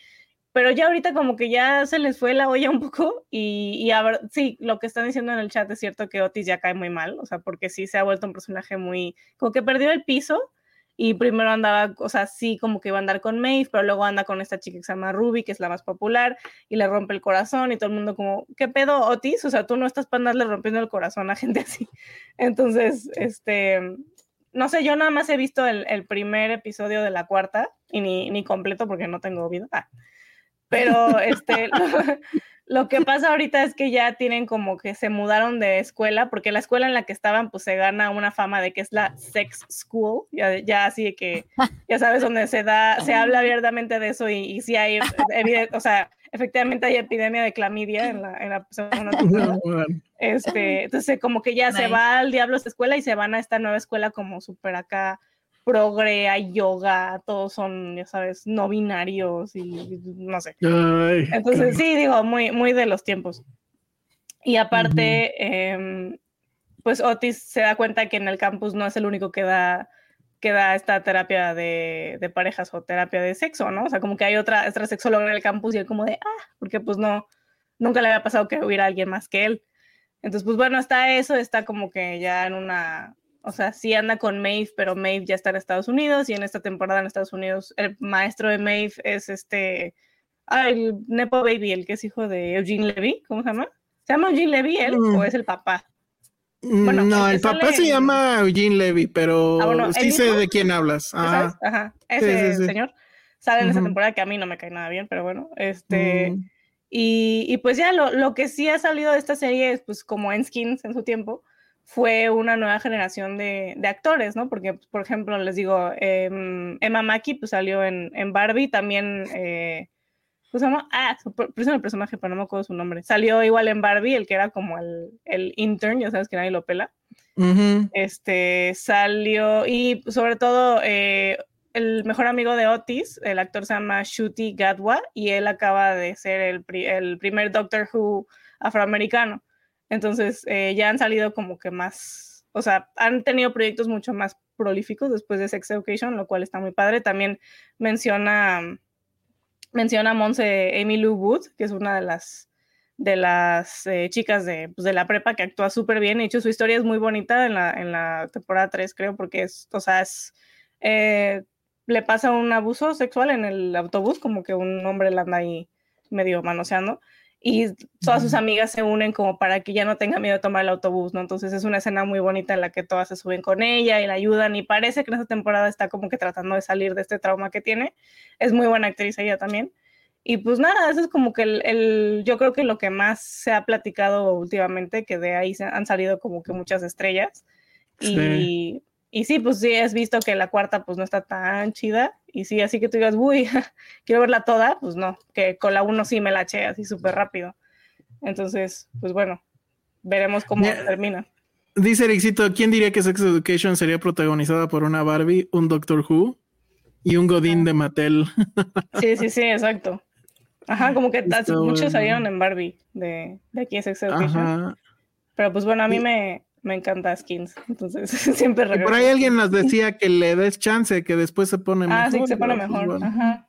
S2: Pero ya ahorita como que ya se les fue la olla un poco y, y a ver, sí, lo que están diciendo en el chat es cierto que Otis ya cae muy mal, o sea, porque sí se ha vuelto un personaje muy, como que perdió el piso y primero andaba, o sea, sí como que iba a andar con Maeve, pero luego anda con esta chica que se llama Ruby, que es la más popular, y le rompe el corazón y todo el mundo como, ¿qué pedo, Otis? O sea, tú no estás para andarle rompiendo el corazón a gente así. Entonces, este, no sé, yo nada más he visto el, el primer episodio de la cuarta y ni, ni completo porque no tengo vida. Ah. Pero este, lo, que pasa ahorita es que ya tienen como que se mudaron de escuela, porque la escuela en la que estaban, pues se gana una fama de que es la sex school, ya, ya así que, ya sabes, donde se da, se habla abiertamente de eso y, y sí hay, evidente, o sea, efectivamente hay epidemia de clamidia en la, en la temporada. Este, entonces como que ya se va al diablo esta escuela y se van a esta nueva escuela como súper acá progre, hay yoga, todos son, ya sabes, no binarios y no sé.
S1: Ay,
S2: Entonces, sí, digo, muy, muy de los tiempos. Y aparte, em, pues Otis se da cuenta que en el campus no es el único que da, que da esta terapia de, de parejas o terapia de sexo, ¿no? O sea, como que hay otra, otra sexóloga en el campus y él como de, ah, porque pues no, nunca le había pasado que hubiera alguien más que él. Entonces, pues bueno, está eso, está como que ya en una, o sea, sí anda con Maeve, pero Maeve ya está en Estados Unidos y en esta temporada en Estados Unidos el maestro de Maeve es este, ah, el Nepo Baby, el que es hijo de Eugene Levy, ¿cómo se llama? ¿Se llama Eugene Levy él
S1: Mm.
S2: o es el papá? Bueno,
S1: no,
S2: el
S1: papá
S2: sale
S1: se llama Eugene Levy, pero
S2: Ah, bueno,
S1: sí
S2: ¿el
S1: sé de quién hablas. Ajá.
S2: Ajá, ese
S1: sí, sí.
S2: señor sale en esa
S1: Ujú.
S2: temporada que a mí no me cae nada bien, pero bueno, este...
S1: Mm.
S2: Y, y pues ya lo, lo que sí ha salido de esta serie es pues como en Skins en su tiempo, fue una nueva generación de, de actores, ¿no? Porque, pues, por ejemplo, les digo, em, Emma Mackey pues salió en, en Barbie, también, eh, ¿cómo se llama? Ah, puse el personaje, pero no me acuerdo su nombre. Salió igual en Barbie, el que era como el, el intern, ya sabes que nadie lo pela. Este salió y sobre todo eh, el mejor amigo de Otis, el actor se llama Shuti Gadwa y él acaba de ser el, pri- el primer Doctor Who afroamericano. Entonces eh, ya han salido como que más, o sea, han tenido proyectos mucho más prolíficos después de Sex Education, lo cual está muy padre. También menciona, menciona Monse Amy Lou Wood, que es una de las de las eh, chicas de, pues, de la prepa que actúa súper bien. De hecho, su historia es muy bonita en la, en la temporada 3, creo, porque es, o sea, es, eh, le pasa un abuso sexual en el autobús, como que un hombre la anda ahí medio manoseando. Y todas sus amigas se unen como para que ya no tenga miedo de tomar el autobús, ¿no? Entonces es una escena muy bonita en la que todas se suben con ella y la ayudan y parece que en esta temporada está como que tratando de salir de este trauma que tiene. Es muy buena actriz ella también. Y pues nada, eso es como que el, el- yo creo que lo que más se ha platicado últimamente, que de ahí se han salido como que muchas estrellas.
S1: Sí.
S2: y sí, pues sí, has visto que la cuarta pues no está tan chida. Y sí, así que tú digas, uy, quiero verla toda, pues no, que con la uno sí me la eché así súper rápido. Entonces, pues bueno, veremos cómo termina.
S1: Dice Ericito, ¿quién diría que Sex Education sería protagonizada por una Barbie, un Doctor Who y un Godín de Mattel?
S2: Sí, sí, sí, exacto. Ajá, como que muchos salieron en Barbie de, de aquí en Sex Education. Pero pues bueno, a mí me, me encanta Skins, entonces siempre
S1: regreso. Por ahí alguien nos decía que le des chance, que después se pone
S2: mejor. Ah, sí, se pone mejor. Ajá.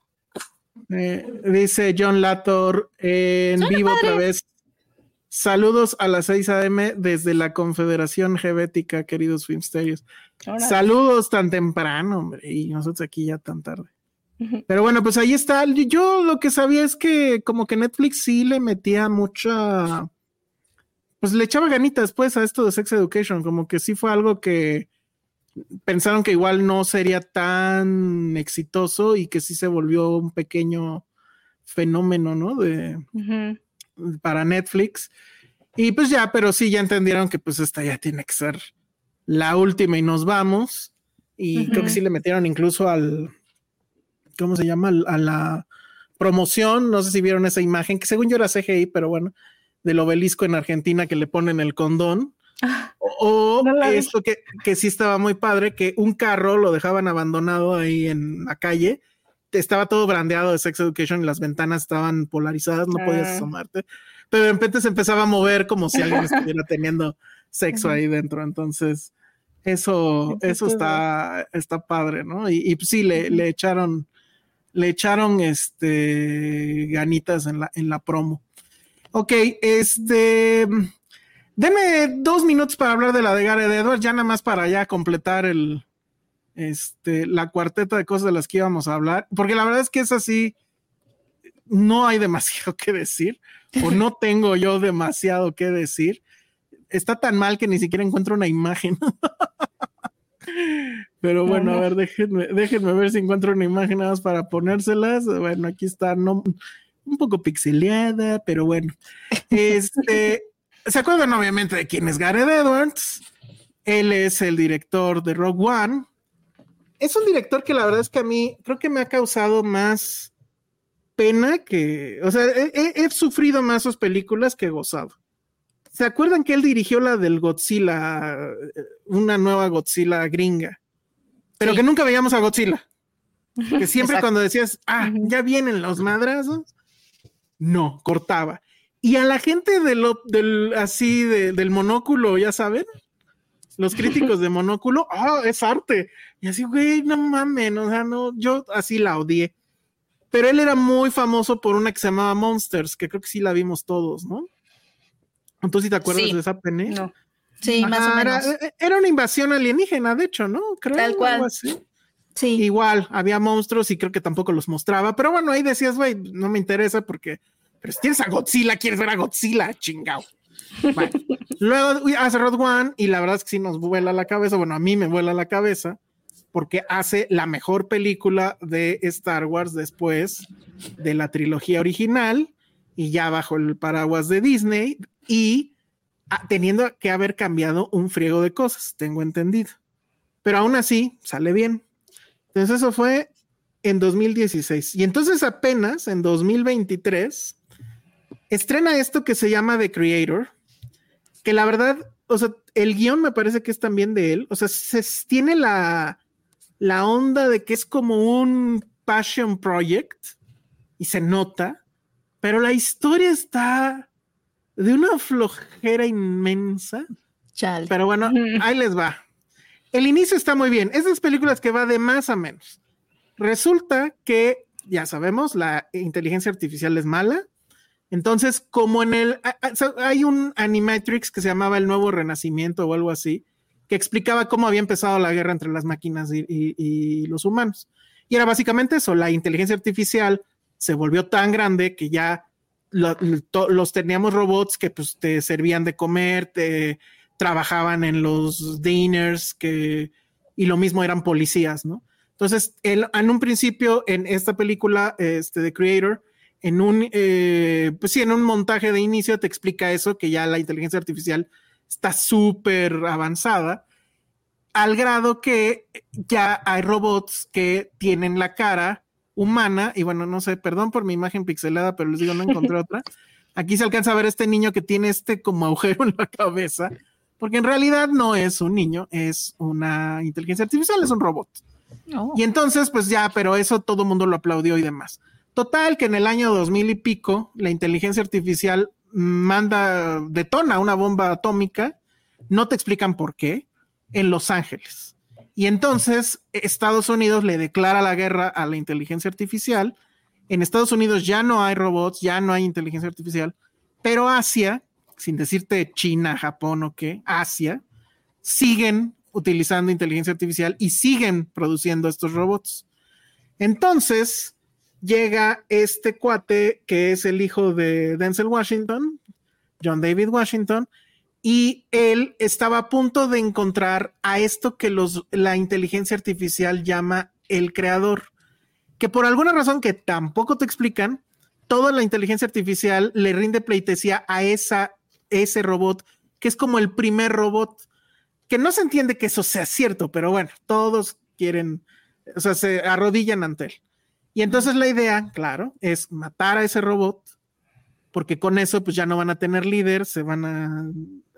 S1: Eh, dice John Lator en vivo otra vez. Saludos a las 6 a.m. desde la Confederación Gebética, queridos Filmsterios. Saludos tan temprano, hombre, y nosotros aquí ya tan tarde. Pero bueno, pues ahí está. Yo lo que sabía es que como que Netflix sí le metía mucha pues le echaba ganitas después a esto de Sex Education, como que sí fue algo que pensaron que igual no sería tan exitoso y que sí se volvió un pequeño fenómeno, ¿no? De, Para Netflix. Y pues ya, pero sí, ya entendieron que pues esta ya tiene que ser la última y nos vamos. Y creo que sí le metieron incluso al, ¿cómo se llama? A la promoción, no sé si vieron esa imagen, que según yo era CGI, pero bueno, del obelisco en Argentina que le ponen el condón. Ah, o esto que, que, sí estaba muy padre, que un carro lo dejaban abandonado ahí en la calle, estaba todo brandeado de Sex Education y las ventanas estaban polarizadas, no podías ah. asomarte, pero de repente se empezaba a mover como si alguien estuviera teniendo sexo ahí dentro, entonces eso, eso está, está padre, ¿no? Y, y sí, le, le echaron, le echaron este ganitas en la, en la promo. Ok, este. Deme dos minutos para hablar de la de Gareth Edwards, ya nada más para ya completar el, este, la cuarteta de cosas de las que íbamos a hablar, porque la verdad es que es así, no hay demasiado que decir, o no tengo yo demasiado que decir. Está tan mal que ni siquiera encuentro una imagen. Pero bueno, a ver, déjenme, déjenme ver si encuentro una imagen nada más para ponérselas. Bueno, aquí está, no, un poco pixeleada, pero bueno. Este, ¿se acuerdan obviamente de quién es Gareth Edwards? Él es el director de Rogue One. Es un director que la verdad es que a mí creo que me ha causado más pena que, o sea, he, sufrido más sus películas que gozado. ¿Se acuerdan que él dirigió la del Godzilla, una nueva Godzilla gringa? Pero que nunca veíamos a Godzilla. Que siempre cuando decías, ah, ya vienen los madrazos, no, cortaba. Y a la gente de lo, del, así, del monóculo, ya saben, los críticos de monóculo, ah, es arte. Y así, güey, no mames, o sea, no, yo así la odié. Pero él era muy famoso por una que se llamaba Monsters, que creo que sí la vimos todos, ¿no? Entonces, si te acuerdas de esa pene? No.
S4: Sí, más o
S1: menos. Eh, era, una invasión alienígena, de hecho, ¿no?
S4: Creo Tal cual.
S1: Sí. Igual, había monstruos y creo que tampoco los mostraba, pero bueno, ahí decías, güey, no me interesa porque, pero si tienes a Godzilla, quieres ver a Godzilla, chingao. luego hace Rod One y la verdad es que sí nos vuela la cabeza, bueno, a mí me vuela la cabeza porque hace la mejor película de Star Wars después de la trilogía original y ya bajo el paraguas de Disney y ah, teniendo que haber cambiado un friego de cosas, tengo entendido. Pero aún así, sale bien. Entonces eso fue en 2016. Y entonces apenas en 2023 estrena esto que se llama The Creator, que la verdad, o sea, el guion me parece que es también de él. O sea, se tiene la, la onda de que es como un passion project y se nota, pero la historia está de una flojera inmensa. Pero bueno, ahí les va. El inicio está muy bien. Esas películas que va de más a menos. Resulta que, ya sabemos, la inteligencia artificial es mala. Entonces, como en el... Hay un Animatrix que se llamaba El Nuevo Renacimiento o algo así, que explicaba cómo había empezado la guerra entre las máquinas y, los humanos. Y era básicamente eso, la inteligencia artificial se volvió tan grande que ya los teníamos robots que pues te servían de comer, te trabajaban en los dinners, que, y lo mismo eran policías, ¿no? Entonces, él, en un principio, en esta película, este, The Creator, en un, eh, pues sí, en un montaje de inicio te explica eso, que ya la inteligencia artificial está súper avanzada. al grado que ya hay robots que tienen la cara humana, y bueno, no sé, perdón por mi imagen pixelada, pero les digo, no encontré otra. Aquí se alcanza a ver este niño que tiene este como agujero en la cabeza, porque en realidad no es un niño, es una inteligencia artificial, es un robot.
S3: Oh.
S1: Y entonces, pues ya, pero eso todo el mundo lo aplaudió y demás. Total, que en el año 2000 y pico, la inteligencia artificial manda, detona una bomba atómica, no te explican por qué, en Los Ángeles. Y entonces Estados Unidos le declara la guerra a la inteligencia artificial. En Estados Unidos ya no hay robots, ya no hay inteligencia artificial, pero Asia, sin decirte China, Japón o qué, Asia, siguen utilizando inteligencia artificial y siguen produciendo estos robots. Entonces llega este cuate que es el hijo de Denzel Washington, John David Washington, y él estaba a punto de encontrar a esto que los, la inteligencia artificial llama el creador, que por alguna razón que tampoco te explican, toda la inteligencia artificial le rinde pleitesía a esa, ese robot, que es como el primer robot, que no se entiende que eso sea cierto, pero bueno, todos quieren, o sea, se arrodillan ante él. Y entonces la idea, claro, es matar a ese robot, porque con eso pues ya no van a tener líder, se van a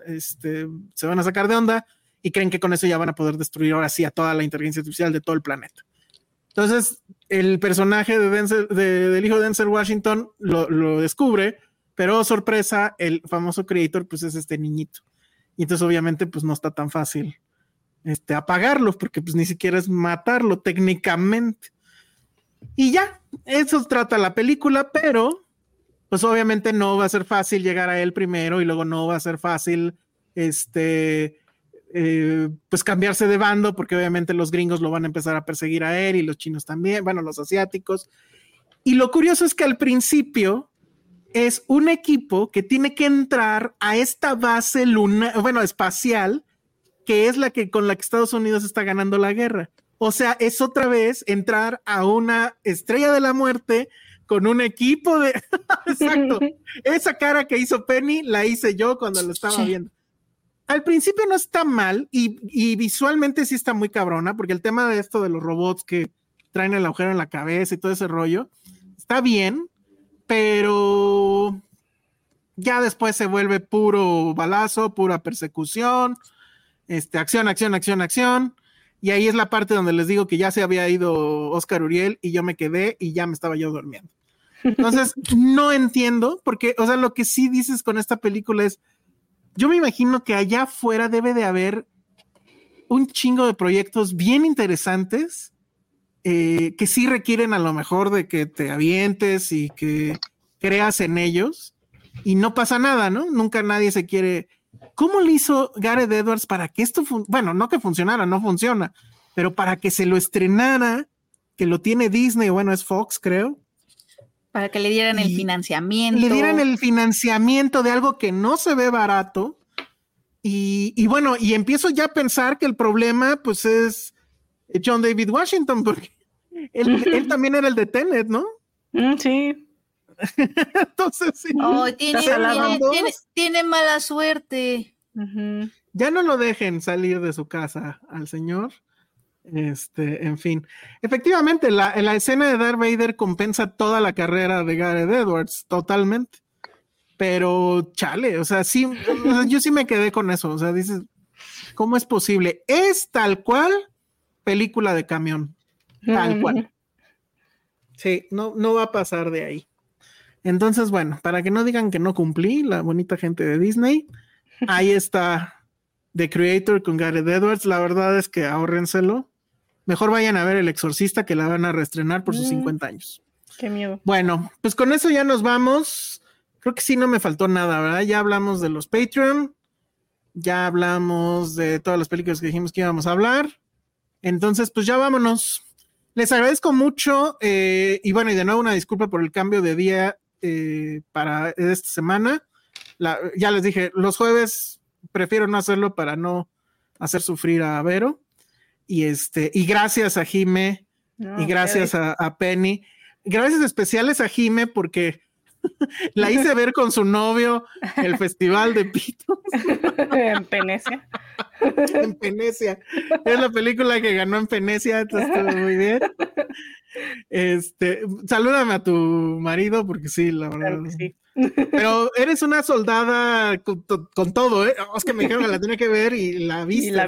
S1: este, se van a sacar de onda y creen que con eso ya van a poder destruir ahora sí a toda la inteligencia artificial de todo el planeta. Entonces, el personaje de del hijo de Denzel Washington lo, descubre, pero sorpresa, el famoso creator pues es este niñito. Y entonces obviamente pues no está tan fácil este, apagarlo, porque pues ni siquiera es matarlo técnicamente. Y ya, eso trata la película, pero pues obviamente no va a ser fácil llegar a él primero y luego no va a ser fácil, este, eh, pues cambiarse de bando, porque obviamente los gringos lo van a empezar a perseguir a él y los chinos también, bueno, los asiáticos. Y lo curioso es que al principio es un equipo que tiene que entrar a esta base luna, bueno, espacial, que es la que con la que Estados Unidos está ganando la guerra. O sea, es otra vez entrar a una estrella de la muerte con un equipo de... Exacto. Esa cara que hizo Penny la hice yo cuando lo estaba viendo. Al principio no está mal y, visualmente sí está muy cabrona, porque el tema de esto de los robots que traen el agujero en la cabeza y todo ese rollo, está bien, pero ya después se vuelve puro balazo, pura persecución, este, acción, acción, acción, acción. Y ahí es la parte donde les digo que ya se había ido Oscar Uriel y yo me quedé y ya me estaba yo durmiendo. Entonces, no entiendo, porque, o sea, lo que sí dices con esta película es, yo me imagino que allá afuera debe de haber un chingo de proyectos bien interesantes eh, que sí requieren a lo mejor de que te avientes y que creas en ellos y no pasa nada, ¿no? Nunca nadie se quiere ¿Cómo le hizo Gareth Edwards para que esto, bueno, no que funcionara, no funciona, pero para que se lo estrenara, que lo tiene Disney, bueno, es Fox, creo.
S3: Para que le dieran el financiamiento.
S1: Le dieran el financiamiento de algo que no se ve barato. Y, bueno, y empiezo ya a pensar que el problema, pues, es John David Washington, porque él, también era el de Tenet, ¿no?
S2: Mm, sí.
S1: Entonces, sí.
S3: Oh, tiene, mala suerte.
S1: Ya no lo dejen salir de su casa al señor. Este, en fin. Efectivamente, la, escena de Darth Vader compensa toda la carrera de Gareth Edwards, totalmente. Pero, chale, o sea, sí, yo sí me quedé con eso. O sea, dices, ¿cómo es posible? Es tal cual película de camión. Tal cual. Sí, no, no va a pasar de ahí. Entonces, bueno, para que no digan que no cumplí, la bonita gente de Disney, ahí está The Creator con Gareth Edwards. La verdad es que ahórrenselo. Mejor vayan a ver El Exorcista que la van a reestrenar por sus 50 mm. años.
S2: Qué miedo.
S1: Bueno, pues con eso ya nos vamos. Creo que sí no me faltó nada, ¿verdad? Ya hablamos de los Patreon, ya hablamos de todas las películas que dijimos que íbamos a hablar. Entonces, pues ya vámonos. Les agradezco mucho eh, y bueno, y de nuevo una disculpa por el cambio de día eh, para esta semana. ya les dije, los jueves prefiero no hacerlo para no hacer sufrir a Vero. Y este, y gracias a Jime y gracias a, Penny. Gracias especiales a Jime porque la hice ver con su novio el festival de Pitos.
S2: en Venecia.
S1: en Venecia. Es la película que ganó en Venecia, entonces estuvo muy bien. Este, salúdame a tu marido, porque sí, la verdad. sí. Pero eres una soldada con, todo, ¿eh? Es que me dijeron que la tenía que ver y la viste. Y
S4: la,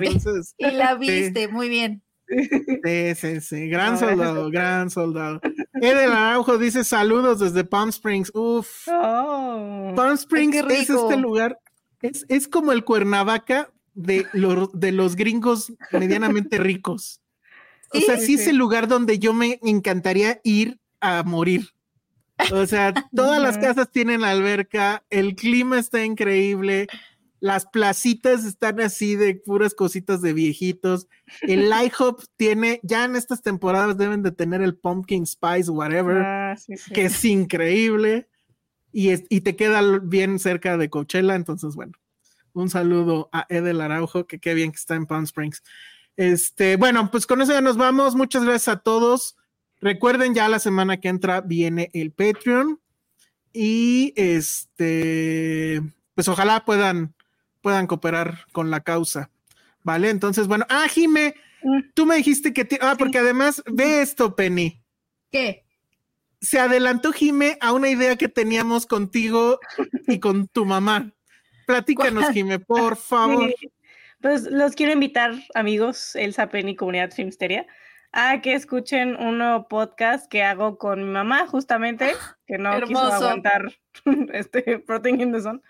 S4: y la viste, muy bien.
S1: Sí, sí, sí. Gran soldado, gran soldado. Edel Araujo dice saludos desde Palm Springs. Uf. Oh, Palm Springs es este lugar. Es, es como el Cuernavaca de, de los gringos medianamente ricos. O sea, sí, es el lugar donde yo me encantaría ir a morir. O sea, todas las casas tienen alberca, el clima está increíble, las placitas están así de puras cositas de viejitos. El IHOP tiene, ya en estas temporadas deben de tener el pumpkin spice, whatever, ah, que es increíble. Y, y te queda bien cerca de Coachella, entonces bueno, un saludo a Edel Araujo, que qué bien que está en Palm Springs. Este, bueno, pues con eso ya nos vamos. Muchas gracias a todos. Recuerden, ya la semana que entra viene el Patreon. Y este, pues ojalá puedan, puedan cooperar con la causa. Vale, entonces, bueno, ah, Jime, tú me dijiste que, ah, porque además, ve esto, Penny.
S4: ¿Qué?
S1: Se adelantó Jime a una idea que teníamos contigo y con tu mamá. Platícanos, Jime, por favor.
S2: Pues los quiero invitar, amigos, Elsa Penny, Comunidad Filmsteria, a que escuchen un nuevo podcast que hago con mi mamá, justamente, que no quiso aguantar este Protein in the Sun.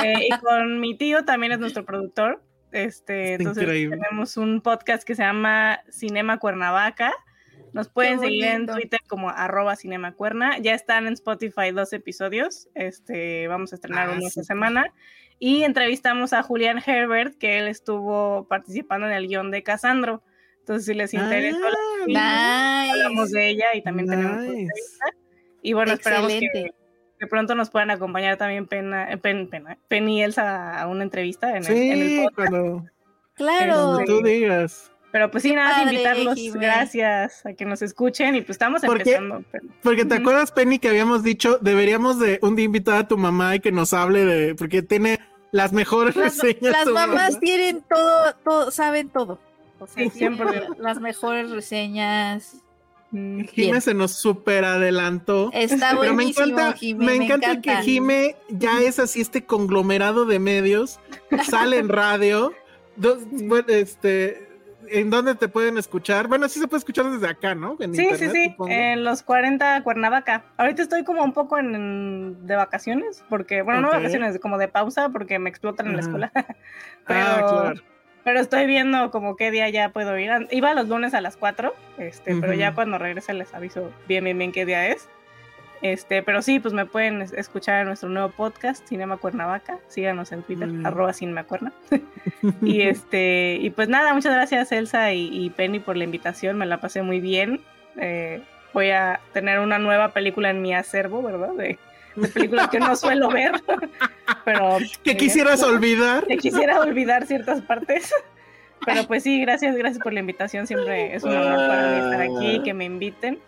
S2: Eh, y con mi tío, también es nuestro productor. Este, entonces tenemos un podcast que se llama Cinema Cuernavaca. Nos pueden seguir en Twitter como arroba cinemacuerna. Ya están en Spotify dos episodios. Este, vamos a estrenar ah, uno esta semana. Y entrevistamos a Julián Herbert, que él estuvo participando en el guion de Casandro. Entonces, si les interesa,
S4: ah,
S2: hablamos de ella y también tenemos entrevista. Y bueno, esperamos que de pronto nos puedan acompañar también Pena, eh, Pen, Pena, Pen y Elsa a una entrevista en el, en el
S1: Cuando,
S4: claro.
S1: tú digas.
S2: Pero pues sí, nada, invitarlos, gracias a que nos escuchen y pues estamos empezando.
S1: Porque te acuerdas, Penny, que habíamos dicho, deberíamos de un día invitar a tu mamá y que nos hable de, porque tiene las mejores reseñas.
S4: Las mamás tienen todo, todo, saben todo. O sea, siempre las mejores reseñas.
S1: Mm, Jime se nos super adelantó.
S4: Está pero me encanta,
S1: me, encanta, que Jime ya es así este conglomerado de medios, sale en radio, bueno, este, ¿en dónde te pueden escuchar? Bueno, sí se puede escuchar desde acá, ¿no?
S2: sí, sí, sí, en los 40 Cuernavaca. Ahorita estoy como un poco en, de vacaciones, porque, bueno, no vacaciones, como de pausa, porque me explotan en la escuela. Ah, pero, pero estoy viendo como qué día ya puedo ir. Iba los lunes a las 4, este, pero ya cuando regrese les aviso bien, bien, bien qué día es. Este, pero sí, pues me pueden escuchar en nuestro nuevo podcast, Cinema Cuernavaca. Síganos en Twitter, arroba Cinemacuerna. y este, y pues nada, muchas gracias Elsa y, Penny por la invitación, me la pasé muy bien. Eh, voy a tener una nueva película en mi acervo, ¿verdad? De, películas que no suelo ver, pero...
S1: Que quisieras olvidar.
S2: Que quisiera olvidar ciertas partes. Pero pues sí, gracias, gracias por la invitación. Siempre es un honor para mí estar aquí, que me inviten.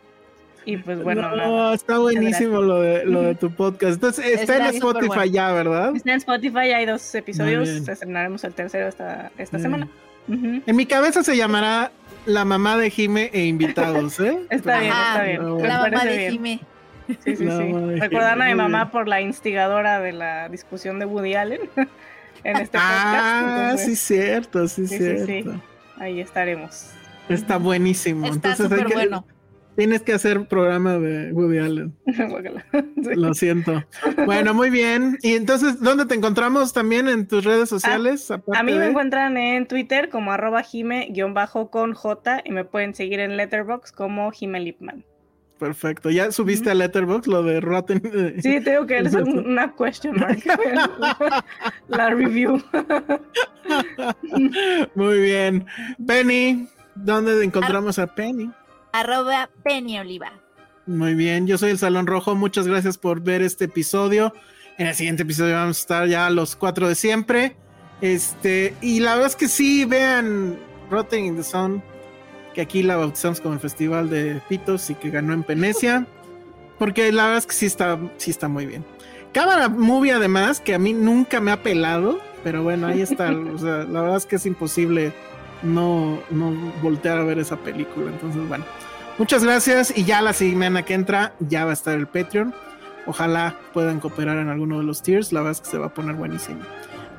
S2: Y pues bueno, no,
S1: está buenísimo lo de, lo de tu podcast. Entonces, está, en Spotify ya, ¿verdad?
S2: Está en Spotify, hay dos episodios. Estrenaremos el tercero esta, esta semana.
S1: En mi cabeza se llamará La mamá de Jime e invitados, ¿eh?
S2: está bien, está bien.
S4: La mamá de Jime.
S2: Sí, sí, sí. Recordaron a mi mamá por la instigadora de la discusión de Woody Allen en este
S1: podcast. Ah, sí, cierto, sí, sí cierto.
S2: Ahí estaremos.
S1: Está buenísimo.
S4: Está súper bueno.
S1: Tienes que hacer programa de Woody Allen. Lo siento. Bueno, muy bien. Y entonces, ¿dónde te encontramos también en tus redes ah, sociales?
S2: a mí me encuentran en Twitter como arroba jime-con J y me pueden seguir en Letterbox como Jime Lipman.
S1: Perfecto. ¿Ya subiste a Letterbox lo de Rotten?
S2: Sí, tengo que hacer una question mark. la review.
S1: Muy bien. Penny, ¿dónde encontramos a Penny?
S4: arroba Penny Oliva.
S1: Muy bien, yo soy el Salón Rojo, muchas gracias por ver este episodio. En el siguiente episodio vamos a estar ya los cuatro de siempre. Este, y la verdad es que sí, vean Rotten in the Sun, que aquí la bautizamos como el Festival de Pitos y que ganó en Venecia. Porque la verdad es que sí está, sí está muy bien. Cámara Movie, además, que a mí nunca me ha pelado. Pero bueno, ahí está. o sea, la verdad es que es imposible no, no voltear a ver esa película. Entonces, bueno, muchas gracias. Y ya la semana que entra ya va a estar el Patreon. Ojalá puedan cooperar en alguno de los tiers. La verdad es que se va a poner buenísimo.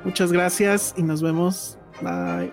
S1: Muchas gracias y nos vemos. Bye.